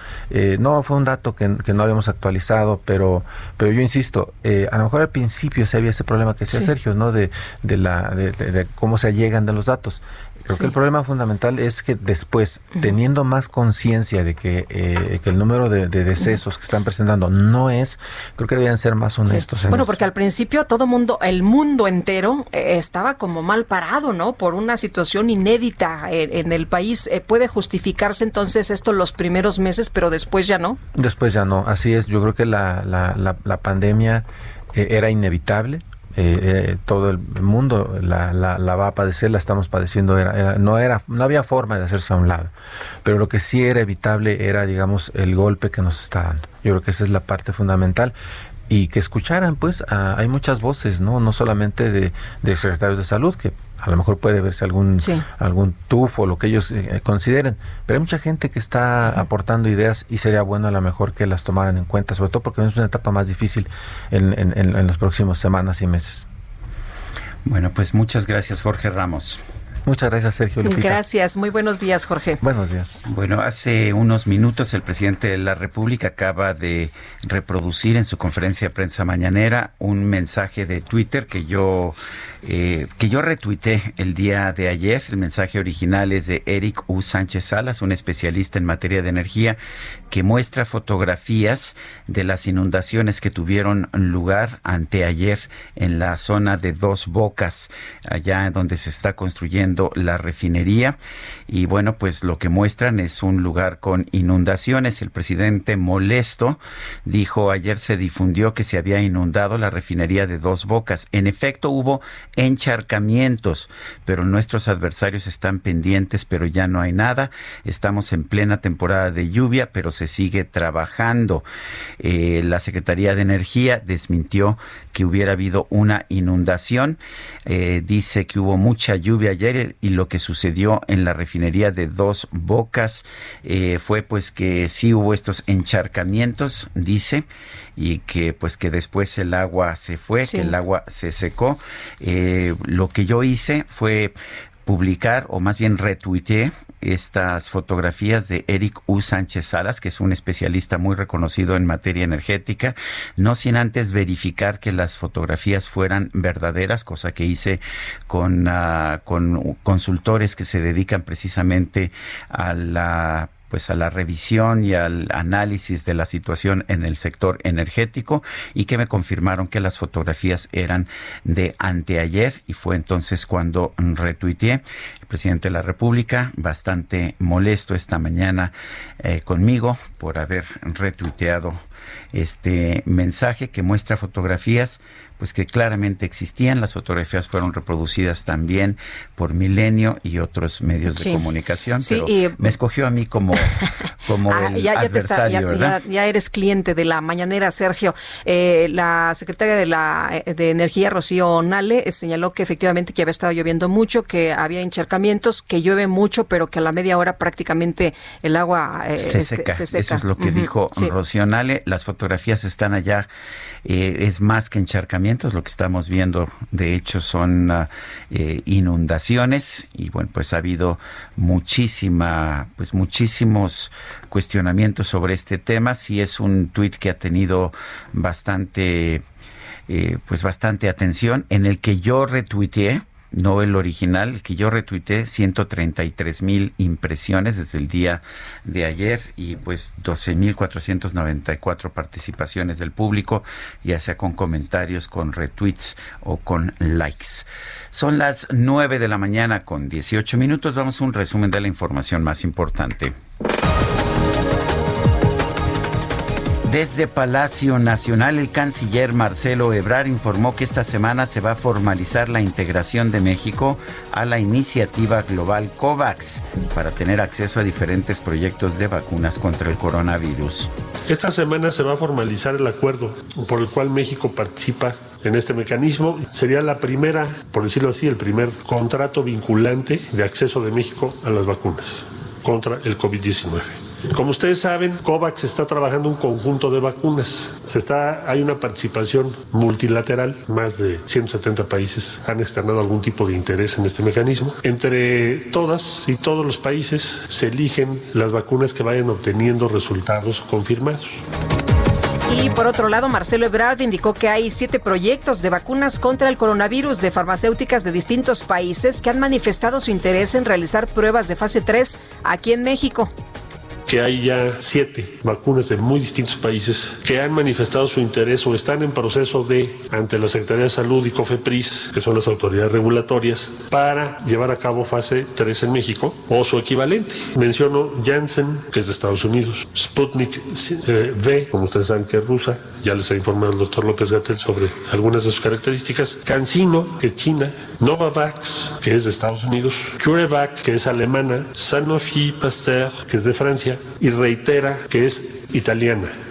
no, fue un dato que, que, no habíamos actualizado, pero, pero yo insisto, a lo mejor al principio se había ese problema que decía Sergio, ¿no? De, de, la, de, de cómo se llegan de los datos. Creo que el problema fundamental es que después, teniendo más conciencia de que, eh, que, el número de, decesos que están presentando no es, creo que deberían ser más honestos. bueno, porque al principio todo mundo, el mundo entero eh, estaba como mal parado, ¿no? Por una situación inédita en, el país. Eh, ¿Puede justificarse entonces esto los primeros meses, pero después ya no? Después ya no, así es. Yo creo que la, la, la, la pandemia era inevitable eh, eh, todo el mundo la, la, va a padecer, la estamos padeciendo, era, no, era, no había forma de hacerse a un lado, pero lo que sí era evitable era, digamos, el golpe que nos está dando. Yo creo que esa es la parte fundamental y que escucharan, pues, hay muchas voces, ¿no? No solamente de, de secretarios de salud, que a lo mejor puede verse algún, algún tufo, lo que ellos eh, consideren, pero hay mucha gente que está aportando ideas y sería bueno a lo mejor que las tomaran en cuenta, sobre todo porque es una etapa más difícil en, en, en, en las próximas semanas y meses. Bueno, pues muchas gracias Jorge Ramos. Muchas gracias, Sergio Lupita. Gracias, muy buenos días, Jorge. Buenos días. Bueno, hace unos minutos el presidente de la República acaba de reproducir en su conferencia de prensa mañanera un mensaje de Twitter que yo eh, que yo retuiteé el día de ayer. El mensaje original es de Eric U. Sánchez Salas, un especialista en materia de energía, que muestra fotografías de las inundaciones que tuvieron lugar anteayer en la zona de Dos Bocas, allá donde se está construyendo la refinería. Y bueno, pues lo que muestran es un lugar con inundaciones. El presidente molesto dijo ayer se difundió que se había inundado la refinería de Dos Bocas. En efecto, hubo encharcamientos, pero nuestros adversarios están pendientes, pero ya no hay nada. Estamos en plena temporada de lluvia, pero se sigue trabajando. Eh, la Secretaría de Energía desmintió que hubiera habido una inundación. Eh, dice que hubo mucha lluvia ayer y lo que sucedió en la refinería de Dos Bocas eh, fue pues que sí hubo estos encharcamientos, dice, y que pues que después el agua se fue, que el agua se secó. Eh, lo que yo hice fue publicar o más bien retuiteé estas fotografías de Eric U. Sánchez Salas, que es un especialista muy reconocido en materia energética, no sin antes verificar que las fotografías fueran verdaderas, cosa que hice con, ah, con consultores que se dedican precisamente a la pues a la revisión y al análisis de la situación en el sector energético y que me confirmaron que las fotografías eran de anteayer y fue entonces cuando retuiteé el presidente de la República bastante molesto esta mañana eh, conmigo por haber retuiteado este mensaje que muestra fotografías pues que claramente existían. Las fotografías fueron reproducidas también por Milenio y otros medios de comunicación, pero me escogió a mí como, como ah, el ya, adversario, ya, eres cliente de la mañanera, Sergio. Eh, la secretaria de la eh, de Energía, Rocío Nale, eh, señaló que efectivamente que había estado lloviendo mucho, que había encharcamientos, que llueve mucho, pero que a la media hora prácticamente el agua se, seca. Eso es lo que dijo Rocío Nale. Las fotografías están allá, es más que encharcamientos lo que estamos viendo, de hecho, son ah, eh, inundaciones y bueno, pues ha habido muchísima, pues muchísimos cuestionamientos sobre este tema. Si es un tuit que ha tenido bastante, eh, pues bastante atención, en el que yo retuiteé no el original, que yo retuiteé, 133 mil impresiones desde el día de ayer y pues 12 mil 494 participaciones del público, ya sea con comentarios, con retweets o con likes. Son las 9 de la mañana con 18 minutos. Vamos a un resumen de la información más importante. Desde Palacio Nacional, el canciller Marcelo Ebrar informó que esta semana se va a formalizar la integración de México a la iniciativa global COVAX para tener acceso a diferentes proyectos de vacunas contra el coronavirus. Esta semana se va a formalizar el acuerdo por el cual México participa en este mecanismo. Sería la primera, por decirlo así, el primer contrato vinculante de acceso de México a las vacunas contra el COVID-19. Como ustedes saben, COVAX está trabajando un conjunto de vacunas. Se está, hay una participación multilateral, más de 170 países han externado algún tipo de interés en este mecanismo. Entre todas y todos los países se eligen las vacunas que vayan obteniendo resultados confirmados. Y por otro lado, Marcelo Ebrard indicó que hay siete proyectos de vacunas contra el coronavirus de farmacéuticas de distintos países que han manifestado su interés en realizar pruebas de fase 3 aquí en México que hay ya siete vacunas de muy distintos países que han manifestado su interés o están en proceso de, ante la Secretaría de Salud y COFEPRIS, que son las autoridades regulatorias, para llevar a cabo fase 3 en México o su equivalente. Menciono Janssen, que es de Estados Unidos, Sputnik eh, V, como ustedes saben que es rusa, ya les ha informado el doctor López Gatel sobre algunas de sus características, CanSino, que es China, Novavax, que es de Estados Unidos, CureVac, que es alemana, Sanofi Pasteur, que es de Francia, y reitera que es italiana.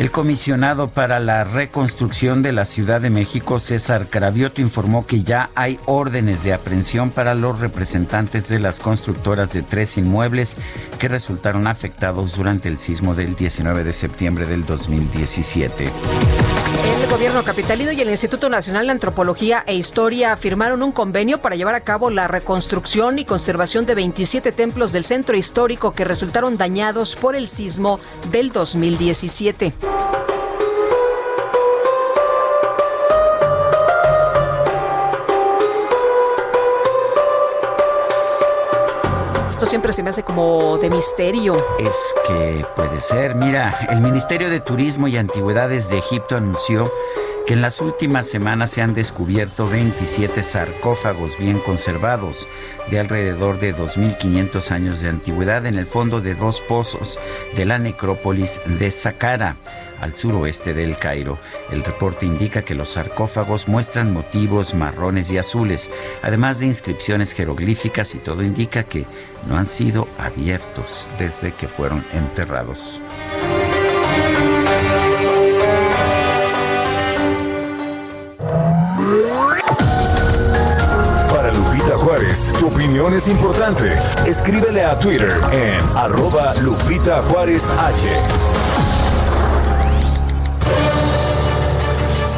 El comisionado para la reconstrucción de la Ciudad de México, César Carabioto, informó que ya hay órdenes de aprehensión para los representantes de las constructoras de tres inmuebles que resultaron afectados durante el sismo del 19 de septiembre del 2017. El gobierno capitalino y el Instituto Nacional de Antropología e Historia firmaron un convenio para llevar a cabo la reconstrucción y conservación de 27 templos del centro histórico que resultaron dañados por el sismo del 2017. Esto siempre se me hace como de misterio. Es que puede ser. Mira, el Ministerio de Turismo y Antigüedades de Egipto anunció que en las últimas semanas se han descubierto 27 sarcófagos bien conservados de alrededor de 2.500 años de antigüedad en el fondo de dos pozos de la necrópolis de Saqqara al suroeste del Cairo. El reporte indica que los sarcófagos muestran motivos marrones y azules, además de inscripciones jeroglíficas y todo indica que no han sido abiertos desde que fueron enterrados. Juárez, tu opinión es importante. Escríbele a Twitter en arroba Lupita Juárez H.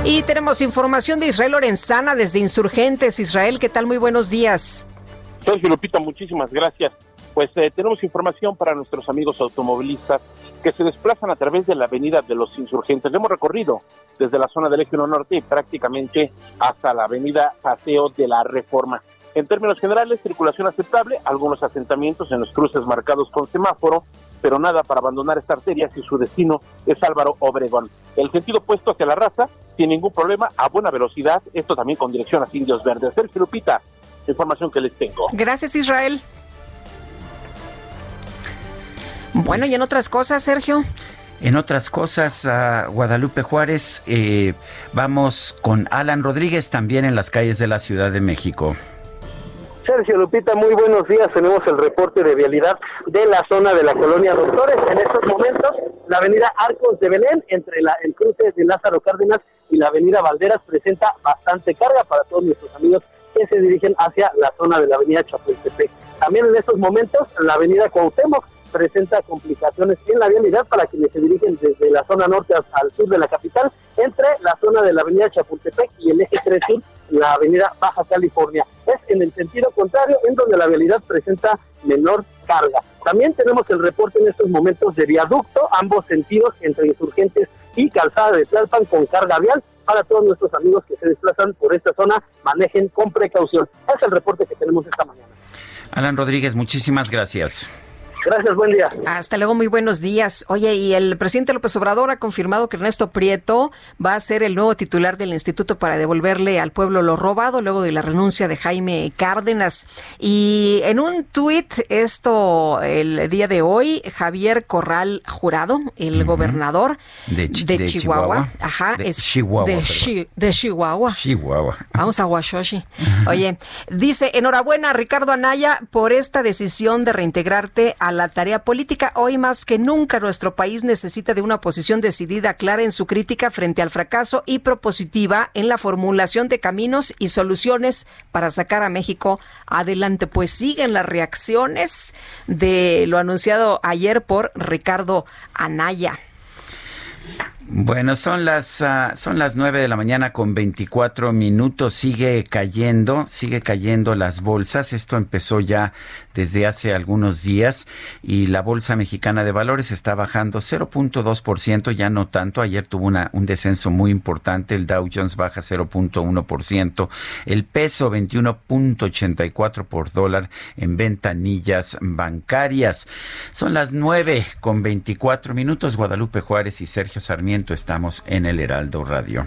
Y tenemos información de Israel Lorenzana desde Insurgentes. Israel, ¿qué tal? Muy buenos días. Sergio Lupita, muchísimas gracias. Pues eh, tenemos información para nuestros amigos automovilistas que se desplazan a través de la avenida de los insurgentes. Hemos recorrido desde la zona del Eje 1 Norte y prácticamente hasta la avenida Paseo de la Reforma. En términos generales, circulación aceptable, algunos asentamientos en los cruces marcados con semáforo, pero nada para abandonar esta arteria si su destino es Álvaro Obregón. El sentido opuesto hacia la raza, sin ningún problema, a buena velocidad, esto también con dirección a Indios Verdes. Sergio Lupita, información que les tengo. Gracias, Israel. Bueno, y en otras cosas, Sergio. En otras cosas, a Guadalupe Juárez, eh, vamos con Alan Rodríguez también en las calles de la Ciudad de México. Sergio Lupita, muy buenos días. Tenemos el reporte de vialidad de la zona de la colonia Doctores. En estos momentos, la avenida Arcos de Belén, entre la, el cruce de Lázaro Cárdenas y la avenida Valderas, presenta bastante carga para todos nuestros amigos que se dirigen hacia la zona de la avenida Chapultepec. También en estos momentos, la avenida Cuauhtémoc presenta complicaciones en la vialidad para quienes se dirigen desde la zona norte al sur de la capital, entre la zona de la avenida Chapultepec y el eje 3 sur, la avenida Baja California. Es en el sentido contrario, en donde la vialidad presenta menor carga. También tenemos el reporte en estos momentos de viaducto, ambos sentidos, entre insurgentes y calzada de Tlalpan con carga vial. Para todos nuestros amigos que se desplazan por esta zona, manejen con precaución. Es el reporte que tenemos esta mañana. Alan Rodríguez, muchísimas gracias. Gracias, buen día. Hasta luego, muy buenos días. Oye, y el presidente López Obrador ha confirmado que Ernesto Prieto va a ser el nuevo titular del instituto para devolverle al pueblo lo robado luego de la renuncia de Jaime Cárdenas. Y en un tuit, esto el día de hoy, Javier Corral Jurado, el gobernador de, de, Chihuahua, ajá, de es Chihuahua, de, perdón. Chi- de Chihuahua. Chihuahua. Vamos a Washoshi. Oye, dice, enhorabuena Ricardo Anaya por esta decisión de reintegrarte a la tarea política. Hoy más que nunca nuestro país necesita de una posición decidida, clara en su crítica frente al fracaso y propositiva en la formulación de caminos y soluciones para sacar a México adelante. Pues siguen las reacciones de lo anunciado ayer por Ricardo Anaya. Bueno, son las ah, son las 9 de la mañana con 24 minutos. Sigue cayendo, sigue cayendo las bolsas. Esto empezó ya desde hace algunos días y la Bolsa Mexicana de Valores está bajando 0.2%, ya no tanto. Ayer tuvo una, un descenso muy importante. El Dow Jones baja 0.1%. El peso 21.84 por dólar en ventanillas bancarias. Son las 9 con 24 minutos. Guadalupe Juárez y Sergio Sarmiento estamos en el Heraldo Radio.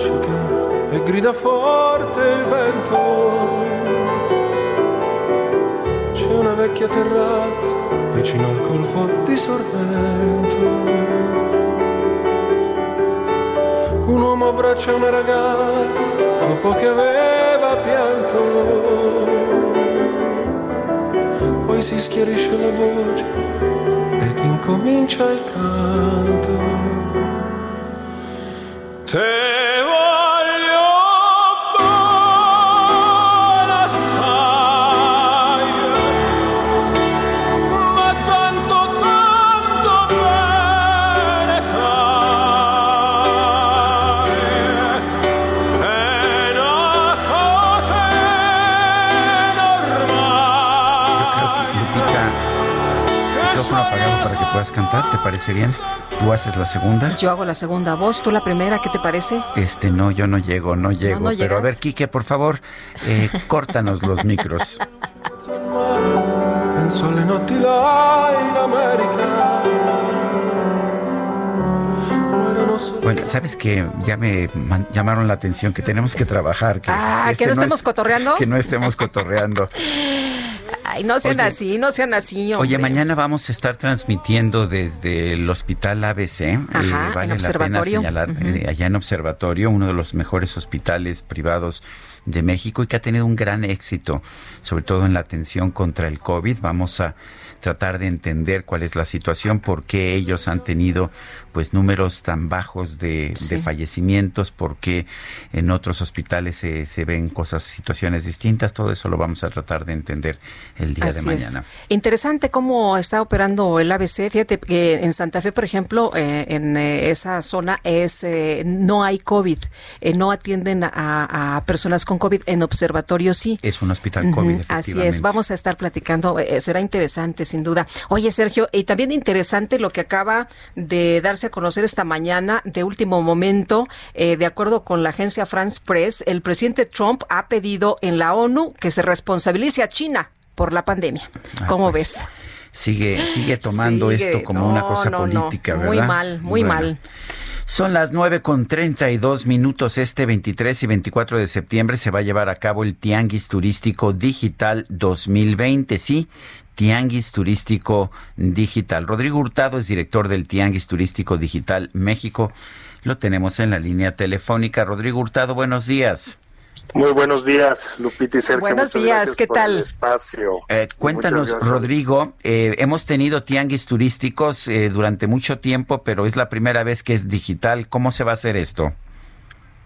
Luccica e grida forte il vento, c'è una vecchia terrazza vicino al golfo di Sorrento. Un uomo abbraccia una ragazza dopo che aveva pianto. Poi si schiarisce la voce ed incomincia il canto. Puedas cantar, ¿te parece bien? ¿Tú haces la segunda? Yo hago la segunda voz, tú la primera, ¿qué te parece? Este, no, yo no llego, no llego. no pero a ver, Quique, por favor, eh, córtanos los micros. Bueno, sabes que ya me llamaron la atención que tenemos que trabajar. Que, Ah, este ¿que no estemos es- cotorreando? Que no estemos cotorreando. Ay, no sean Oye. así, no sean así, hombre. Oye, mañana vamos a estar transmitiendo desde el Hospital ABC. eh, Ajá, vale la pena señalar, eh, allá en Observatorio, uno de los mejores hospitales privados de México y que ha tenido un gran éxito, sobre todo en la atención contra el COVID. Vamos a tratar de entender cuál es la situación, por qué ellos han tenido pues números tan bajos de, Sí. de fallecimientos, por qué en otros hospitales se, se ven cosas, situaciones distintas. Todo eso lo vamos a tratar de entender el día Así de es. mañana. Interesante cómo está operando el ABC. Fíjate que en Santa Fe, por ejemplo, eh, en eh, esa zona es eh, no hay COVID, eh, no atienden a, a personas con COVID. En observatorio sí. Es un hospital COVID, Así es, vamos a estar platicando, eh, será interesante sin duda. Oye Sergio, y también interesante lo que acaba de darse a conocer esta mañana de último momento, eh, de acuerdo con la agencia France Press, el presidente Trump ha pedido en la ONU que se responsabilice a China por la pandemia. Ah, ¿Cómo pues, ves? Sigue, sigue tomando Sigue. esto como una cosa no, no. política, Muy ¿verdad? mal, muy Bueno. mal. Son las 9 con 32 minutos. Este 23 y 24 de septiembre se va a llevar a cabo el Tianguis Turístico Digital 2020. Sí, Tianguis Turístico Digital. Rodrigo Hurtado es director del Tianguis Turístico Digital México. Lo tenemos en la línea telefónica. Rodrigo Hurtado, buenos días. Muy buenos días, Lupita y Sergio. Buenos Muchas días, ¿qué por tal? el espacio. Eh, cuéntanos. Rodrigo, eh, hemos tenido tianguis turísticos eh, durante mucho tiempo, pero es la primera vez que es digital. ¿Cómo se va a hacer esto?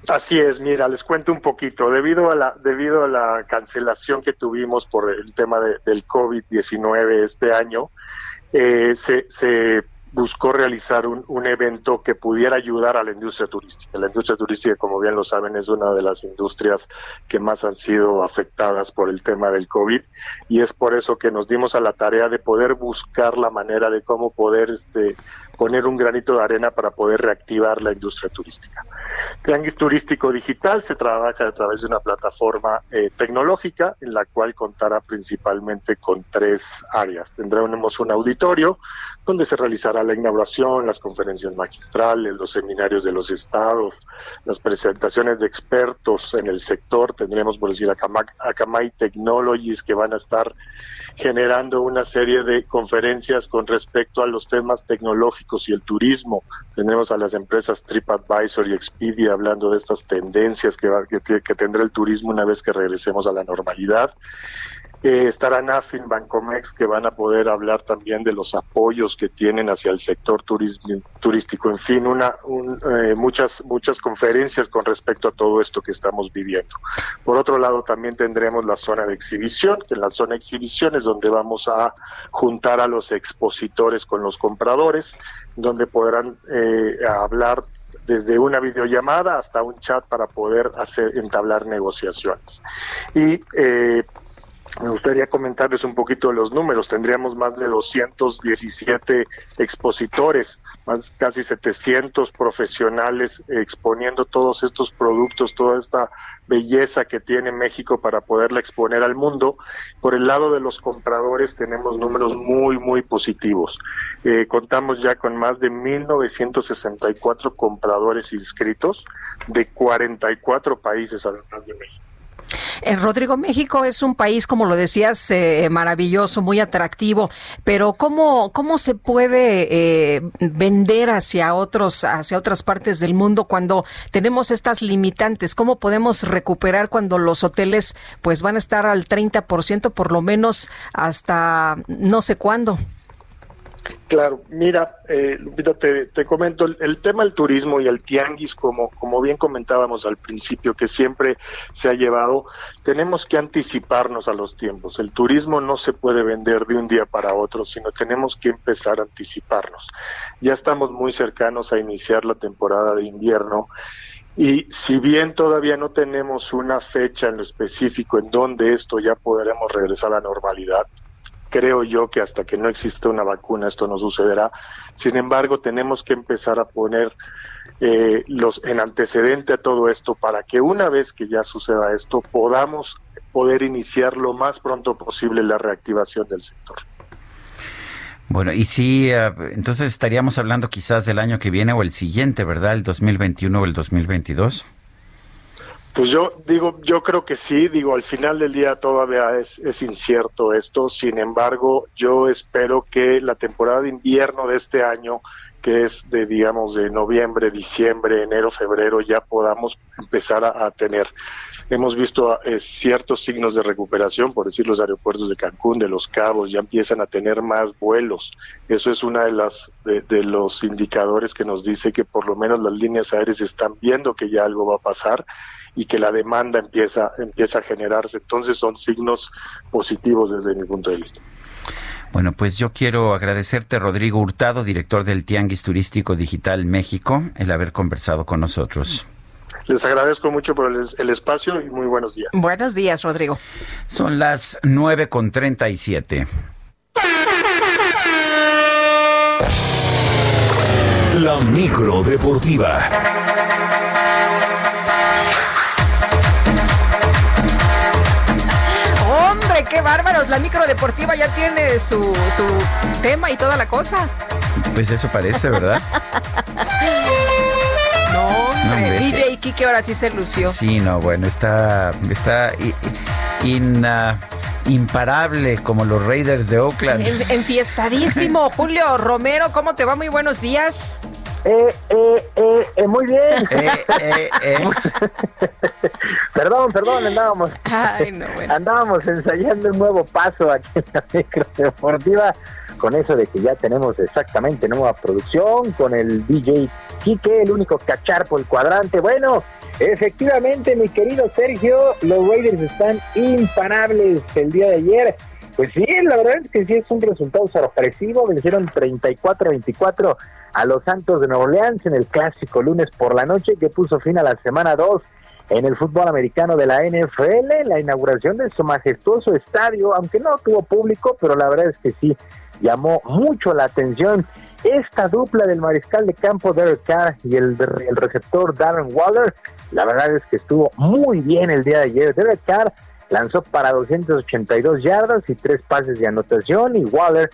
Así es, mira, les cuento un poquito. Debido a la, debido a la cancelación que tuvimos por el tema de- del COVID-19 este año, eh, se, se buscó realizar un, un evento que pudiera ayudar a la industria turística. La industria turística, como bien lo saben, es una de las industrias que más han sido afectadas por el tema del COVID y es por eso que nos dimos a la tarea de poder buscar la manera de cómo poder este, poner un granito de arena para poder reactivar la industria turística. Tianguis Turístico Digital se trabaja a través de una plataforma eh, tecnológica en la cual contará principalmente con tres áreas. Tendremos un auditorio donde se realizará la inauguración, las conferencias magistrales, los seminarios de los estados, las presentaciones de expertos en el sector. Tendremos, por decir, Akamai, Technologies que van a estar generando una serie de conferencias con respecto a los temas tecnológicos y el turismo. Tenemos a las empresas TripAdvisor y Expedia hablando de estas tendencias que, va- que, que tendrá el turismo una vez que regresemos a la normalidad. Eh, estará NAFIN, Bancomex, que van a poder hablar también de los apoyos que tienen hacia el sector turístico. En fin, una, un, eh, muchas, muchas conferencias con respecto a todo esto que estamos viviendo. Por otro lado, también tendremos la zona de exhibición, que en la zona de exhibición es donde vamos a juntar a los expositores con los compradores, donde podrán eh, hablar desde una videollamada hasta un chat para poder hacer entablar negociaciones. Y eh, me gustaría comentarles un poquito de los números. Tendríamos más de 217 expositores, más casi 700 profesionales exponiendo todos estos productos, toda esta belleza que tiene México para poderla exponer al mundo. Por el lado de los compradores tenemos números muy, muy positivos. Eh, contamos ya con más de 1.964 compradores inscritos de 44 países además de México. Eh, Rodrigo, México es un país, como lo decías, eh, maravilloso, muy atractivo, pero ¿cómo, cómo se puede eh, vender hacia otros, hacia otras partes del mundo cuando tenemos estas limitantes? ¿Cómo podemos recuperar cuando los hoteles pues van a estar al 30% por lo menos hasta no sé cuándo? Claro, mira, eh, Lupita, te, comento, el, el, tema del turismo y el tianguis, como, como bien comentábamos al principio, que siempre se ha llevado, tenemos que anticiparnos a los tiempos. El turismo no se puede vender de un día para otro, sino tenemos que empezar a anticiparnos. Ya estamos muy cercanos a iniciar la temporada de invierno. Y si bien todavía no tenemos una fecha en lo específico en donde esto ya podremos regresar a la normalidad, creo yo que hasta que no exista una vacuna esto no sucederá. Sin embargo, tenemos que empezar a poner eh, los en antecedente a todo esto para que una vez que ya suceda esto podamos poder iniciar lo más pronto posible la reactivación del sector. Bueno, y sí, uh, entonces estaríamos hablando quizás del año que viene o el siguiente, ¿verdad? El 2021 o el 2022. Pues yo digo, yo creo que sí, digo, al final del día todavía es, incierto esto, sin embargo, yo espero que la temporada de invierno de este año, que es de, digamos, de noviembre, diciembre, enero, febrero, ya podamos empezar a, tener. Hemos visto eh, ciertos signos de recuperación, por decir, los aeropuertos de Cancún, de Los Cabos, ya empiezan a tener más vuelos. Eso es una de las de los indicadores que nos dice que por lo menos las líneas aéreas están viendo que ya algo va a pasar y que la demanda empieza, empieza a generarse. Entonces son signos positivos desde mi punto de vista. Bueno, pues yo quiero agradecerte, Rodrigo Hurtado, director del Tianguis Turístico Digital México, el haber conversado con nosotros. Les agradezco mucho por el, el, espacio y muy buenos días. Buenos días, Rodrigo. Son las 9 con 37. La micro deportiva. Bárbaros. La micro deportiva ya tiene su, su tema y toda la cosa. Pues eso parece, ¿verdad? no, hombre. No, DJ Kike ahora sí se lució. Sí, no, bueno, está, está in, uh, imparable como los Raiders de Oakland. En, enfiestadísimo. Julio Romero, ¿cómo te va? Muy buenos días. Eh, eh, eh, eh, muy bien. perdón, perdón, andábamos, Ay, no, bueno. andábamos ensayando un nuevo paso aquí en la micro deportiva con eso de que ya tenemos exactamente nueva producción con el DJ Quique, el único cacharpo el cuadrante. Bueno, efectivamente, mi querido Sergio, los Raiders están imparables el día de ayer. Pues sí, la verdad es que sí es un resultado sorpresivo. Vencieron 34-24 a los Santos de Nueva Orleans en el clásico lunes por la noche que puso fin a la semana 2 en el fútbol americano de la NFL, la inauguración de su majestuoso estadio, aunque no tuvo público, pero la verdad es que sí llamó mucho la atención esta dupla del mariscal de campo Derek Carr y el, el receptor Darren Waller. La verdad es que estuvo muy bien el día de ayer. Derek Carr lanzó para 282 yardas y tres pases de anotación y Waller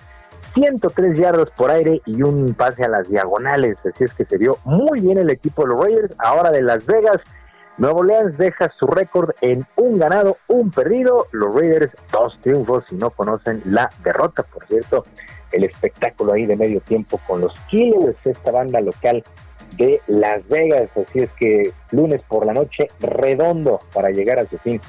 103 yardas por aire y un pase a las diagonales. Así es que se vio muy bien el equipo de los Raiders. Ahora de Las Vegas, Nuevo Orleans deja su récord en un ganado, un perdido. Los Raiders, dos triunfos y no conocen la derrota. Por cierto, el espectáculo ahí de medio tiempo con los Killers, esta banda local de Las Vegas. Así es que lunes por la noche, redondo para llegar a su fin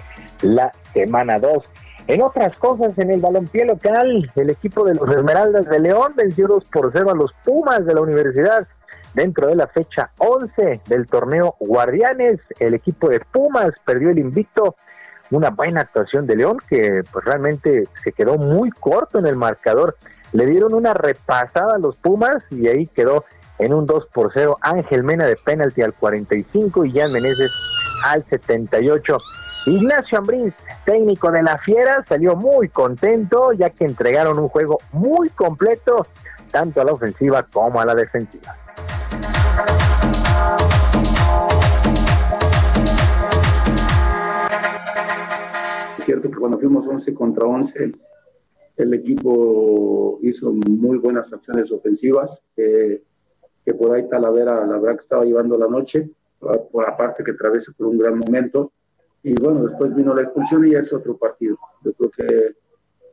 la semana 2. En otras cosas, en el balompié local, el equipo de los Esmeraldas de León venció 2 por 0 a los Pumas de la Universidad. Dentro de la fecha 11 del torneo Guardianes, el equipo de Pumas perdió el invicto. Una buena actuación de León que pues realmente se quedó muy corto en el marcador. Le dieron una repasada a los Pumas y ahí quedó en un 2 por 0 Ángel Mena de penalti al 45 y Jan Meneses al 78. Ignacio Ambriz, técnico de la Fiera, salió muy contento ya que entregaron un juego muy completo tanto a la ofensiva como a la defensiva. Es cierto que cuando fuimos 11 contra 11, el equipo hizo muy buenas acciones ofensivas, que por ahí Talavera, la verdad que estaba llevando la noche, por aparte que atraviesa por un gran momento. Y bueno, después vino la expulsión y es otro partido. Yo creo que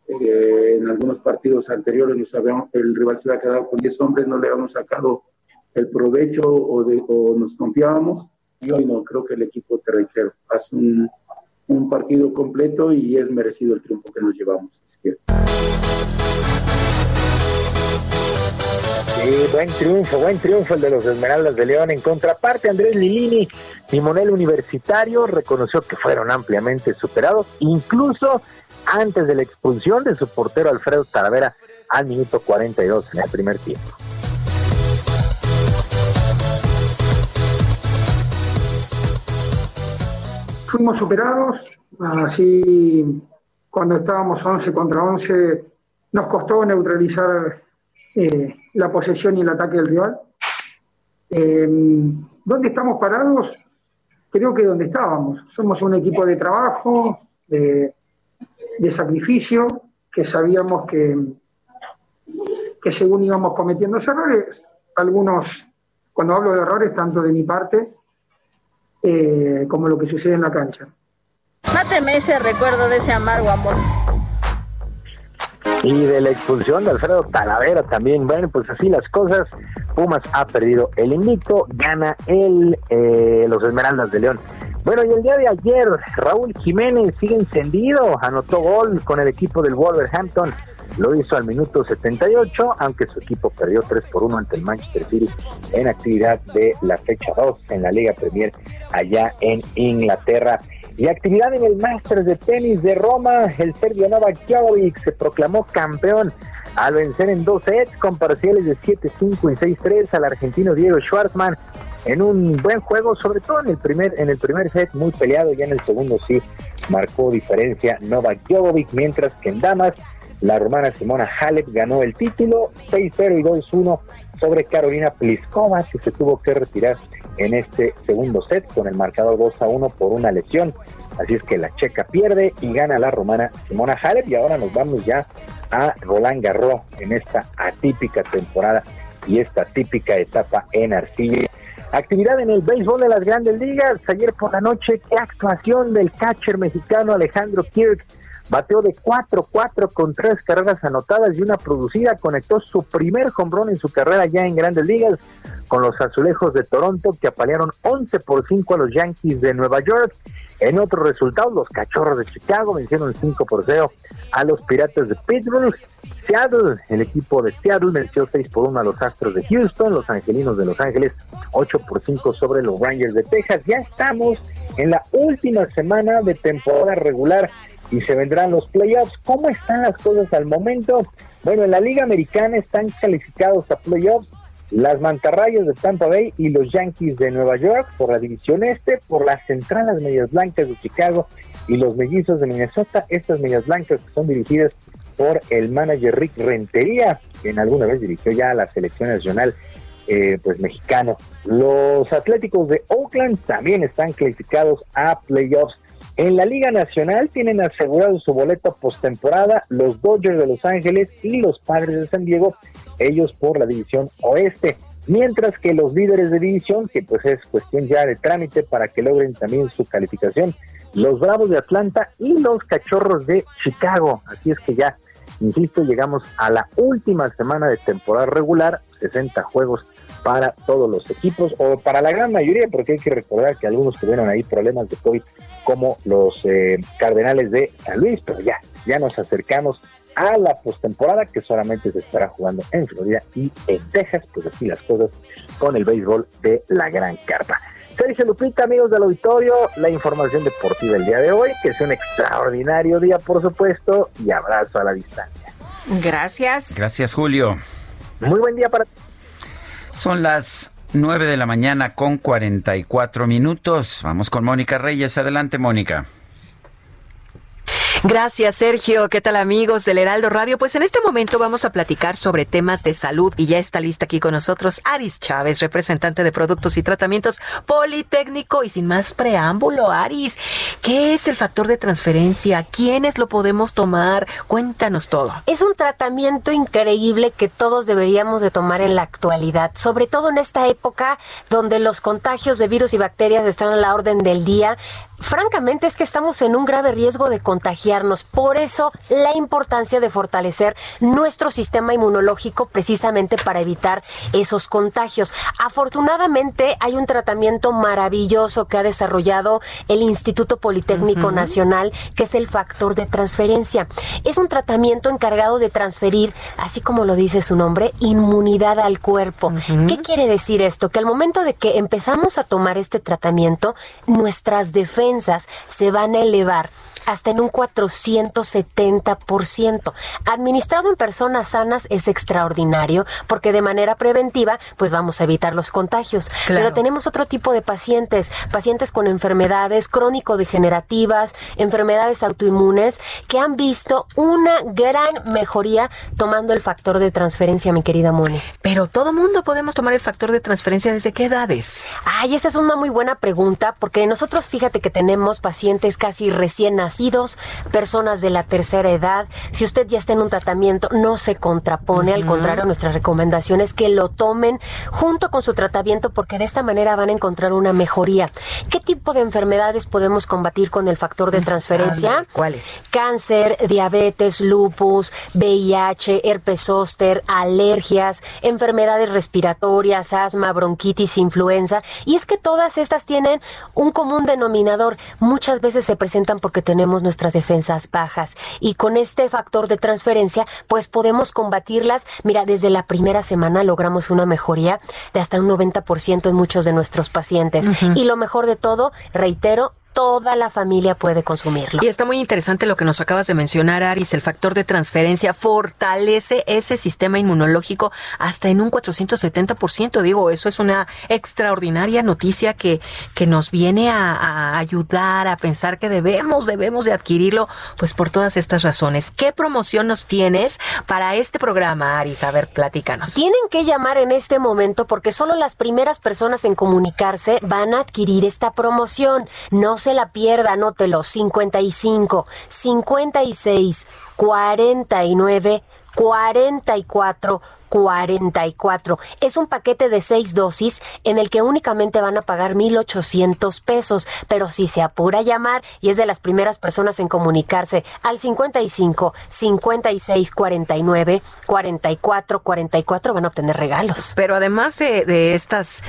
eh, en algunos partidos anteriores nos habíamos, el rival se había quedado con 10 hombres, no le habíamos sacado el provecho o, de, o nos confiábamos. Y hoy no, creo que el equipo, te reitero, hace un, un partido completo y es merecido el triunfo que nos llevamos. Sí, buen triunfo, buen triunfo el de los Esmeraldas de León. En contraparte, Andrés Lilini, timonel universitario, reconoció que fueron ampliamente superados, incluso antes de la expulsión de su portero Alfredo Talavera al minuto 42 en el primer tiempo. fuimos superados, así cuando estábamos 11 contra 11 nos costó neutralizar eh, la posesión y el ataque del rival. Eh, ¿Dónde estamos parados? Creo que donde estábamos. Somos un equipo de trabajo, de, sacrificio, que sabíamos que, que según íbamos cometiendo errores, algunos, cuando hablo de errores, tanto de mi parte, eh, como lo que sucede en la cancha. Máteme ese recuerdo de ese amargo amor. Y de la expulsión de Alfredo Talavera también. Bueno, pues así las cosas. Pumas ha perdido el invicto, gana el eh, los Esmeraldas de León. Bueno, y el día de ayer, Raúl Jiménez sigue encendido, anotó gol con el equipo del Wolverhampton, lo hizo al minuto 78, aunque su equipo perdió 3 por 1 ante el Manchester City en actividad de la fecha 2 en la Liga Premier allá en Inglaterra. Y actividad en el Masters de Tenis de Roma, el serbio Novak Djokovic se proclamó campeón al vencer en dos sets con parciales de 7-5 y 6-3 al argentino Diego Schwartzman en un buen juego, sobre todo en el primer en el primer set muy peleado, ya en el segundo sí marcó diferencia Novak Djokovic, mientras que en damas la romana Simona Halep ganó el título 6-0 y 2-1 sobre Carolina Pliskova, que se tuvo que retirar en este segundo set con el marcador 2-1 por una lesión. Así es que la checa pierde y gana la romana Simona Halep y ahora nos vamos ya a Roland Garros en esta atípica temporada y esta típica etapa en arcilla. Actividad en el béisbol de las grandes ligas. Ayer por la noche, qué actuación del catcher mexicano Alejandro Kirk Bateó de 4-4 con tres carreras anotadas y una producida. Conectó su primer hombrón en su carrera ya en Grandes Ligas con los Azulejos de Toronto que apalearon 11 por 5 a los Yankees de Nueva York. En otro resultado, los Cachorros de Chicago vencieron 5 por 0 a los Piratas de Pittsburgh. Seattle, el equipo de Seattle venció 6 por 1 a los Astros de Houston. Los Angelinos de Los Ángeles 8 por 5 sobre los Rangers de Texas. Ya estamos en la última semana de temporada regular y se vendrán los playoffs. ¿Cómo están las cosas al momento? Bueno, en la Liga Americana están calificados a playoffs las Mantarrayas de Tampa Bay y los Yankees de Nueva York por la división este, por las Centrales Medias Blancas de Chicago y los Mellizos de Minnesota. Estas Medias Blancas que son dirigidas por el manager Rick Rentería, quien alguna vez dirigió ya a la selección nacional eh, pues mexicano. Los Atléticos de Oakland también están calificados a playoffs en la Liga Nacional tienen asegurado su boleto postemporada los Dodgers de Los Ángeles y los Padres de San Diego, ellos por la división oeste. Mientras que los líderes de división, que pues es cuestión ya de trámite para que logren también su calificación, los Bravos de Atlanta y los Cachorros de Chicago. Así es que ya, insisto, llegamos a la última semana de temporada regular, 60 juegos para todos los equipos o para la gran mayoría, porque hay que recordar que algunos tuvieron ahí problemas de COVID como los eh, Cardenales de San Luis, pero ya, ya nos acercamos a la postemporada que solamente se estará jugando en Florida y en Texas, pues así las cosas con el béisbol de la Gran Carpa. Sergio Lupita, amigos del auditorio, la información deportiva del día de hoy, que es un extraordinario día, por supuesto, y abrazo a la distancia. Gracias. Gracias, Julio. Muy buen día para son las 9 de la mañana con 44 minutos. Vamos con Mónica Reyes. Adelante, Mónica. Gracias, Sergio. ¿Qué tal, amigos del Heraldo Radio? Pues en este momento vamos a platicar sobre temas de salud y ya está lista aquí con nosotros Aris Chávez, representante de Productos y Tratamientos Politécnico. Y sin más preámbulo, Aris, ¿qué es el factor de transferencia? ¿Quiénes lo podemos tomar? Cuéntanos todo. Es un tratamiento increíble que todos deberíamos de tomar en la actualidad, sobre todo en esta época donde los contagios de virus y bacterias están a la orden del día francamente es que estamos en un grave riesgo de contagiarnos. Por eso la importancia de fortalecer nuestro sistema inmunológico precisamente para evitar esos contagios. Afortunadamente hay un tratamiento maravilloso que ha desarrollado el Instituto Politécnico Nacional, que es el factor de transferencia. Es un tratamiento encargado de transferir, así como lo dice su nombre, inmunidad al cuerpo. ¿Qué quiere decir esto? Que al momento de que empezamos a tomar este tratamiento, nuestras defensas se van a elevar hasta en un 470%. Administrado en personas sanas es extraordinario porque de manera preventiva pues vamos a evitar los contagios. Pero tenemos otro tipo de pacientes, pacientes con enfermedades crónico-degenerativas, enfermedades autoinmunes que han visto una gran mejoría tomando el factor de transferencia, mi querida Moni. Pero todo mundo podemos tomar el factor de transferencia desde qué edades? Ay, esa es una muy buena pregunta porque nosotros fíjate que tenemos pacientes casi recién nacidos personas de la tercera edad. Si usted ya está en un tratamiento, no se contrapone, al contrario, nuestra recomendación es que lo tomen junto con su tratamiento porque de esta manera van a encontrar una mejoría. ¿Qué tipo de enfermedades podemos combatir con el factor de transferencia? ¿Cuáles? Cáncer, diabetes, lupus, VIH, herpes zóster, alergias, enfermedades respiratorias, asma, bronquitis, influenza. Y es que todas estas tienen un común denominador. Muchas veces se presentan porque tenemos nuestras defensas bajas y con este factor de transferencia pues podemos combatirlas. Mira, desde la primera semana logramos una mejoría de hasta un 90% en muchos de nuestros pacientes. Y lo mejor de todo, reitero, toda la familia puede consumirlo. Y está muy interesante lo que nos acabas de mencionar, Aris. El factor de transferencia fortalece ese sistema inmunológico hasta en un 470%. Digo, eso es una extraordinaria noticia que, que nos viene a, ayudar a pensar que debemos, debemos de adquirirlo, pues por todas estas razones. ¿Qué promoción nos tienes para este programa, Aris? A ver, platícanos. Tienen que llamar en este momento porque solo las primeras personas en comunicarse van a adquirir esta promoción. No se la pierda, anótelo, 55, 56, 49, 44, 44. Es un paquete de seis dosis en el que únicamente van a pagar 1,800 pesos, pero si se apura a llamar y es de las primeras personas en comunicarse al 55 56 49 44 44 van a obtener regalos. Pero además de, de estas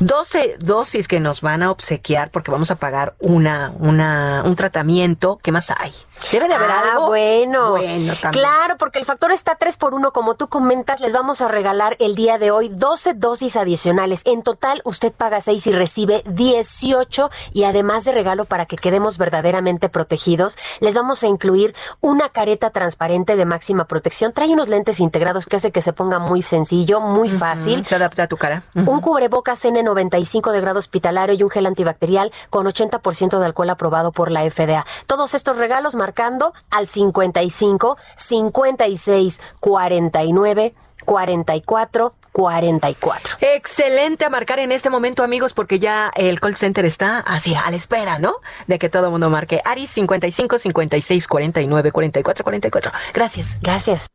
12 dosis que nos van a obsequiar porque vamos a pagar una, una, un tratamiento. ¿Qué más hay? Debe de haber ah, algo. Bueno, bueno también. claro, porque el factor está 3 por 1 como tú comentas, les vamos a regalar el día de hoy 12 dosis adicionales. En total, usted paga 6 y recibe 18 y además de regalo para que quedemos verdaderamente protegidos, les vamos a incluir una careta transparente de máxima protección. Trae unos lentes integrados que hace que se ponga muy sencillo, muy fácil. Se adapta a tu cara. Un cubrebocas N95 de grado hospitalario y un gel antibacterial con 80% de alcohol aprobado por la FDA. Todos estos regalos marcando al 55 56 49 44 44. Excelente a marcar en este momento, amigos, porque ya el call center está así a la espera, ¿no? De que todo el mundo marque. Aris 55 56 49 44 44. Gracias. Gracias.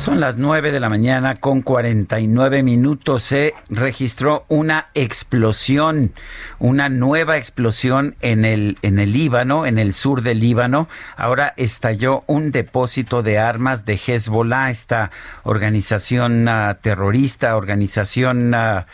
Son las 9 de la mañana con 49 minutos. Se registró una explosión, una nueva explosión en el, en el Líbano, en el sur del Líbano. Ahora estalló un depósito de armas de Hezbollah, esta organización uh, terrorista, organización uh,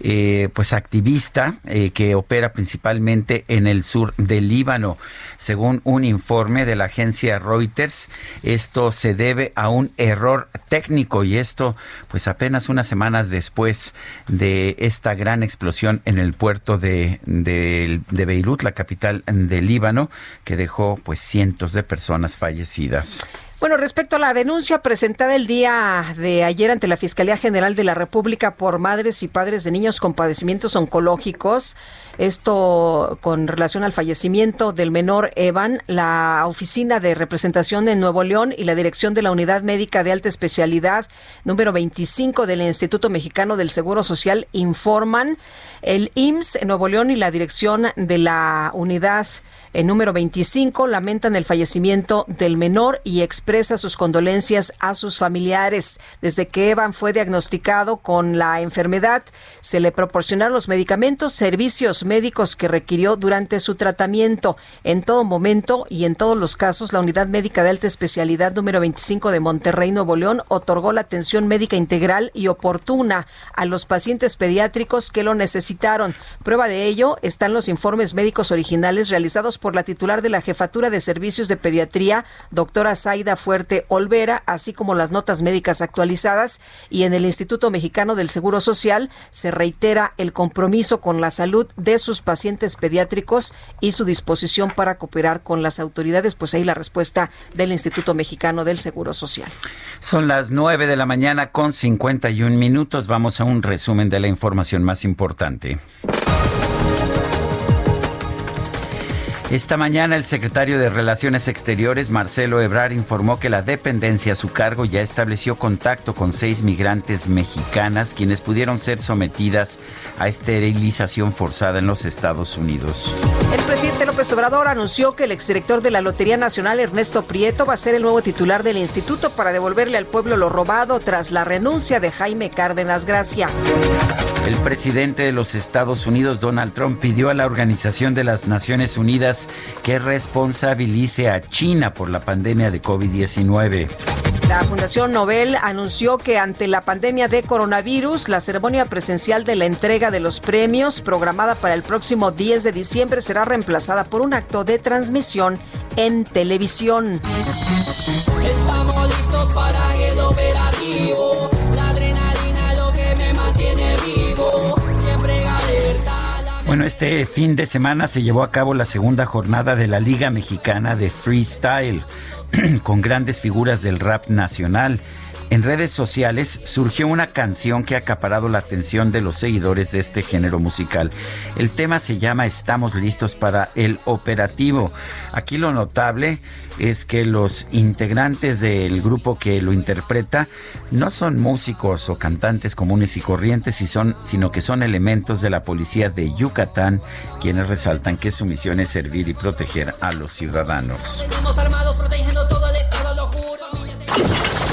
eh, pues activista eh, que opera principalmente en el sur del Líbano. Según un informe de la agencia Reuters, esto se debe a un error técnico y esto pues apenas unas semanas después de esta gran explosión en el puerto de, de, Beirut, la capital del Líbano, que dejó pues cientos de personas fallecidas. Bueno, respecto a la denuncia presentada el día de ayer ante la Fiscalía General de la República por madres y padres de niños con padecimientos oncológicos, esto con relación al fallecimiento del menor Evan, la Oficina de Representación en Nuevo León y la Dirección de la Unidad Médica de Alta Especialidad número 25 del Instituto Mexicano del Seguro Social informan. El IMSS en Nuevo León y la Dirección de la Unidad el número 25 lamentan el fallecimiento del menor y expresa sus condolencias a sus familiares. Desde que Evan fue diagnosticado con la enfermedad, se le proporcionaron los medicamentos, servicios médicos que requirió durante su tratamiento. En todo momento y en todos los casos, la Unidad Médica de Alta Especialidad número 25 de Monterrey, Nuevo León, otorgó la atención médica integral y oportuna a los pacientes pediátricos que lo necesitaron. Prueba de ello están los informes médicos originales realizados por por la titular de la Jefatura de Servicios de Pediatría, doctora Zaida Fuerte Olvera, así como las notas médicas actualizadas. Y en el Instituto Mexicano del Seguro Social se reitera el compromiso con la salud de sus pacientes pediátricos y su disposición para cooperar con las autoridades. Pues ahí la respuesta del Instituto Mexicano del Seguro Social. Son las nueve de la mañana con 51 minutos. Vamos a un resumen de la información más importante. Esta mañana el secretario de Relaciones Exteriores, Marcelo Ebrar, informó que la dependencia a su cargo ya estableció contacto con seis migrantes mexicanas quienes pudieron ser sometidas a esterilización forzada en los Estados Unidos. El presidente López Obrador anunció que el exdirector de la Lotería Nacional, Ernesto Prieto, va a ser el nuevo titular del instituto para devolverle al pueblo lo robado tras la renuncia de Jaime Cárdenas Gracia. El presidente de los Estados Unidos, Donald Trump, pidió a la Organización de las Naciones Unidas que responsabilice a China por la pandemia de COVID-19. La Fundación Nobel anunció que ante la pandemia de coronavirus, la ceremonia presencial de la entrega de los premios, programada para el próximo 10 de diciembre, será reemplazada por un acto de transmisión en televisión. Estamos listos para el operativo. Bueno, este fin de semana se llevó a cabo la segunda jornada de la Liga Mexicana de Freestyle, con grandes figuras del rap nacional. En redes sociales surgió una canción que ha acaparado la atención de los seguidores de este género musical. El tema se llama Estamos listos para el operativo. Aquí lo notable es que los integrantes del grupo que lo interpreta no son músicos o cantantes comunes y corrientes, sino que son elementos de la policía de Yucatán, quienes resaltan que su misión es servir y proteger a los ciudadanos.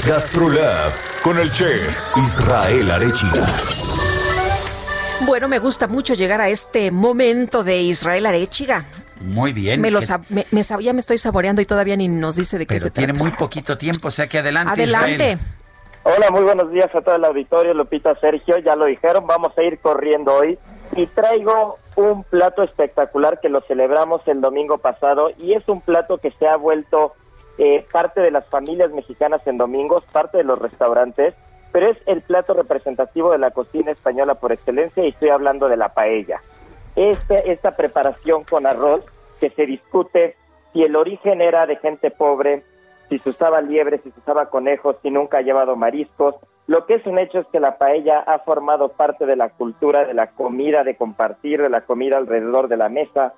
GastroLab con el chef Israel Arechiga. Bueno, me gusta mucho llegar a este momento de Israel Arechiga. Muy bien. Me, lo me, ya me estoy saboreando y todavía ni nos dice de qué se tiene muy poquito tiempo, o sea que adelante. Adelante. Hola, muy buenos días a todo el auditorio, Lupita Sergio, ya lo dijeron, vamos a ir corriendo hoy y traigo un plato espectacular que lo celebramos el domingo pasado y es un plato que se ha vuelto eh, parte de las familias mexicanas en domingos, parte de los restaurantes, pero es el plato representativo de la cocina española por excelencia y estoy hablando de la paella. Este, esta preparación con arroz que se discute si el origen era de gente pobre, si se usaba liebre, si se usaba conejos, si nunca ha llevado mariscos. Lo que es un hecho es que la paella ha formado parte de la cultura de la comida, de compartir, de la comida alrededor de la mesa,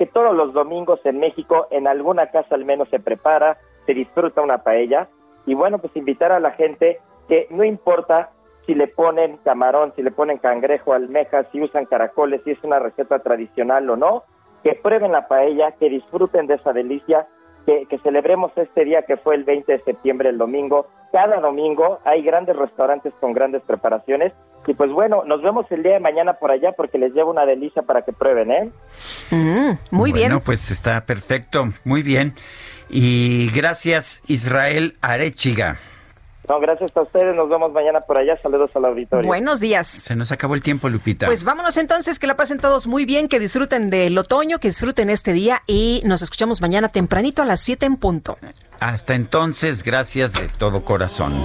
que todos los domingos en México, en alguna casa al menos se prepara, se disfruta una paella. Y bueno, pues invitar a la gente que no importa si le ponen camarón, si le ponen cangrejo, almejas, si usan caracoles, si es una receta tradicional o no, que prueben la paella, que disfruten de esa delicia, que, que, celebremos este día que fue el 20 de septiembre, el domingo. Cada domingo hay grandes restaurantes con grandes preparaciones y pues bueno, nos vemos el día de mañana por allá porque les llevo una delicia para que prueben, ¿eh? Mm, muy bien. Bueno, pues está perfecto, muy bien. Y gracias Israel Arechiga. No, gracias a ustedes. Nos vemos mañana por allá. Saludos al auditorio. Buenos días. Se nos acabó el tiempo, Lupita. Pues vámonos entonces, que la pasen todos muy bien, que disfruten del otoño, que disfruten este día y nos escuchamos mañana tempranito a las 7 en punto. Hasta entonces, gracias de todo corazón.